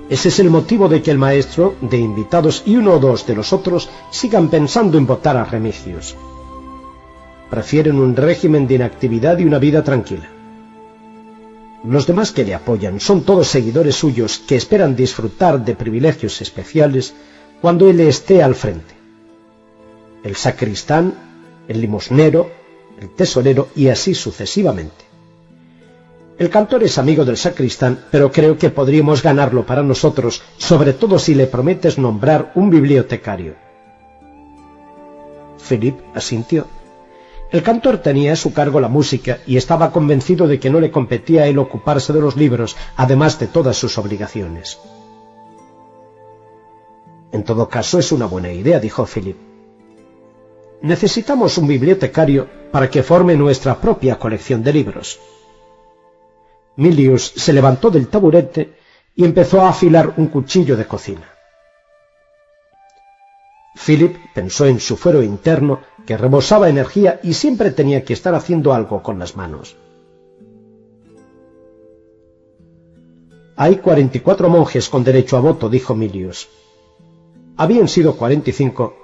Speaker 1: Ese es el motivo de que el maestro, de invitados y uno o dos de los otros sigan pensando en votar a Remicius. Prefieren un régimen de inactividad y una vida tranquila. Los demás que le apoyan son todos seguidores suyos que esperan disfrutar de privilegios especiales cuando él esté al frente. El sacristán, el limosnero, el tesorero y así sucesivamente. El cantor es amigo del sacristán, pero creo que podríamos ganarlo para nosotros, sobre todo si le prometes nombrar un bibliotecario. Philip asintió. El cantor tenía a su cargo la música y estaba convencido de que no le competía él ocuparse de los libros, además de todas sus obligaciones. En todo caso es una buena idea, dijo Philip. Necesitamos un bibliotecario para que forme nuestra propia colección de libros. Milius se levantó del taburete y empezó a afilar un cuchillo de cocina. Philip pensó en su fuero interno que rebosaba energía y siempre tenía que estar haciendo algo con las manos. Hay cuarenta y cuatro monjes con derecho a voto, dijo Milius. Habían sido cuarenta y cinco,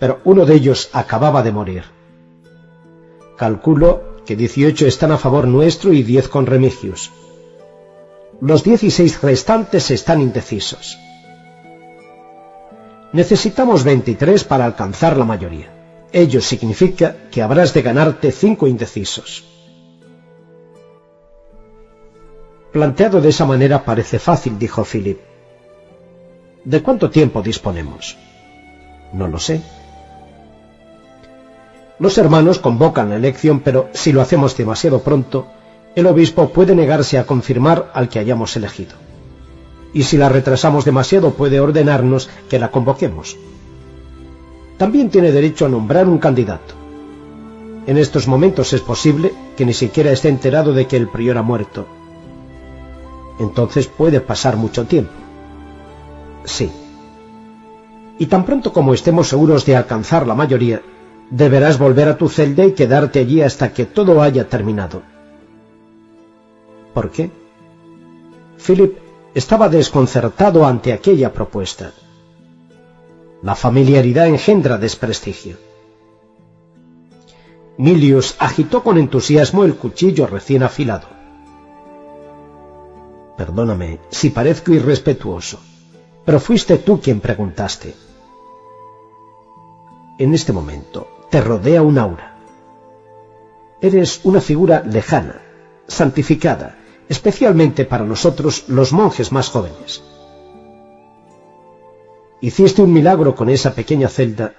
Speaker 1: pero uno de ellos acababa de morir. Calculo que dieciocho están a favor nuestro y diez con Remigius. Los dieciséis restantes están indecisos. Necesitamos veintitrés para alcanzar la mayoría. Ello significa que habrás de ganarte cinco indecisos. Planteado de esa manera parece fácil, dijo Philip. ¿De cuánto tiempo disponemos? No lo sé. Los hermanos convocan la elección, pero si lo hacemos demasiado pronto, el obispo puede negarse a confirmar al que hayamos elegido. Y si la retrasamos demasiado, puede ordenarnos que la convoquemos. También tiene derecho a nombrar un candidato. En estos momentos es posible que ni siquiera esté enterado de que el prior ha muerto entonces puede pasar mucho tiempo. Sí. Y tan pronto como estemos seguros de alcanzar la mayoría, deberás volver a tu celda y quedarte allí hasta que todo haya terminado. ¿Por qué? Philip estaba desconcertado ante aquella propuesta. La familiaridad engendra desprestigio. Milius agitó con entusiasmo el cuchillo recién afilado. Perdóname si parezco irrespetuoso, pero fuiste tú quien preguntaste. En este momento te rodea un aura. Eres una figura lejana, santificada, especialmente para nosotros los monjes más jóvenes. Hiciste un milagro con esa pequeña celda,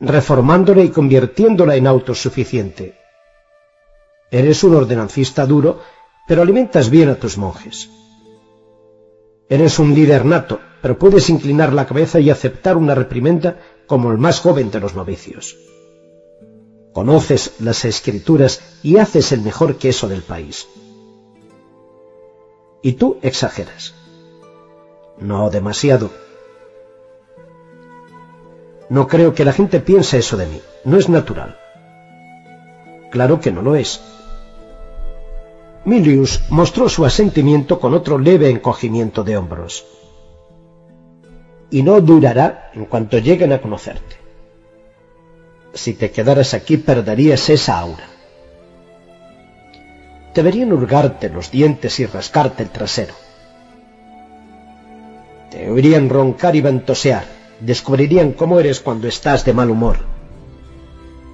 Speaker 1: reformándola y convirtiéndola en autosuficiente. Eres un ordenancista duro, pero alimentas bien a tus monjes. Eres un líder nato, pero puedes inclinar la cabeza y aceptar una reprimenda como el más joven de los novicios. Conoces las escrituras y haces el mejor queso del país. Y tú exageras. No demasiado. No creo que la gente piense eso de mí. No es natural. Claro que no lo es. Milius mostró su asentimiento con otro leve encogimiento de hombros. Y no durará en cuanto lleguen a conocerte. Si te quedaras aquí perderías esa aura. Deberían hurgarte los dientes y rascarte el trasero. Te oirían roncar y ventosear, descubrirían cómo eres cuando estás de mal humor.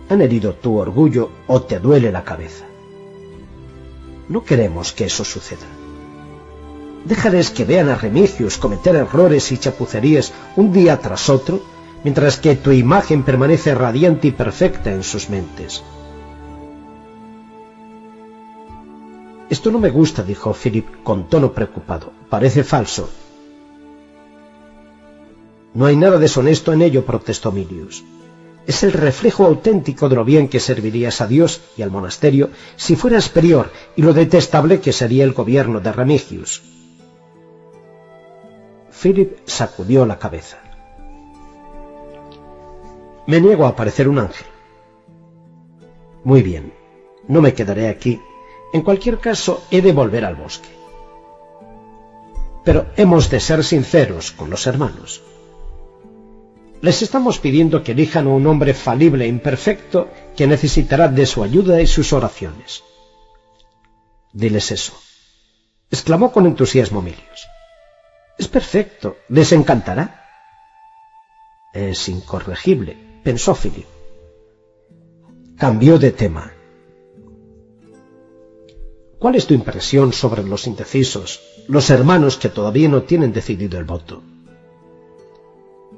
Speaker 1: Han herido tu orgullo o te duele la cabeza. No queremos que eso suceda. Déjales que vean a Remigius cometer errores y chapucerías un día tras otro, mientras que tu imagen permanece radiante y perfecta en sus mentes. Esto no me gusta, dijo Philip con tono preocupado. Parece falso. No hay nada deshonesto en ello, protestó Milius es el reflejo auténtico de lo bien que servirías a Dios y al monasterio si fueras prior y lo detestable que sería el gobierno de Remigius. Philip sacudió la cabeza. Me niego a parecer un ángel. Muy bien, no me quedaré aquí. En cualquier caso, he de volver al bosque. Pero hemos de ser sinceros con los hermanos. Les estamos pidiendo que elijan a un hombre falible e imperfecto que necesitará de su ayuda y sus oraciones. Diles eso. exclamó con entusiasmo Milius. Es perfecto, les encantará. Es incorregible, pensó Philip. Cambió de tema. ¿Cuál es tu impresión sobre los indecisos, los hermanos que todavía no tienen decidido el voto?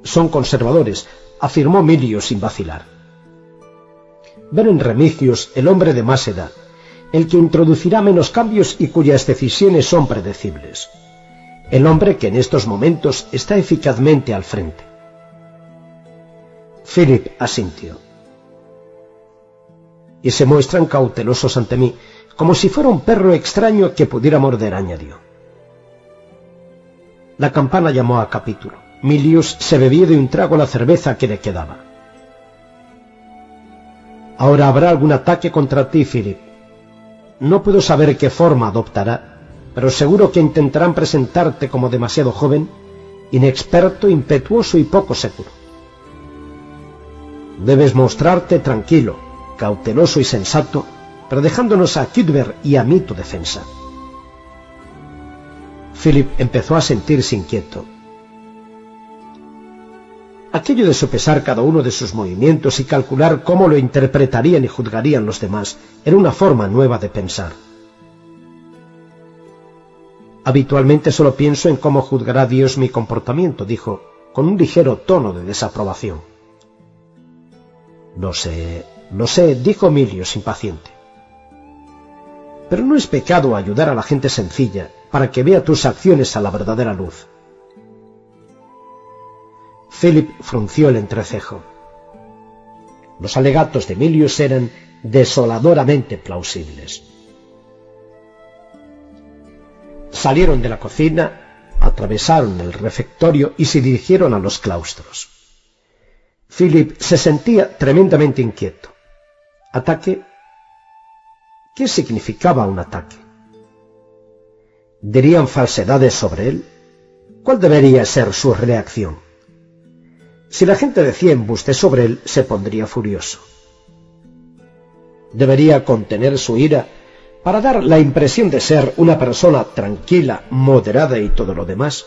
Speaker 1: son conservadores, afirmó Milio sin vacilar. Ven en Remigius el hombre de más edad, el que introducirá menos cambios y cuyas decisiones son predecibles. El hombre que en estos momentos está eficazmente al frente. Philip asintió. Y se muestran cautelosos ante mí, como si fuera un perro extraño que pudiera morder, añadió. La campana llamó a capítulo. Milius se bebió de un trago la cerveza que le quedaba. Ahora habrá algún ataque contra ti, Philip. No puedo saber qué forma adoptará, pero seguro que intentarán presentarte como demasiado joven, inexperto, impetuoso y poco seguro. Debes mostrarte tranquilo, cauteloso y sensato, pero dejándonos a Cuthbert y a mí tu defensa. Philip empezó a sentirse inquieto. Aquello de sopesar cada uno de sus movimientos y calcular cómo lo interpretarían y juzgarían los demás era una forma nueva de pensar. Habitualmente solo pienso en cómo juzgará Dios mi comportamiento, dijo, con un ligero tono de desaprobación. Lo sé, lo sé, dijo Emilios impaciente. Pero no es pecado ayudar a la gente sencilla para que vea tus acciones a la verdadera luz. Philip frunció el entrecejo. Los alegatos de Emilius eran desoladoramente plausibles. Salieron de la cocina, atravesaron el refectorio y se dirigieron a los claustros. Philip se sentía tremendamente inquieto. ¿Ataque? ¿Qué significaba un ataque? ¿Dirían falsedades sobre él? ¿Cuál debería ser su reacción? Si la gente decía embuste sobre él, se pondría furioso. Debería contener su ira para dar la impresión de ser una persona tranquila, moderada y todo lo demás.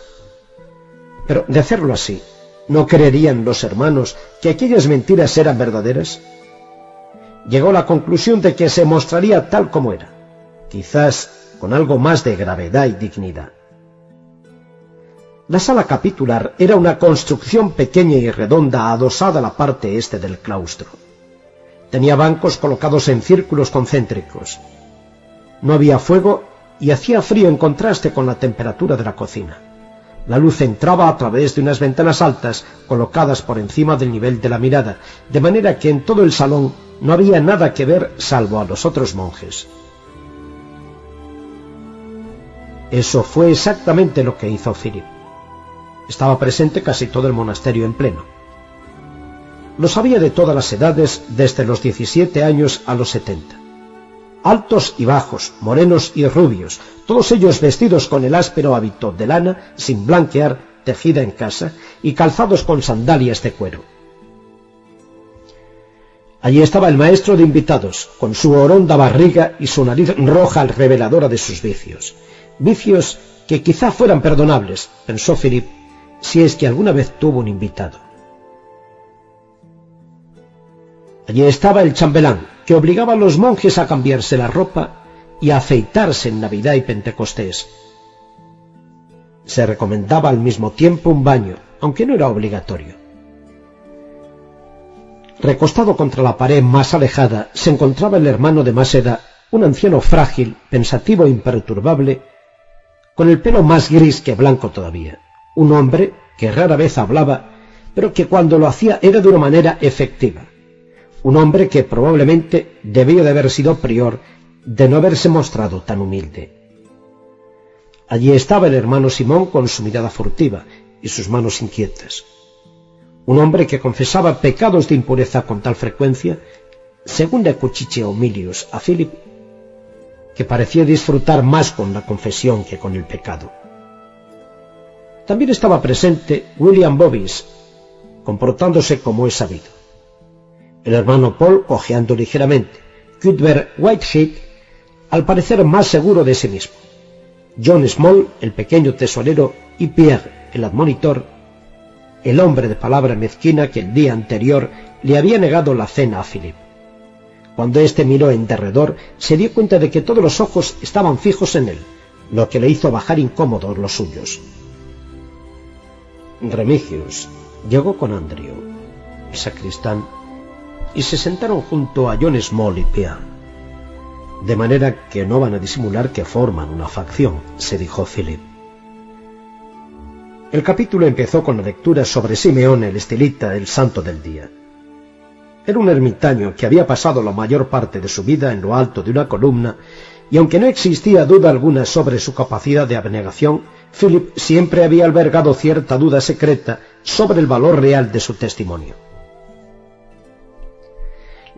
Speaker 1: Pero de hacerlo así, ¿no creerían los hermanos que aquellas mentiras eran verdaderas? Llegó a la conclusión de que se mostraría tal como era, quizás con algo más de gravedad y dignidad. La sala capitular era una construcción pequeña y redonda adosada a la parte este del claustro. Tenía bancos colocados en círculos concéntricos. No había fuego y hacía frío en contraste con la temperatura de la cocina. La luz entraba a través de unas ventanas altas colocadas por encima del nivel de la mirada, de manera que en todo el salón no había nada que ver salvo a los otros monjes. Eso fue exactamente lo que hizo Philip. Estaba presente casi todo el monasterio en pleno. Lo sabía de todas las edades, desde los 17 años a los 70. Altos y bajos, morenos y rubios, todos ellos vestidos con el áspero hábito de lana, sin blanquear, tejida en casa, y calzados con sandalias de cuero. Allí estaba el maestro de invitados, con su oronda barriga y su nariz roja reveladora de sus vicios. Vicios que quizá fueran perdonables, pensó Philip, si es que alguna vez tuvo un invitado. Allí estaba el chambelán, que obligaba a los monjes a cambiarse la ropa y a afeitarse en Navidad y Pentecostés. Se recomendaba al mismo tiempo un baño, aunque no era obligatorio. Recostado contra la pared más alejada se encontraba el hermano de más un anciano frágil, pensativo e imperturbable, con el pelo más gris que blanco todavía un hombre que rara vez hablaba, pero que cuando lo hacía era de una manera efectiva. Un hombre que probablemente debía de haber sido prior de no haberse mostrado tan humilde. Allí estaba el hermano Simón con su mirada furtiva y sus manos inquietas. Un hombre que confesaba pecados de impureza con tal frecuencia, según le acuchicheó Milius a Philip, que parecía disfrutar más con la confesión que con el pecado. También estaba presente William Bobbis, comportándose como es sabido. El hermano Paul cojeando ligeramente. Cuthbert Whitehead, al parecer más seguro de sí mismo. John Small, el pequeño tesorero, y Pierre, el admonitor, el hombre de palabra mezquina que el día anterior le había negado la cena a Philip. Cuando éste miró en derredor, se dio cuenta de que todos los ojos estaban fijos en él, lo que le hizo bajar incómodos los suyos. Remigius llegó con Andrew, el sacristán, y se sentaron junto a John Small y Pierre. De manera que no van a disimular que forman una facción, se dijo Philip. El capítulo empezó con la lectura sobre Simeón el estilita, el santo del día. Era un ermitaño que había pasado la mayor parte de su vida en lo alto de una columna, y aunque no existía duda alguna sobre su capacidad de abnegación, Philip siempre había albergado cierta duda secreta sobre el valor real de su testimonio.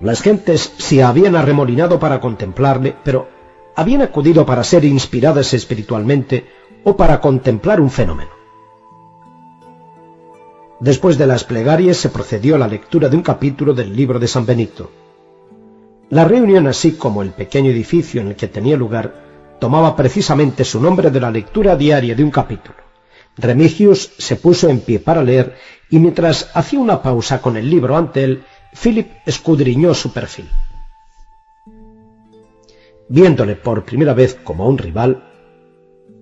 Speaker 1: Las gentes se habían arremolinado para contemplarle, pero habían acudido para ser inspiradas espiritualmente o para contemplar un fenómeno. Después de las plegarias se procedió a la lectura de un capítulo del libro de San Benito. La reunión, así como el pequeño edificio en el que tenía lugar, tomaba precisamente su nombre de la lectura diaria de un capítulo. Remigius se puso en pie para leer y mientras hacía una pausa con el libro ante él, Philip escudriñó su perfil. Viéndole por primera vez como un rival,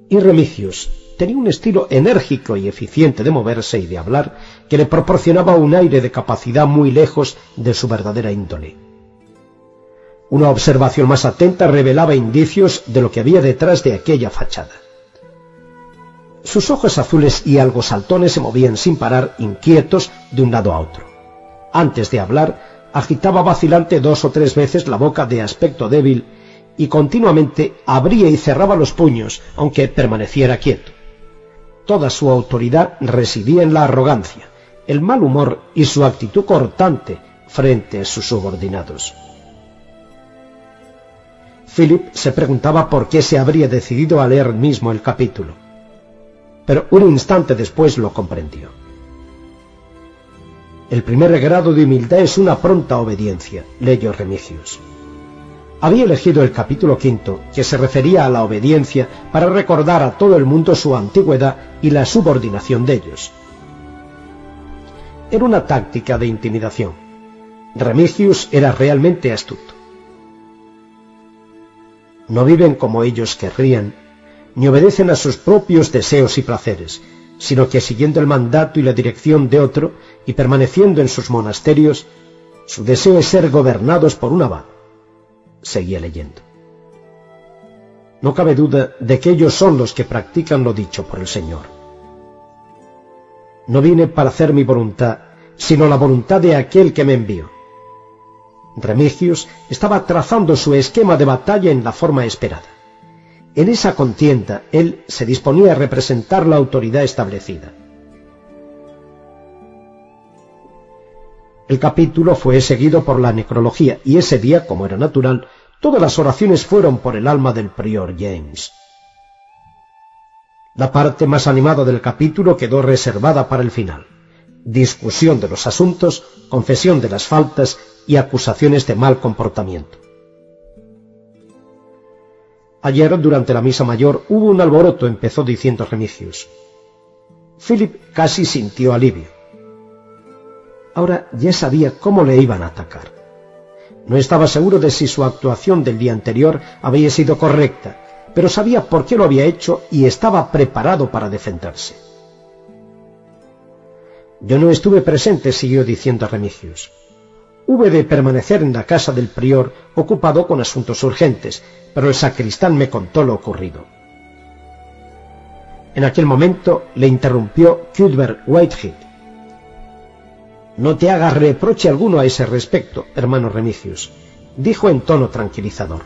Speaker 1: y Remigius tenía un estilo enérgico y eficiente de moverse y de hablar que le proporcionaba un aire de capacidad muy lejos de su verdadera índole. Una observación más atenta revelaba indicios de lo que había detrás de aquella fachada. Sus ojos azules y algo saltones se movían sin parar, inquietos, de un lado a otro. Antes de hablar, agitaba vacilante dos o tres veces la boca de aspecto débil y continuamente abría y cerraba los puños, aunque permaneciera quieto. Toda su autoridad residía en la arrogancia, el mal humor y su actitud cortante frente a sus subordinados. Philip se preguntaba por qué se habría decidido a leer mismo el capítulo, pero un instante después lo comprendió. El primer grado de humildad es una pronta obediencia, leyó Remigius había elegido el capítulo quinto, que se refería a la obediencia, para recordar a todo el mundo su antigüedad y la subordinación de ellos. Era una táctica de intimidación. Remigius era realmente astuto. No viven como ellos querrían, ni obedecen a sus propios deseos y placeres, sino que siguiendo el mandato y la dirección de otro y permaneciendo en sus monasterios, su deseo es ser gobernados por un abad seguía leyendo. No cabe duda de que ellos son los que practican lo dicho por el Señor. No vine para hacer mi voluntad, sino la voluntad de aquel que me envió. Remigius estaba trazando su esquema de batalla en la forma esperada. En esa contienda él se disponía a representar la autoridad establecida. El capítulo fue seguido por la necrología y ese día, como era natural, todas las oraciones fueron por el alma del prior James. La parte más animada del capítulo quedó reservada para el final. Discusión de los asuntos, confesión de las faltas y acusaciones de mal comportamiento. Ayer, durante la misa mayor, hubo un alboroto, empezó diciendo Remicius. Philip casi sintió alivio. Ahora ya sabía cómo le iban a atacar. No estaba seguro de si su actuación del día anterior había sido correcta, pero sabía por qué lo había hecho y estaba preparado para defenderse. Yo no estuve presente, siguió diciendo Remigius. Hube de permanecer en la casa del prior ocupado con asuntos urgentes, pero el sacristán me contó lo ocurrido. En aquel momento le interrumpió Cuthbert Whitehead, no te hagas reproche alguno a ese respecto, hermano Remicius, dijo en tono tranquilizador.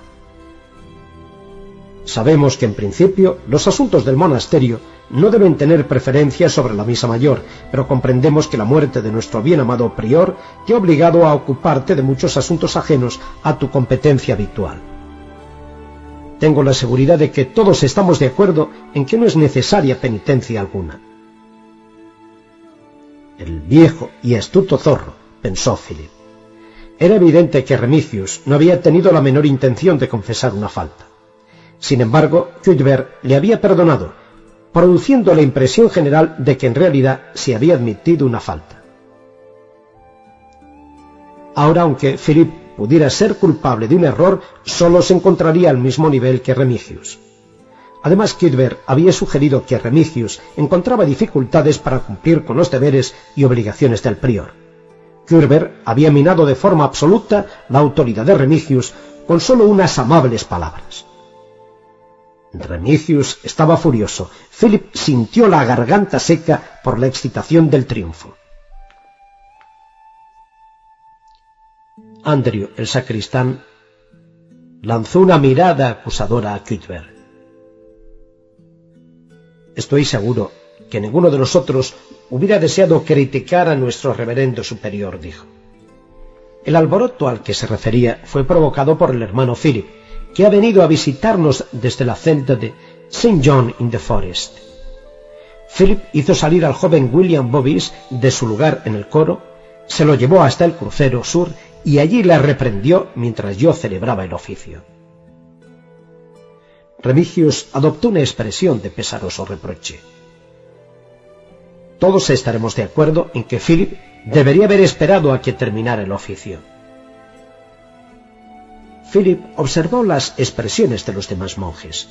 Speaker 1: Sabemos que en principio los asuntos del monasterio no deben tener preferencia sobre la misa mayor, pero comprendemos que la muerte de nuestro bien amado prior te ha obligado a ocuparte de muchos asuntos ajenos a tu competencia habitual. Tengo la seguridad de que todos estamos de acuerdo en que no es necesaria penitencia alguna. El viejo y astuto zorro, pensó Philip. Era evidente que Remicius no había tenido la menor intención de confesar una falta. Sin embargo, Cuthbert le había perdonado, produciendo la impresión general de que en realidad se había admitido una falta. Ahora, aunque Philip pudiera ser culpable de un error, solo se encontraría al mismo nivel que Remicius. Además, Kidber había sugerido que Remigius encontraba dificultades para cumplir con los deberes y obligaciones del prior. Kürber había minado de forma absoluta la autoridad de Remigius con solo unas amables palabras. Remigius estaba furioso. Philip sintió la garganta seca por la excitación del triunfo. Andrew, el sacristán, lanzó una mirada acusadora a Cuthbert. Estoy seguro que ninguno de nosotros hubiera deseado criticar a nuestro reverendo superior, dijo. El alboroto al que se refería fue provocado por el hermano Philip, que ha venido a visitarnos desde la celda de St. John in the Forest. Philip hizo salir al joven William Bobbies de su lugar en el coro, se lo llevó hasta el crucero sur y allí le reprendió mientras yo celebraba el oficio. Remigius adoptó una expresión de pesaroso reproche. Todos estaremos de acuerdo en que Philip debería haber esperado a que terminara el oficio. Philip observó las expresiones de los demás monjes.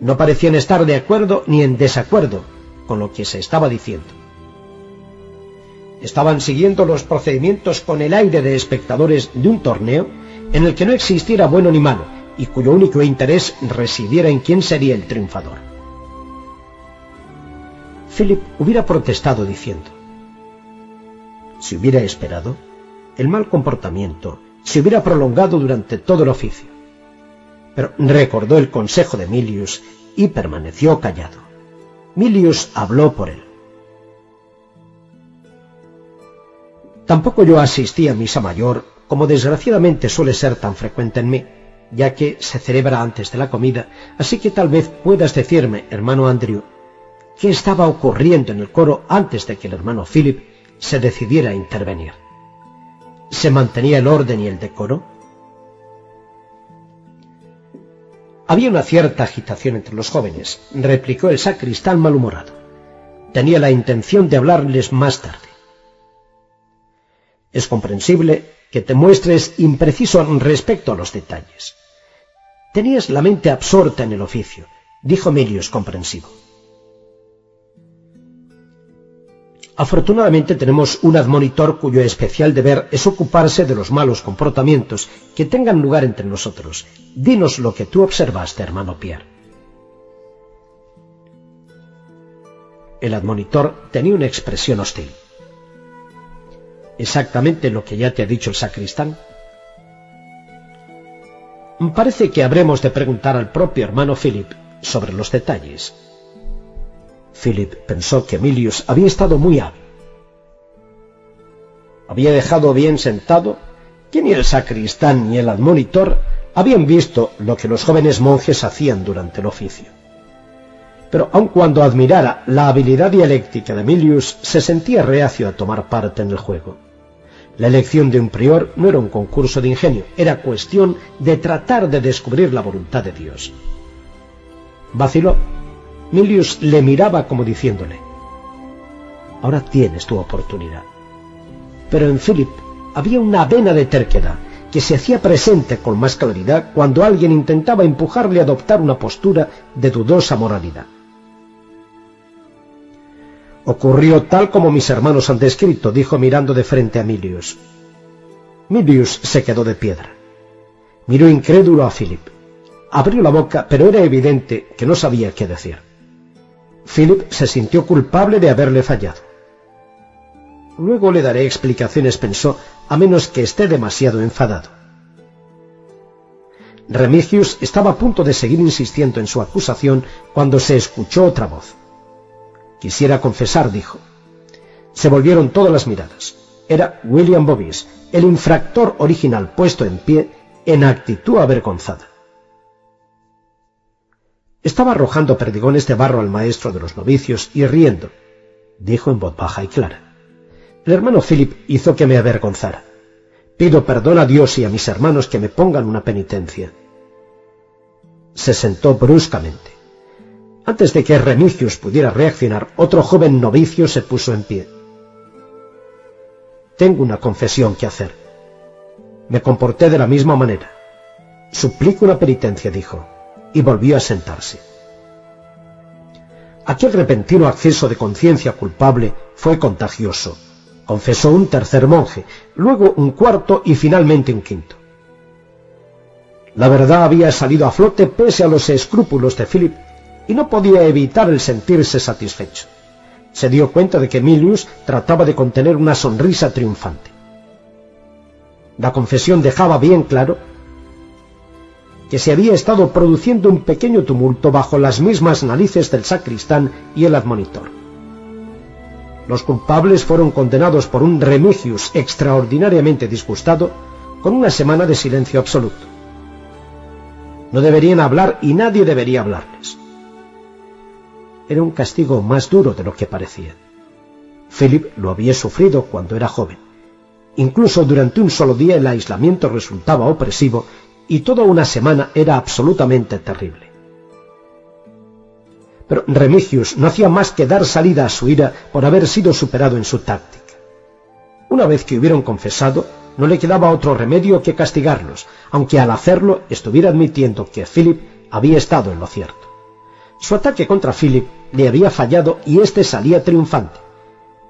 Speaker 1: No parecían estar de acuerdo ni en desacuerdo con lo que se estaba diciendo. Estaban siguiendo los procedimientos con el aire de espectadores de un torneo en el que no existiera bueno ni malo y cuyo único interés residiera en quién sería el triunfador. Philip hubiera protestado diciendo, si hubiera esperado, el mal comportamiento se hubiera prolongado durante todo el oficio. Pero recordó el consejo de Milius y permaneció callado. Milius habló por él. Tampoco yo asistí a misa mayor, como desgraciadamente suele ser tan frecuente en mí, ya que se celebra antes de la comida, así que tal vez puedas decirme, hermano Andrew, qué estaba ocurriendo en el coro antes de que el hermano Philip se decidiera a intervenir. ¿Se mantenía el orden y el decoro? Había una cierta agitación entre los jóvenes, replicó el sacristán malhumorado. Tenía la intención de hablarles más tarde. Es comprensible que te muestres impreciso respecto a los detalles. Tenías la mente absorta en el oficio, dijo Melius comprensivo. Afortunadamente tenemos un admonitor cuyo especial deber es ocuparse de los malos comportamientos que tengan lugar entre nosotros. Dinos lo que tú observaste, hermano Pierre. El admonitor tenía una expresión hostil. Exactamente lo que ya te ha dicho el sacristán. Parece que habremos de preguntar al propio hermano Philip sobre los detalles. Philip pensó que Emilius había estado muy hábil. Había dejado bien sentado que ni el sacristán ni el admonitor habían visto lo que los jóvenes monjes hacían durante el oficio. Pero aun cuando admirara la habilidad dialéctica de Emilius, se sentía reacio a tomar parte en el juego. La elección de un prior no era un concurso de ingenio, era cuestión de tratar de descubrir la voluntad de Dios. Vaciló Milius le miraba como diciéndole, ahora tienes tu oportunidad. Pero en Philip había una vena de terquedad que se hacía presente con más claridad cuando alguien intentaba empujarle a adoptar una postura de dudosa moralidad. Ocurrió tal como mis hermanos han descrito, dijo mirando de frente a Milius. Milius se quedó de piedra. Miró incrédulo a Philip. Abrió la boca, pero era evidente que no sabía qué decir. Philip se sintió culpable de haberle fallado. Luego le daré explicaciones, pensó, a menos que esté demasiado enfadado. Remigius estaba a punto de seguir insistiendo en su acusación cuando se escuchó otra voz. Quisiera confesar, dijo. Se volvieron todas las miradas. Era William Bobbies, el infractor original puesto en pie en actitud avergonzada. Estaba arrojando perdigones de barro al maestro de los novicios y riendo, dijo en voz baja y clara. El hermano Philip hizo que me avergonzara. Pido perdón a Dios y a mis hermanos que me pongan una penitencia. Se sentó bruscamente. Antes de que Remigius pudiera reaccionar, otro joven novicio se puso en pie. Tengo una confesión que hacer. Me comporté de la misma manera. Suplico una penitencia, dijo y volvió a sentarse. Aquel repentino acceso de conciencia culpable fue contagioso. Confesó un tercer monje, luego un cuarto y finalmente un quinto. La verdad había salido a flote pese a los escrúpulos de Philip y no podía evitar el sentirse satisfecho. Se dio cuenta de que Emilius trataba de contener una sonrisa triunfante. La confesión dejaba bien claro que se había estado produciendo un pequeño tumulto bajo las mismas narices del sacristán y el admonitor. Los culpables fueron condenados por un Remigius extraordinariamente disgustado con una semana de silencio absoluto. No deberían hablar y nadie debería hablarles. Era un castigo más duro de lo que parecía. Philip lo había sufrido cuando era joven. Incluso durante un solo día el aislamiento resultaba opresivo y toda una semana era absolutamente terrible. Pero Remigius no hacía más que dar salida a su ira por haber sido superado en su táctica. Una vez que hubieron confesado, no le quedaba otro remedio que castigarlos, aunque al hacerlo estuviera admitiendo que Philip había estado en lo cierto. Su ataque contra Philip le había fallado y éste salía triunfante.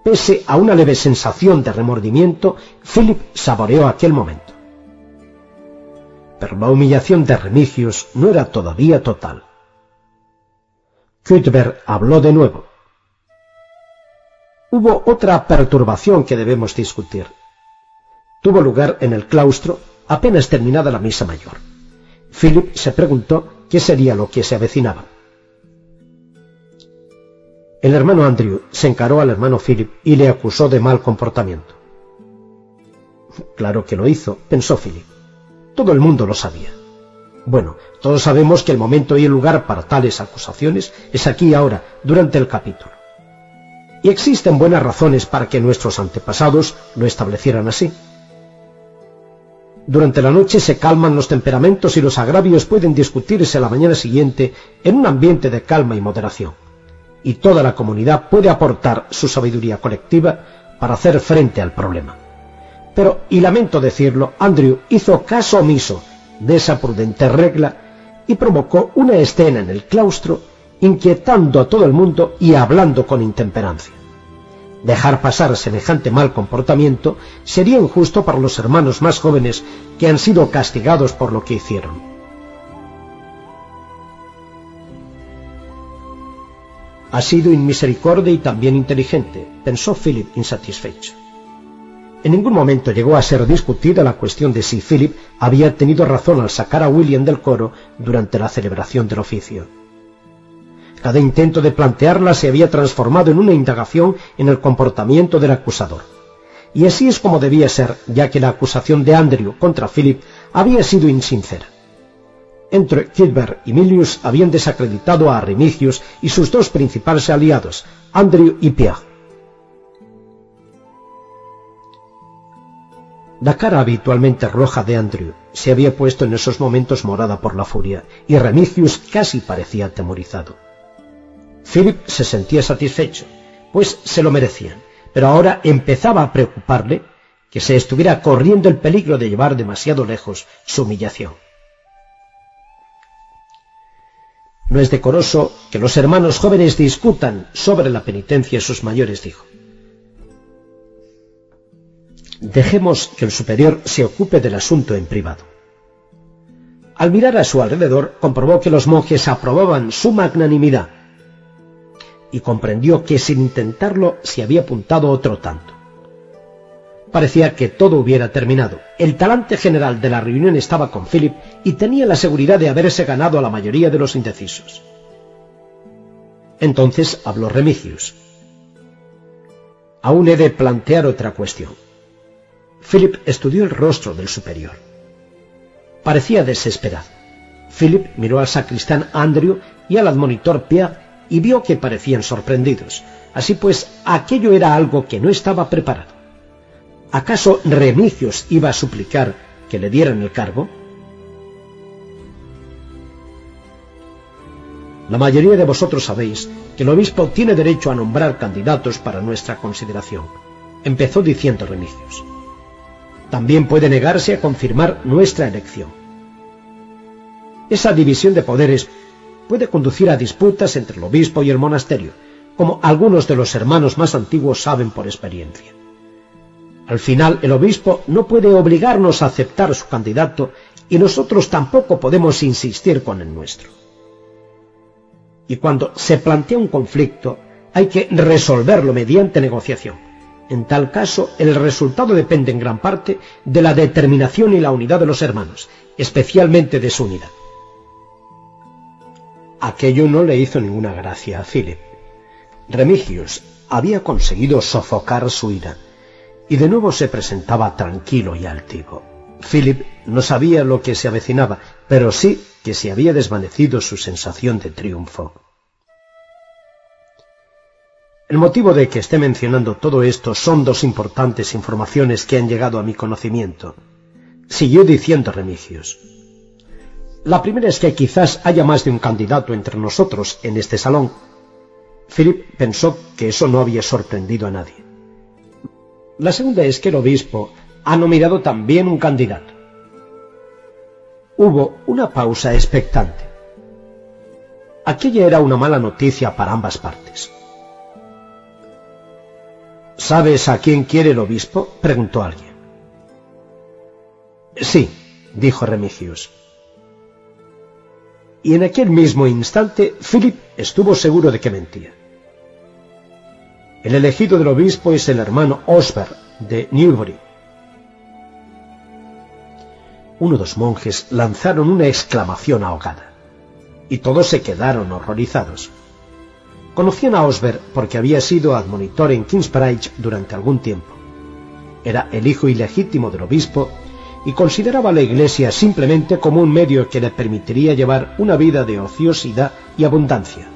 Speaker 1: Pese a una leve sensación de remordimiento, Philip saboreó aquel momento. Pero la humillación de Remigius no era todavía total. Cuthbert habló de nuevo. Hubo otra perturbación que debemos discutir. Tuvo lugar en el claustro apenas terminada la misa mayor. Philip se preguntó qué sería lo que se avecinaba. El hermano Andrew se encaró al hermano Philip y le acusó de mal comportamiento. Claro que lo hizo, pensó Philip. Todo el mundo lo sabía. Bueno, todos sabemos que el momento y el lugar para tales acusaciones es aquí ahora, durante el capítulo. Y existen buenas razones para que nuestros antepasados lo establecieran así. Durante la noche se calman los temperamentos y los agravios pueden discutirse la mañana siguiente en un ambiente de calma y moderación. Y toda la comunidad puede aportar su sabiduría colectiva para hacer frente al problema. Pero, y lamento decirlo, Andrew hizo caso omiso de esa prudente regla y provocó una escena en el claustro inquietando a todo el mundo y hablando con intemperancia. Dejar pasar semejante mal comportamiento sería injusto para los hermanos más jóvenes que han sido castigados por lo que hicieron. Ha sido inmisericordia y también inteligente, pensó Philip insatisfecho. En ningún momento llegó a ser discutida la cuestión de si Philip había tenido razón al sacar a William del coro durante la celebración del oficio. Cada intento de plantearla se había transformado en una indagación en el comportamiento del acusador. Y así es como debía ser, ya que la acusación de Andrew contra Philip había sido insincera. Entre Gilbert y Milius habían desacreditado a Remigius y sus dos principales aliados, Andrew y Pierre. La cara habitualmente roja de Andrew se había puesto en esos momentos morada por la furia, y Remigius casi parecía atemorizado. Philip se sentía satisfecho, pues se lo merecían, pero ahora empezaba a preocuparle que se estuviera corriendo el peligro de llevar demasiado lejos su humillación. No es decoroso que los hermanos jóvenes discutan sobre la penitencia de sus mayores, dijo. Dejemos que el superior se ocupe del asunto en privado. Al mirar a su alrededor, comprobó que los monjes aprobaban su magnanimidad y comprendió que sin intentarlo se había apuntado otro tanto. Parecía que todo hubiera terminado. El talante general de la reunión estaba con Philip y tenía la seguridad de haberse ganado a la mayoría de los indecisos. Entonces habló Remigius. Aún he de plantear otra cuestión. Philip estudió el rostro del superior. Parecía desesperado. Philip miró al sacristán Andrew y al admonitor Pierre y vio que parecían sorprendidos. Así pues, aquello era algo que no estaba preparado. ¿Acaso Remigios iba a suplicar que le dieran el cargo? La mayoría de vosotros sabéis que el obispo tiene derecho a nombrar candidatos para nuestra consideración, empezó diciendo Remigios. También puede negarse a confirmar nuestra elección. Esa división de poderes puede conducir a disputas entre el obispo y el monasterio, como algunos de los hermanos más antiguos saben por experiencia. Al final, el obispo no puede obligarnos a aceptar su candidato y nosotros tampoco podemos insistir con el nuestro. Y cuando se plantea un conflicto, hay que resolverlo mediante negociación. En tal caso, el resultado depende en gran parte de la determinación y la unidad de los hermanos, especialmente de su unidad. Aquello no le hizo ninguna gracia a Philip. Remigius había conseguido sofocar su ira, y de nuevo se presentaba tranquilo y altivo. Philip no sabía lo que se avecinaba, pero sí que se había desvanecido su sensación de triunfo. El motivo de que esté mencionando todo esto son dos importantes informaciones que han llegado a mi conocimiento. Siguió diciendo Remigios. La primera es que quizás haya más de un candidato entre nosotros en este salón. Philip pensó que eso no había sorprendido a nadie. La segunda es que el obispo ha nominado también un candidato. Hubo una pausa expectante. Aquella era una mala noticia para ambas partes. ¿Sabes a quién quiere el obispo? preguntó alguien. Sí, dijo Remigius. Y en aquel mismo instante Philip estuvo seguro de que mentía. El elegido del obispo es el hermano Osberg de Newbury. Uno de los monjes lanzaron una exclamación ahogada, y todos se quedaron horrorizados. Conocían a Osberg porque había sido admonitor en Kingsbridge durante algún tiempo. Era el hijo ilegítimo del obispo y consideraba la iglesia simplemente como un medio que le permitiría llevar una vida de ociosidad y abundancia.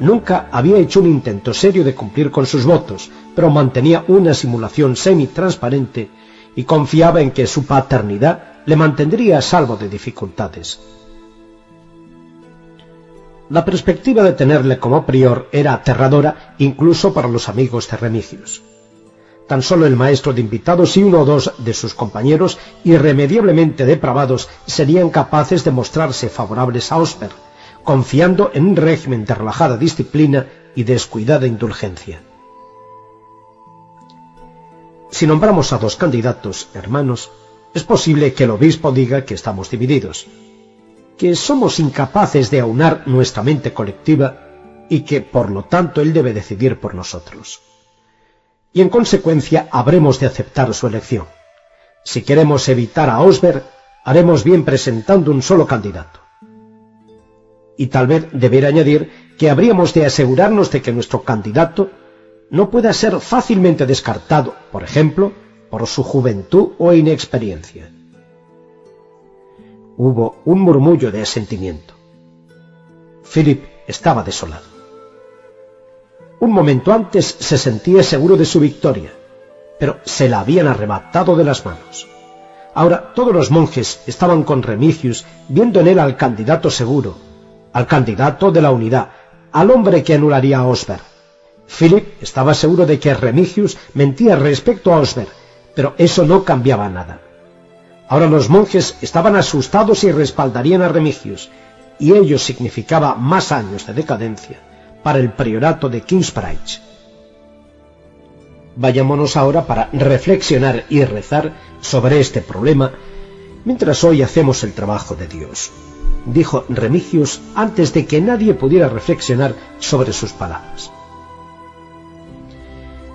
Speaker 1: Nunca había hecho un intento serio de cumplir con sus votos, pero mantenía una simulación semi-transparente y confiaba en que su paternidad le mantendría a salvo de dificultades. La perspectiva de tenerle como prior era aterradora incluso para los amigos de Remigius. Tan solo el maestro de invitados y uno o dos de sus compañeros irremediablemente depravados serían capaces de mostrarse favorables a Osper, confiando en un régimen de relajada disciplina y descuidada indulgencia. Si nombramos a dos candidatos hermanos, es posible que el obispo diga que estamos divididos, que somos incapaces de aunar nuestra mente colectiva y que, por lo tanto, él debe decidir por nosotros. Y en consecuencia habremos de aceptar su elección. Si queremos evitar a Osberg, haremos bien presentando un solo candidato y tal vez deber añadir que habríamos de asegurarnos de que nuestro candidato no pueda ser fácilmente descartado, por ejemplo, por su juventud o inexperiencia. Hubo un murmullo de asentimiento. Philip estaba desolado. Un momento antes se sentía seguro de su victoria, pero se la habían arrebatado de las manos. Ahora todos los monjes estaban con Remigius viendo en él al candidato seguro, al candidato de la unidad, al hombre que anularía a Osberg. Philip estaba seguro de que Remigius mentía respecto a Osberg, pero eso no cambiaba nada. Ahora los monjes estaban asustados y respaldarían a Remigius, y ello significaba más años de decadencia para el priorato de Kingsbridge. Vayámonos ahora para reflexionar y rezar sobre este problema mientras hoy hacemos el trabajo de Dios dijo Remigius antes de que nadie pudiera reflexionar sobre sus palabras.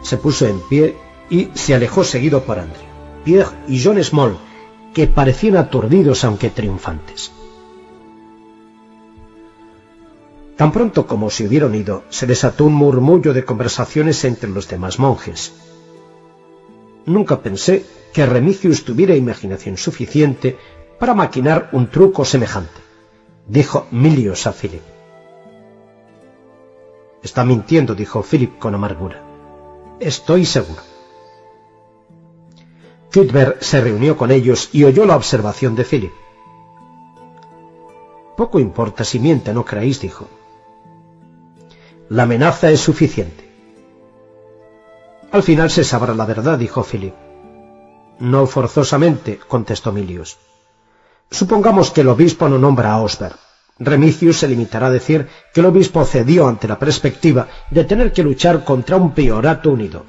Speaker 1: Se puso en pie y se alejó seguido por Andrew, Pierre y John Small, que parecían aturdidos aunque triunfantes. Tan pronto como se hubieron ido, se desató un murmullo de conversaciones entre los demás monjes. Nunca pensé que Remigius tuviera imaginación suficiente para maquinar un truco semejante dijo Milius a Philip. Está mintiendo, dijo Philip con amargura. Estoy seguro. Cuthbert se reunió con ellos y oyó la observación de Philip. Poco importa si miente, no creéis, dijo. La amenaza es suficiente. Al final se sabrá la verdad, dijo Philip. No forzosamente, contestó Milius. Supongamos que el obispo no nombra a Osberg. Remigius se limitará a decir que el obispo cedió ante la perspectiva de tener que luchar contra un priorato unido.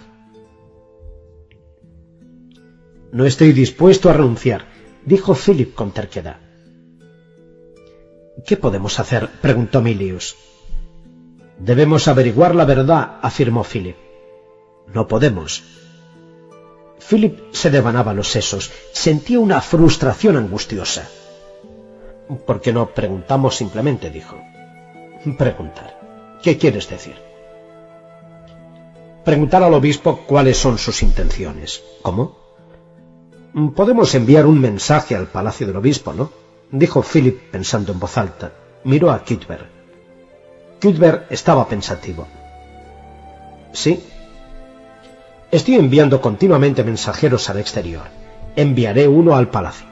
Speaker 1: No estoy dispuesto a renunciar, dijo Philip con terquedad. ¿Qué podemos hacer? preguntó Milius. Debemos averiguar la verdad, afirmó Philip. No podemos. Philip se devanaba los sesos, sentía una frustración angustiosa. ¿Por qué no preguntamos simplemente? dijo. Preguntar. ¿Qué quieres decir? preguntar al obispo cuáles son sus intenciones. ¿Cómo? Podemos enviar un mensaje al palacio del obispo, ¿no? dijo Philip pensando en voz alta. Miró a Cuthbert. Cuthbert estaba pensativo. Sí. Estoy enviando continuamente mensajeros al exterior. Enviaré uno al palacio.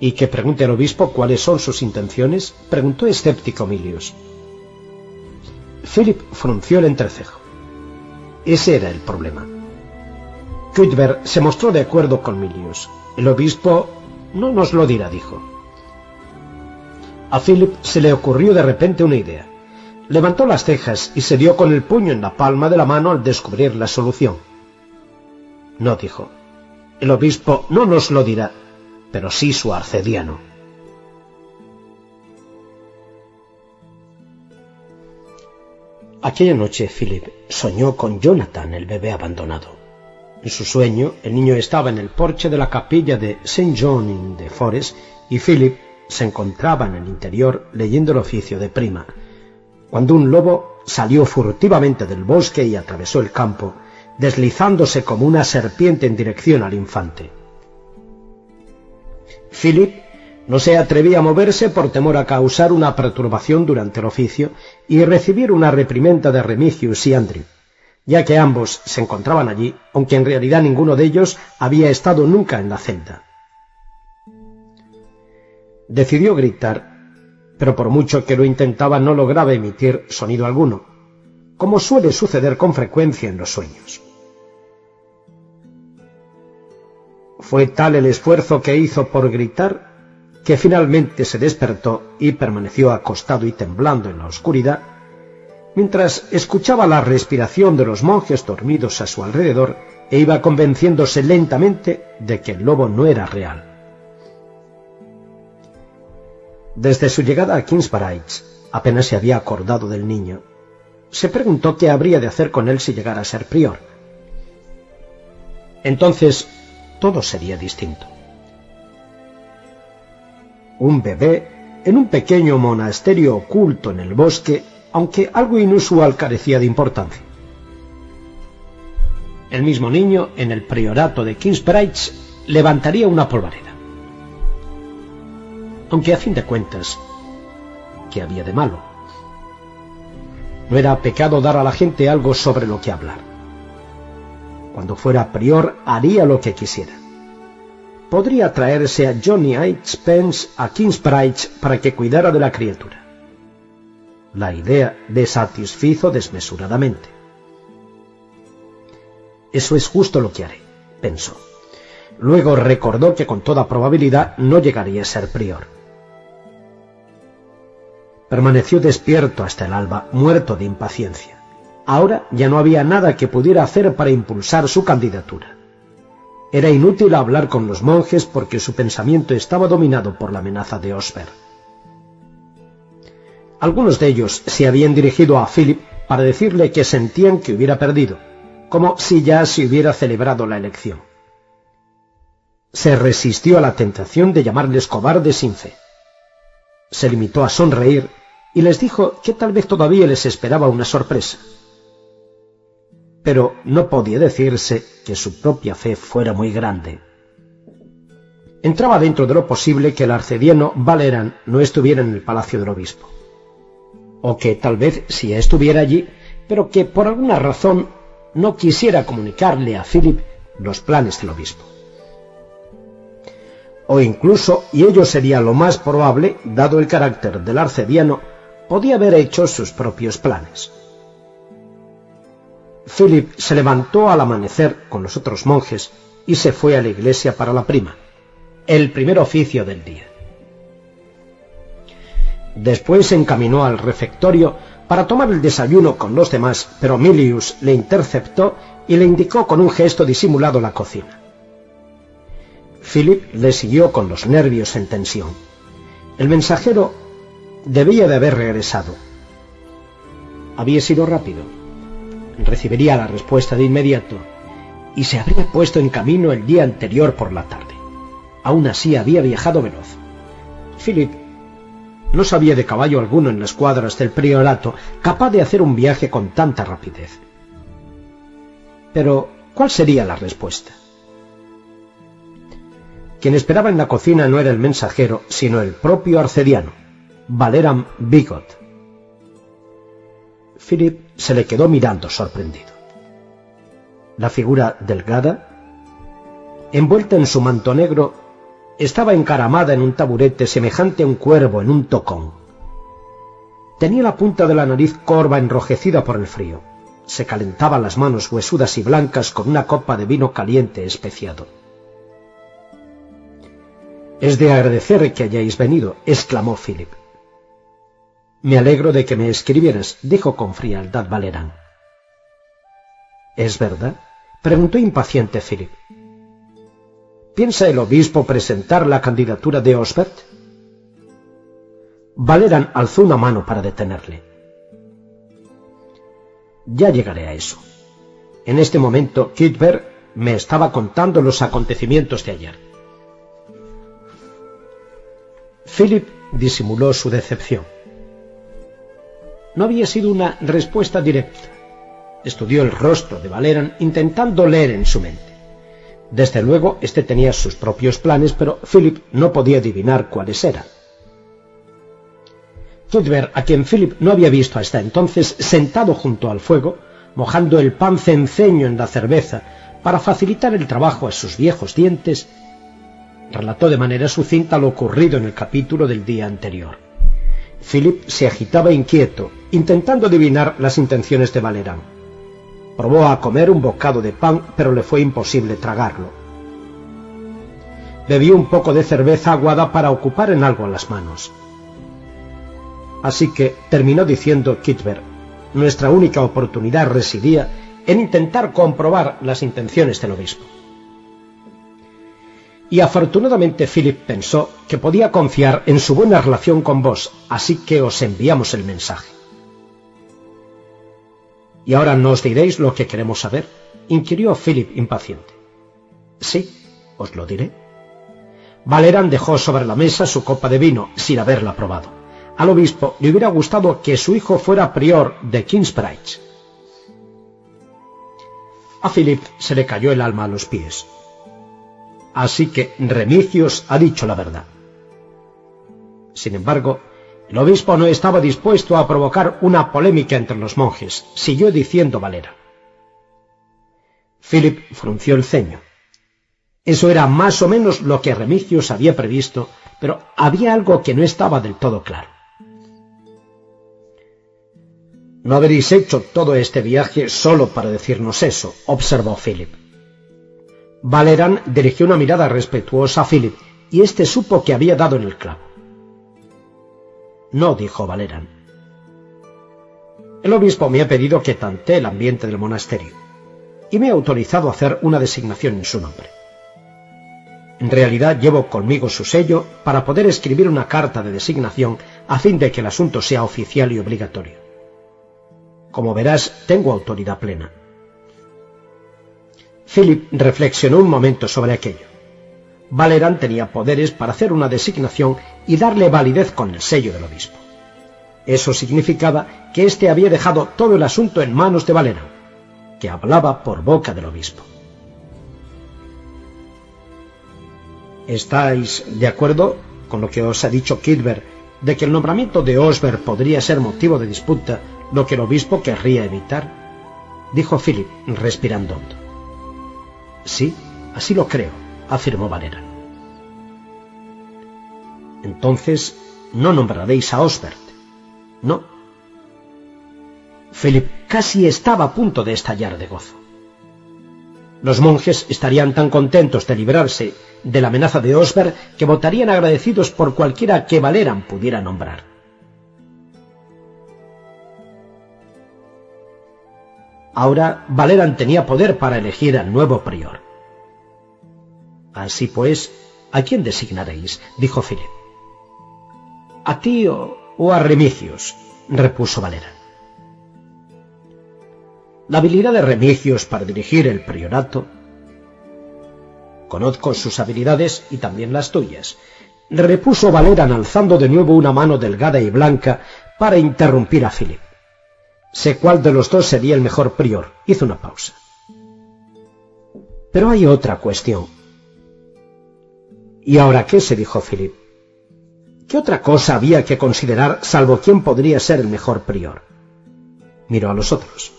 Speaker 1: ¿Y que pregunte al obispo cuáles son sus intenciones? preguntó escéptico Milius. Philip frunció el entrecejo. Ese era el problema. Cuthbert se mostró de acuerdo con Milius. El obispo no nos lo dirá, dijo. A Philip se le ocurrió de repente una idea. Levantó las cejas y se dio con el puño en la palma de la mano al descubrir la solución. No, dijo. El obispo no nos lo dirá, pero sí su arcediano. Aquella noche Philip soñó con Jonathan, el bebé abandonado. En su sueño, el niño estaba en el porche de la capilla de St. John in the Forest y Philip se encontraba en el interior leyendo el oficio de prima, cuando un lobo salió furtivamente del bosque y atravesó el campo, deslizándose como una serpiente en dirección al infante. Philip no se atrevía a moverse por temor a causar una perturbación durante el oficio y recibir una reprimenda de Remigius y Andrew ya que ambos se encontraban allí, aunque en realidad ninguno de ellos había estado nunca en la celda. Decidió gritar, pero por mucho que lo intentaba no lograba emitir sonido alguno, como suele suceder con frecuencia en los sueños. Fue tal el esfuerzo que hizo por gritar que finalmente se despertó y permaneció acostado y temblando en la oscuridad mientras escuchaba la respiración de los monjes dormidos a su alrededor e iba convenciéndose lentamente de que el lobo no era real. Desde su llegada a Kingsbridge apenas se había acordado del niño. Se preguntó qué habría de hacer con él si llegara a ser prior. Entonces todo sería distinto. Un bebé en un pequeño monasterio oculto en el bosque aunque algo inusual carecía de importancia. El mismo niño, en el priorato de Kingsbridge, levantaría una polvareda. Aunque a fin de cuentas, ¿qué había de malo? No era pecado dar a la gente algo sobre lo que hablar. Cuando fuera prior haría lo que quisiera. Podría traerse a Johnny H. Spence a Kingsbridge para que cuidara de la criatura. La idea le satisfizo desmesuradamente. Eso es justo lo que haré, pensó. Luego recordó que con toda probabilidad no llegaría a ser prior. Permaneció despierto hasta el alba, muerto de impaciencia. Ahora ya no había nada que pudiera hacer para impulsar su candidatura. Era inútil hablar con los monjes porque su pensamiento estaba dominado por la amenaza de Osber. Algunos de ellos se habían dirigido a Philip para decirle que sentían que hubiera perdido, como si ya se hubiera celebrado la elección. Se resistió a la tentación de llamarles cobardes sin fe. Se limitó a sonreír y les dijo que tal vez todavía les esperaba una sorpresa. Pero no podía decirse que su propia fe fuera muy grande. Entraba dentro de lo posible que el arcediano Valeran no estuviera en el palacio del obispo o que tal vez si estuviera allí, pero que por alguna razón no quisiera comunicarle a Philip los planes del obispo. O incluso, y ello sería lo más probable, dado el carácter del arcediano, podía haber hecho sus propios planes. Philip se levantó al amanecer con los otros monjes y se fue a la iglesia para la prima, el primer oficio del día. Después se encaminó al refectorio para tomar el desayuno con los demás, pero Milius le interceptó y le indicó con un gesto disimulado la cocina. Philip le siguió con los nervios en tensión. El mensajero debía de haber regresado. Había sido rápido. Recibiría la respuesta de inmediato y se habría puesto en camino el día anterior por la tarde. Aún así había viajado veloz. Philip no sabía de caballo alguno en las cuadras del priorato capaz de hacer un viaje con tanta rapidez. Pero, ¿cuál sería la respuesta? Quien esperaba en la cocina no era el mensajero, sino el propio arcediano, Valeran Bigot. Philip se le quedó mirando sorprendido. La figura delgada, envuelta en su manto negro, estaba encaramada en un taburete semejante a un cuervo en un tocón. Tenía la punta de la nariz corva enrojecida por el frío. Se calentaba las manos huesudas y blancas con una copa de vino caliente especiado. Es de agradecer que hayáis venido, exclamó Philip. Me alegro de que me escribieras, dijo con frialdad Valerán. ¿Es verdad? preguntó impaciente Philip. ¿Piensa el obispo presentar la candidatura de Osbert? Valeran alzó una mano para detenerle. Ya llegaré a eso. En este momento, Kitberg me estaba contando los acontecimientos de ayer. Philip disimuló su decepción. No había sido una respuesta directa. Estudió el rostro de Valeran intentando leer en su mente. Desde luego, éste tenía sus propios planes, pero Philip no podía adivinar cuáles eran. Cuthbert, a quien Philip no había visto hasta entonces, sentado junto al fuego, mojando el pan cenceño en la cerveza para facilitar el trabajo a sus viejos dientes, relató de manera sucinta lo ocurrido en el capítulo del día anterior. Philip se agitaba inquieto, intentando adivinar las intenciones de Valerán. Probó a comer un bocado de pan, pero le fue imposible tragarlo. Bebió un poco de cerveza aguada para ocupar en algo las manos. Así que terminó diciendo Kitber, nuestra única oportunidad residía en intentar comprobar las intenciones del obispo. Y afortunadamente Philip pensó que podía confiar en su buena relación con vos, así que os enviamos el mensaje. ¿Y ahora nos diréis lo que queremos saber? inquirió Philip impaciente. Sí, os lo diré. Valeran dejó sobre la mesa su copa de vino sin haberla probado. Al obispo le hubiera gustado que su hijo fuera prior de Kingsbridge. A Philip se le cayó el alma a los pies. Así que Remicios ha dicho la verdad. Sin embargo, el obispo no estaba dispuesto a provocar una polémica entre los monjes, siguió diciendo Valera. Philip frunció el ceño. Eso era más o menos lo que Remicios había previsto, pero había algo que no estaba del todo claro. No habréis hecho todo este viaje solo para decirnos eso, observó Philip. Valeran dirigió una mirada respetuosa a Philip, y éste supo que había dado en el clavo. No, dijo Valeran. El obispo me ha pedido que tante el ambiente del monasterio, y me ha autorizado a hacer una designación en su nombre. En realidad llevo conmigo su sello para poder escribir una carta de designación a fin de que el asunto sea oficial y obligatorio. Como verás, tengo autoridad plena. Philip reflexionó un momento sobre aquello. Valeran tenía poderes para hacer una designación y darle validez con el sello del obispo. Eso significaba que éste había dejado todo el asunto en manos de Valeran, que hablaba por boca del obispo. ¿Estáis de acuerdo con lo que os ha dicho Kilber de que el nombramiento de Osberg podría ser motivo de disputa, lo que el obispo querría evitar? Dijo Philip, respirando hondo. Sí, así lo creo, afirmó Valera. Entonces, no nombraréis a Osbert. No. Philip casi estaba a punto de estallar de gozo. Los monjes estarían tan contentos de librarse de la amenaza de Osbert que votarían agradecidos por cualquiera que Valeran pudiera nombrar. Ahora Valeran tenía poder para elegir al nuevo prior. Así pues, ¿a quién designaréis? dijo Philip. A ti o, a Remicios, repuso Valera. La habilidad de Remicios para dirigir el priorato. Conozco sus habilidades y también las tuyas, repuso Valeran alzando de nuevo una mano delgada y blanca para interrumpir a Philip. Sé cuál de los dos sería el mejor prior. Hizo una pausa. Pero hay otra cuestión. ¿Y ahora qué? se dijo Philip. ¿Qué otra cosa había que considerar salvo quién podría ser el mejor prior? Miró a los otros.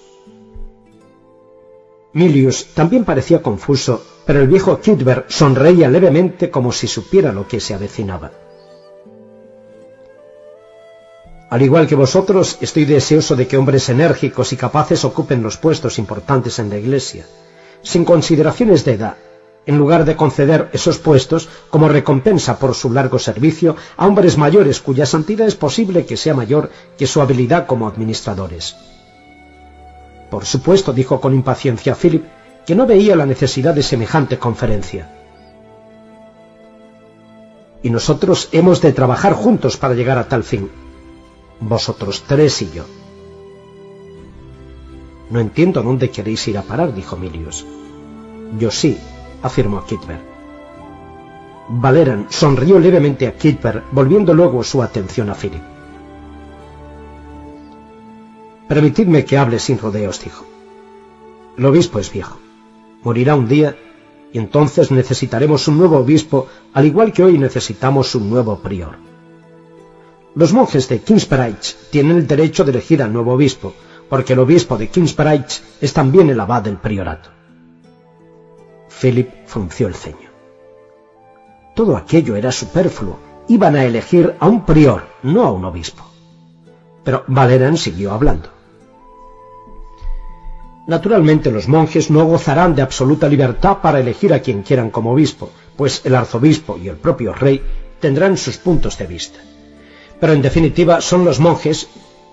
Speaker 1: Milius también parecía confuso, pero el viejo Kidber sonreía levemente como si supiera lo que se avecinaba. Al igual que vosotros, estoy deseoso de que hombres enérgicos y capaces ocupen los puestos importantes en la Iglesia, sin consideraciones de edad, en lugar de conceder esos puestos como recompensa por su largo servicio a hombres mayores cuya santidad es posible que sea mayor que su habilidad como administradores. Por supuesto, dijo con impaciencia Philip, que no veía la necesidad de semejante conferencia. Y nosotros hemos de trabajar juntos para llegar a tal fin. Vosotros tres y yo. No entiendo dónde queréis ir a parar, dijo Milius. Yo sí, afirmó Kitber. Valeran sonrió levemente a Kitber, volviendo luego su atención a Philip. Permitidme que hable sin rodeos, dijo. El obispo es viejo. Morirá un día y entonces necesitaremos un nuevo obispo, al igual que hoy necesitamos un nuevo prior. Los monjes de Kingsbridge tienen el derecho de elegir al nuevo obispo, porque el obispo de Kingsbridge es también el abad del priorato. Philip frunció el ceño. Todo aquello era superfluo. Iban a elegir a un prior, no a un obispo. Pero Valeran siguió hablando. Naturalmente los monjes no gozarán de absoluta libertad para elegir a quien quieran como obispo, pues el arzobispo y el propio rey tendrán sus puntos de vista. Pero en definitiva son los monjes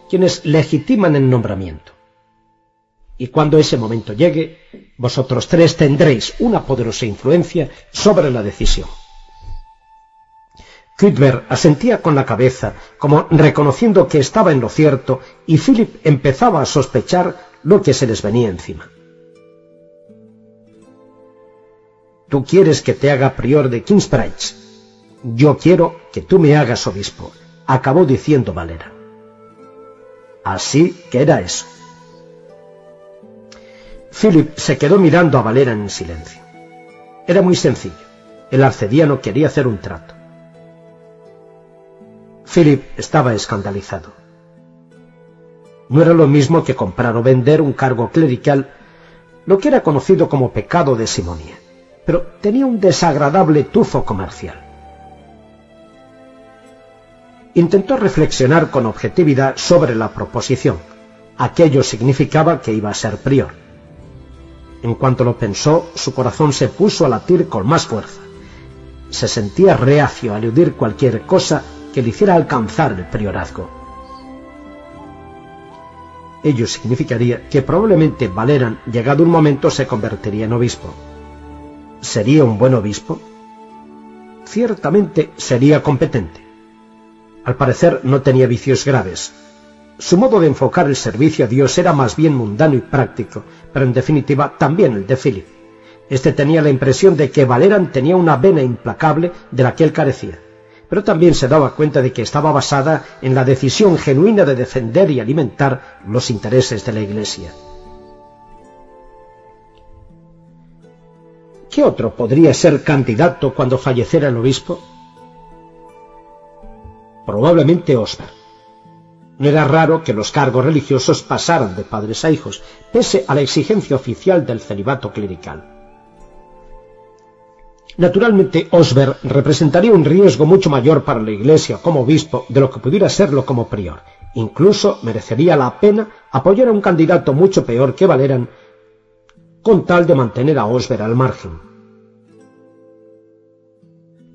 Speaker 1: quienes legitiman el nombramiento. Y cuando ese momento llegue, vosotros tres tendréis una poderosa influencia sobre la decisión. Cuthbert asentía con la cabeza, como reconociendo que estaba en lo cierto, y Philip empezaba a sospechar lo que se les venía encima. Tú quieres que te haga prior de Kingsbridge. Yo quiero que tú me hagas obispo, acabó diciendo Valera. Así que era eso. Philip se quedó mirando a Valera en silencio. Era muy sencillo. El arcediano quería hacer un trato. Philip estaba escandalizado. No era lo mismo que comprar o vender un cargo clerical, lo que era conocido como pecado de simonia, pero tenía un desagradable tufo comercial. Intentó reflexionar con objetividad sobre la proposición. Aquello significaba que iba a ser prior. En cuanto lo pensó, su corazón se puso a latir con más fuerza. Se sentía reacio a eludir cualquier cosa que le hiciera alcanzar el priorazgo. Ello significaría que probablemente Valeran, llegado un momento, se convertiría en obispo. ¿Sería un buen obispo? Ciertamente sería competente. Al parecer no tenía vicios graves. Su modo de enfocar el servicio a Dios era más bien mundano y práctico, pero en definitiva también el de Philip. Este tenía la impresión de que Valeran tenía una vena implacable de la que él carecía, pero también se daba cuenta de que estaba basada en la decisión genuina de defender y alimentar los intereses de la Iglesia. ¿Qué otro podría ser candidato cuando falleciera el obispo? probablemente Oscar. No era raro que los cargos religiosos pasaran de padres a hijos, pese a la exigencia oficial del celibato clerical. Naturalmente, Osber representaría un riesgo mucho mayor para la Iglesia como obispo de lo que pudiera serlo como prior. Incluso merecería la pena apoyar a un candidato mucho peor que Valeran con tal de mantener a Osber al margen.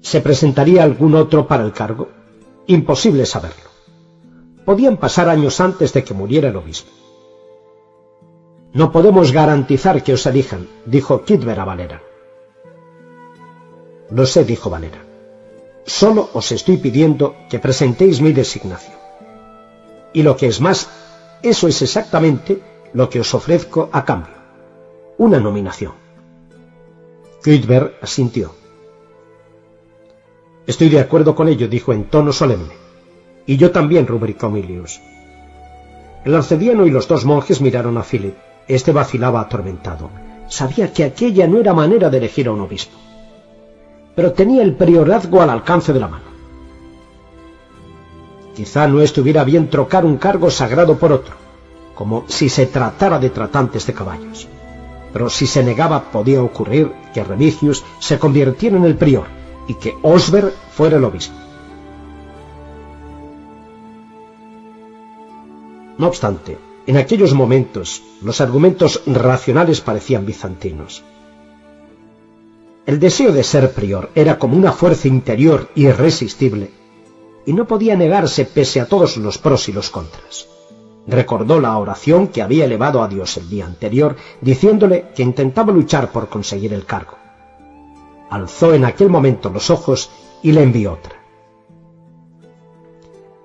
Speaker 1: ¿Se presentaría algún otro para el cargo? Imposible saberlo. Podían pasar años antes de que muriera el obispo. No podemos garantizar que os elijan, dijo Kidver a Valera. Lo sé, dijo Valera. Solo os estoy pidiendo que presentéis mi designación. Y lo que es más, eso es exactamente lo que os ofrezco a cambio. Una nominación. Kidver asintió. Estoy de acuerdo con ello, dijo en tono solemne. Y yo también, rubricó Milius. El arcediano y los dos monjes miraron a Philip. Este vacilaba atormentado. sabía que aquella no era manera de elegir a un obispo, pero tenía el priorazgo al alcance de la mano. Quizá no estuviera bien trocar un cargo sagrado por otro, como si se tratara de tratantes de caballos. Pero si se negaba podía ocurrir que Remigius se convirtiera en el prior y que Osber fuera el obispo. No obstante, en aquellos momentos los argumentos racionales parecían bizantinos. El deseo de ser prior era como una fuerza interior irresistible y no podía negarse pese a todos los pros y los contras. Recordó la oración que había elevado a Dios el día anterior, diciéndole que intentaba luchar por conseguir el cargo. Alzó en aquel momento los ojos y le envió otra.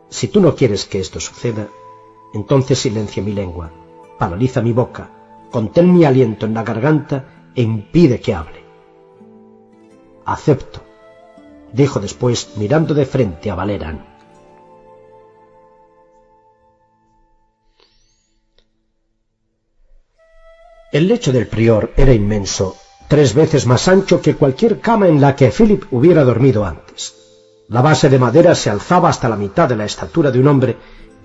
Speaker 1: Si tú no quieres que esto suceda, entonces silencia mi lengua, paraliza mi boca, contén mi aliento en la garganta e impide que hable. Acepto, dijo después mirando de frente a Valeran. El lecho del prior era inmenso, tres veces más ancho que cualquier cama en la que Philip hubiera dormido antes. La base de madera se alzaba hasta la mitad de la estatura de un hombre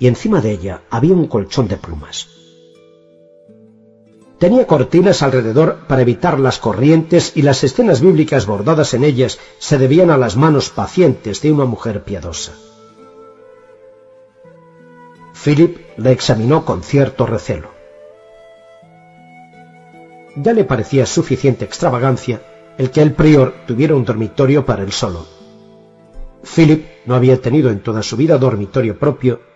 Speaker 1: y encima de ella había un colchón de plumas. Tenía cortinas alrededor para evitar las corrientes y las escenas bíblicas bordadas en ellas se debían a las manos pacientes de una mujer piadosa. Philip la examinó con cierto recelo. Ya le parecía suficiente extravagancia el que el prior tuviera un dormitorio para él solo. Philip no había tenido en toda su vida dormitorio propio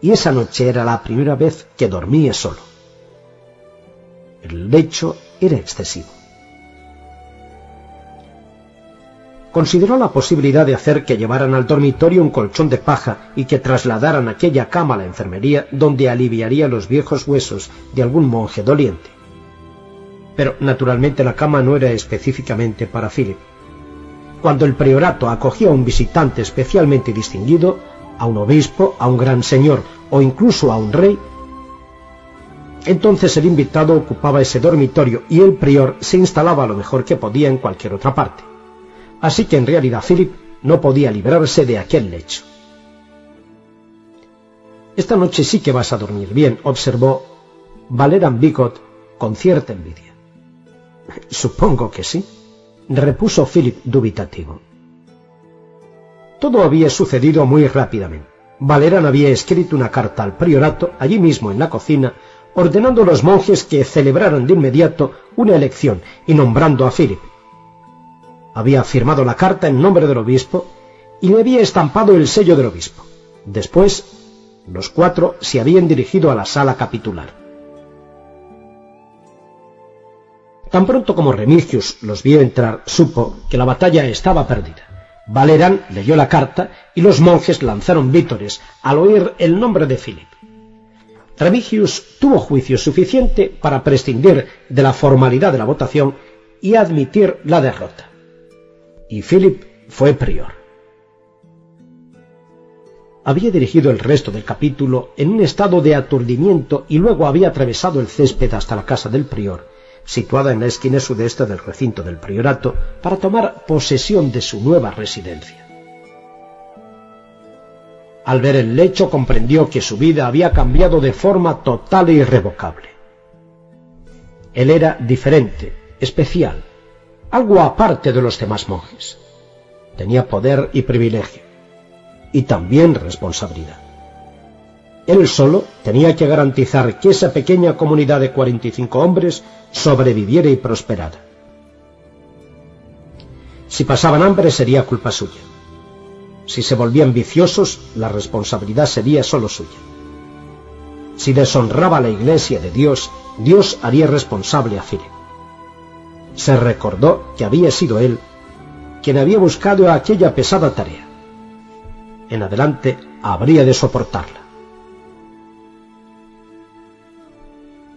Speaker 1: y esa noche era la primera vez que dormía solo. El lecho era excesivo. Consideró la posibilidad de hacer que llevaran al dormitorio un colchón de paja y que trasladaran aquella cama a la enfermería donde aliviaría los viejos huesos de algún monje doliente. Pero naturalmente la cama no era específicamente para Philip. Cuando el priorato acogía a un visitante especialmente distinguido, a un obispo, a un gran señor o incluso a un rey, entonces el invitado ocupaba ese dormitorio y el prior se instalaba lo mejor que podía en cualquier otra parte. Así que en realidad Philip no podía librarse de aquel lecho. Esta noche sí que vas a dormir bien, observó Valeran Bicot con cierta envidia. Supongo que sí, repuso Philip dubitativo. Todo había sucedido muy rápidamente. Valeran había escrito una carta al priorato allí mismo en la cocina ordenando a los monjes que celebraran de inmediato una elección y nombrando a Philip. Había firmado la carta en nombre del obispo y le había estampado el sello del obispo. Después, los cuatro se habían dirigido a la sala capitular. Tan pronto como Remigius los vio entrar, supo que la batalla estaba perdida. Valeran leyó la carta y los monjes lanzaron vítores al oír el nombre de Philip. Remigius tuvo juicio suficiente para prescindir de la formalidad de la votación y admitir la derrota. Y Philip fue prior. Había dirigido el resto del capítulo en un estado de aturdimiento y luego había atravesado el césped hasta la casa del prior, situada en la esquina sudeste del recinto del priorato, para tomar posesión de su nueva residencia. Al ver el lecho comprendió que su vida había cambiado de forma total e irrevocable. Él era diferente, especial, algo aparte de los demás monjes. Tenía poder y privilegio, y también responsabilidad. Él solo tenía que garantizar que esa pequeña comunidad de 45 hombres sobreviviera y prosperara. Si pasaban hambre sería culpa suya. Si se volvían viciosos, la responsabilidad sería solo suya. Si deshonraba la iglesia de Dios, Dios haría responsable a Philip. Se recordó que había sido él quien había buscado aquella pesada tarea. En adelante habría de soportarla.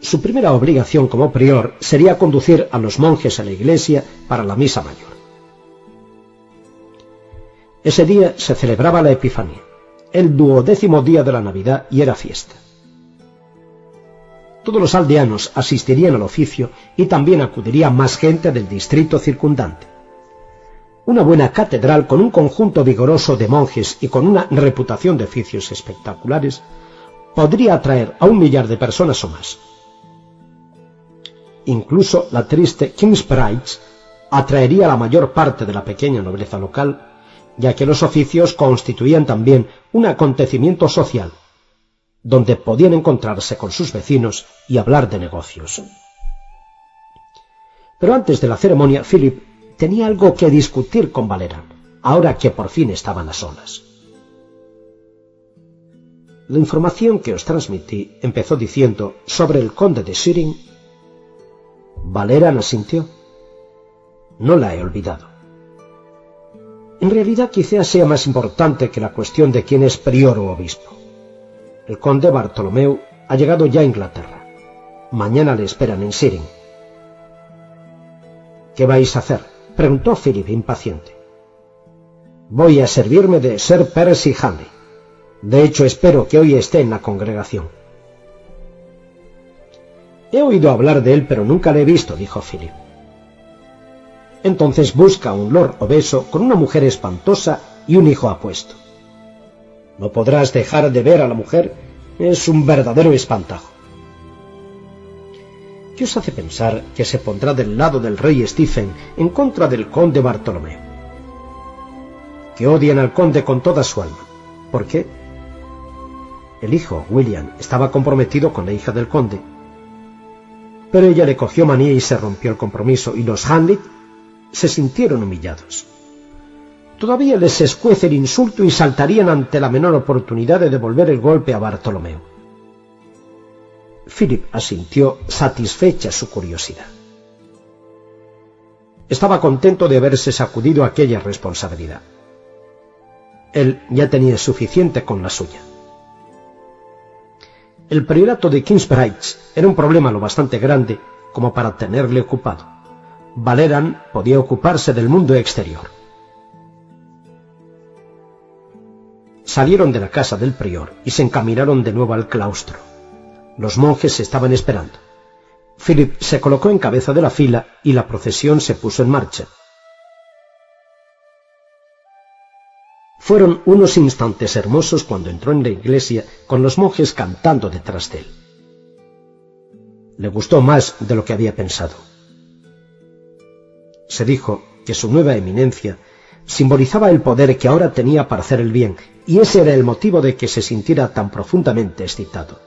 Speaker 1: Su primera obligación como prior sería conducir a los monjes a la iglesia para la misa mayor. Ese día se celebraba la Epifanía, el duodécimo día de la Navidad y era fiesta. Todos los aldeanos asistirían al oficio y también acudiría más gente del distrito circundante. Una buena catedral con un conjunto vigoroso de monjes y con una reputación de oficios espectaculares podría atraer a un millar de personas o más. Incluso la triste Kingsbridge atraería a la mayor parte de la pequeña nobleza local, ya que los oficios constituían también un acontecimiento social, donde podían encontrarse con sus vecinos y hablar de negocios. Pero antes de la ceremonia, Philip tenía algo que discutir con Valera, ahora que por fin estaban a solas. La información que os transmití empezó diciendo sobre el conde de Siring. Valeran asintió. No la he olvidado. En realidad quizás sea más importante que la cuestión de quién es prior o obispo. El conde Bartolomeu ha llegado ya a Inglaterra. Mañana le esperan en Siring. ¿Qué vais a hacer? preguntó Philip impaciente. Voy a servirme de Sir Percy Hanley. De hecho, espero que hoy esté en la congregación. He oído hablar de él, pero nunca le he visto, dijo Philip. Entonces busca un lord obeso con una mujer espantosa y un hijo apuesto. No podrás dejar de ver a la mujer, es un verdadero espantajo. ¿Qué os hace pensar que se pondrá del lado del rey Stephen en contra del conde Bartolomé? Que odian al conde con toda su alma. ¿Por qué? El hijo, William, estaba comprometido con la hija del conde. Pero ella le cogió manía y se rompió el compromiso, y los Hanley se sintieron humillados. Todavía les escuece el insulto y saltarían ante la menor oportunidad de devolver el golpe a Bartolomeo. Philip asintió satisfecha su curiosidad. Estaba contento de haberse sacudido aquella responsabilidad. Él ya tenía suficiente con la suya. El priorato de Kingsbridge era un problema lo bastante grande como para tenerle ocupado. Valeran podía ocuparse del mundo exterior. Salieron de la casa del prior y se encaminaron de nuevo al claustro. Los monjes estaban esperando. Philip se colocó en cabeza de la fila y la procesión se puso en marcha. Fueron unos instantes hermosos cuando entró en la iglesia con los monjes cantando detrás de él. Le gustó más de lo que había pensado. Se dijo que su nueva eminencia simbolizaba el poder que ahora tenía para hacer el bien, y ese era el motivo de que se sintiera tan profundamente excitado.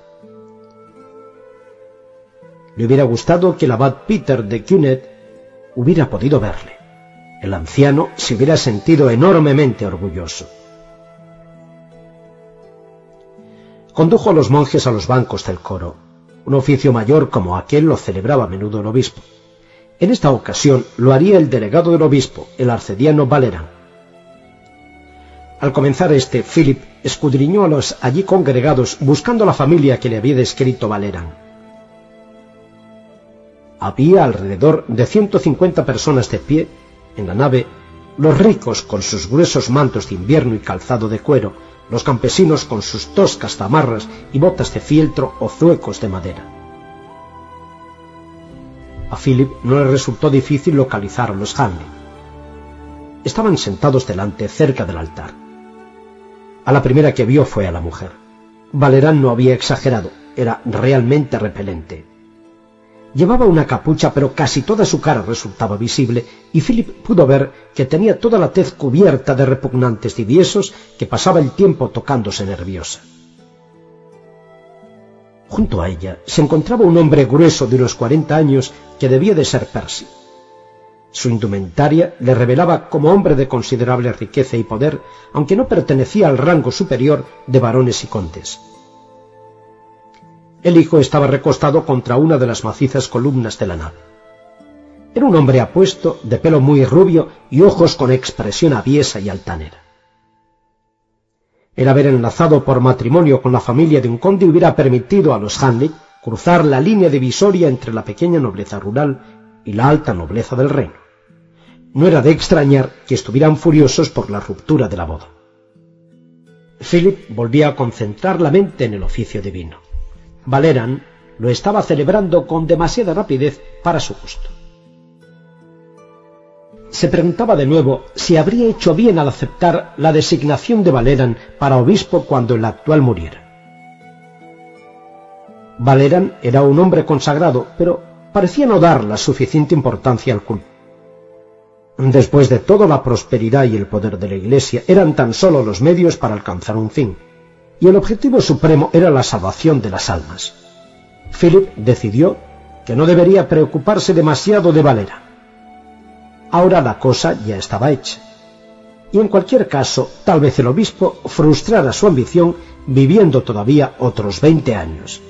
Speaker 1: Le hubiera gustado que el abad Peter de Cunet hubiera podido verle. El anciano se hubiera sentido enormemente orgulloso. Condujo a los monjes a los bancos del coro. Un oficio mayor como aquel lo celebraba a menudo el obispo. En esta ocasión lo haría el delegado del obispo, el arcediano Valerán. Al comenzar este, Philip escudriñó a los allí congregados buscando la familia que le había descrito Valerán. Había alrededor de 150 personas de pie en la nave, los ricos con sus gruesos mantos de invierno y calzado de cuero, los campesinos con sus toscas zamarras y botas de fieltro o zuecos de madera. A Philip no le resultó difícil localizar a los Hanley. Estaban sentados delante, cerca del altar. A la primera que vio fue a la mujer. Valerán no había exagerado, era realmente repelente. Llevaba una capucha, pero casi toda su cara resultaba visible, y Philip pudo ver que tenía toda la tez cubierta de repugnantes diviesos que pasaba el tiempo tocándose nerviosa. Junto a ella se encontraba un hombre grueso de unos cuarenta años que debía de ser Percy. Su indumentaria le revelaba como hombre de considerable riqueza y poder, aunque no pertenecía al rango superior de varones y condes. El hijo estaba recostado contra una de las macizas columnas de la nave. Era un hombre apuesto, de pelo muy rubio y ojos con expresión aviesa y altanera. El haber enlazado por matrimonio con la familia de un conde hubiera permitido a los Hanley cruzar la línea divisoria entre la pequeña nobleza rural y la alta nobleza del reino. No era de extrañar que estuvieran furiosos por la ruptura de la boda. Philip volvía a concentrar la mente en el oficio divino. Valeran lo estaba celebrando con demasiada rapidez para su gusto. Se preguntaba de nuevo si habría hecho bien al aceptar la designación de Valeran para obispo cuando el actual muriera. Valeran era un hombre consagrado, pero parecía no dar la suficiente importancia al culto. Después de todo, la prosperidad y el poder de la Iglesia eran tan solo los medios para alcanzar un fin, y el objetivo supremo era la salvación de las almas. Philip decidió que no debería preocuparse demasiado de Valera. Ahora la cosa ya estaba hecha. Y en cualquier caso, tal vez el obispo frustrara su ambición viviendo todavía otros veinte años.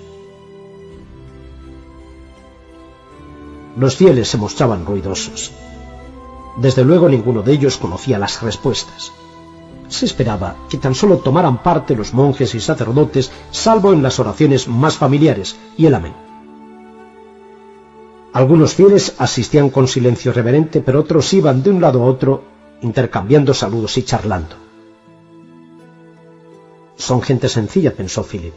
Speaker 1: Los fieles se mostraban ruidosos. Desde luego ninguno de ellos conocía las respuestas. Se esperaba que tan solo tomaran parte los monjes y sacerdotes, salvo en las oraciones más familiares y el amén. Algunos fieles asistían con silencio reverente, pero otros iban de un lado a otro, intercambiando saludos y charlando. Son gente sencilla, pensó Philip.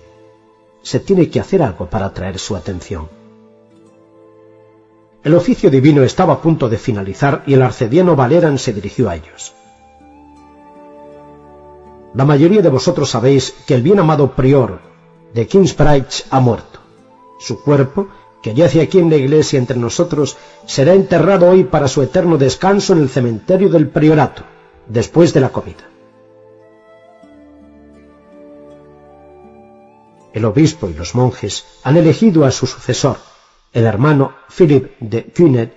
Speaker 1: Se tiene que hacer algo para atraer su atención. El oficio divino estaba a punto de finalizar y el arcediano Valeran se dirigió a ellos. La mayoría de vosotros sabéis que el bien amado prior de Kingsbridge ha muerto. Su cuerpo, que yace aquí en la iglesia entre nosotros, será enterrado hoy para su eterno descanso en el cementerio del priorato, después de la comida. El obispo y los monjes han elegido a su sucesor, el hermano Philip de Cunard,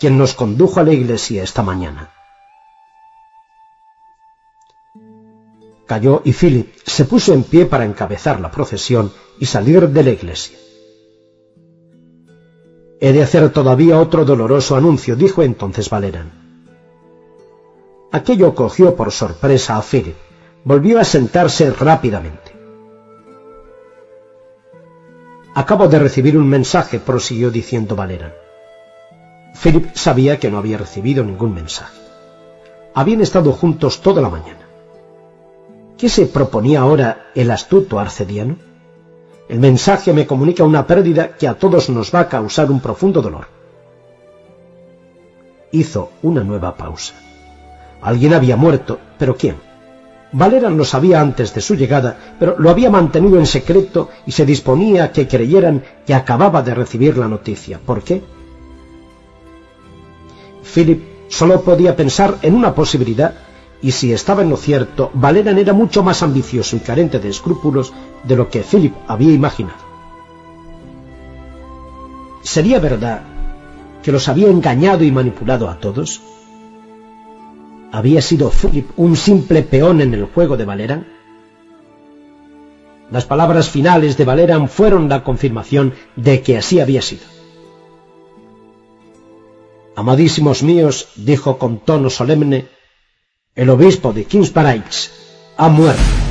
Speaker 1: quien nos condujo a la iglesia esta mañana. Cayó y Philip se puso en pie para encabezar la procesión y salir de la iglesia. He de hacer todavía otro doloroso anuncio, dijo entonces Valeran. Aquello cogió por sorpresa a Philip. Volvió a sentarse rápidamente. Acabo de recibir un mensaje, prosiguió diciendo Valera. Philip sabía que no había recibido ningún mensaje. Habían estado juntos toda la mañana. ¿Qué se proponía ahora el astuto arcediano? El mensaje me comunica una pérdida que a todos nos va a causar un profundo dolor. Hizo una nueva pausa. Alguien había muerto, pero ¿quién? Valeran lo sabía antes de su llegada, pero lo había mantenido en secreto y se disponía a que creyeran que acababa de recibir la noticia. ¿Por qué? Philip solo podía pensar en una posibilidad y si estaba en lo cierto, Valeran era mucho más ambicioso y carente de escrúpulos de lo que Philip había imaginado. ¿Sería verdad que los había engañado y manipulado a todos? ¿Había sido Philip un simple peón en el juego de Valeran? Las palabras finales de Valeran fueron la confirmación de que así había sido. Amadísimos míos, dijo con tono solemne, el obispo de Kingsbridge ha muerto.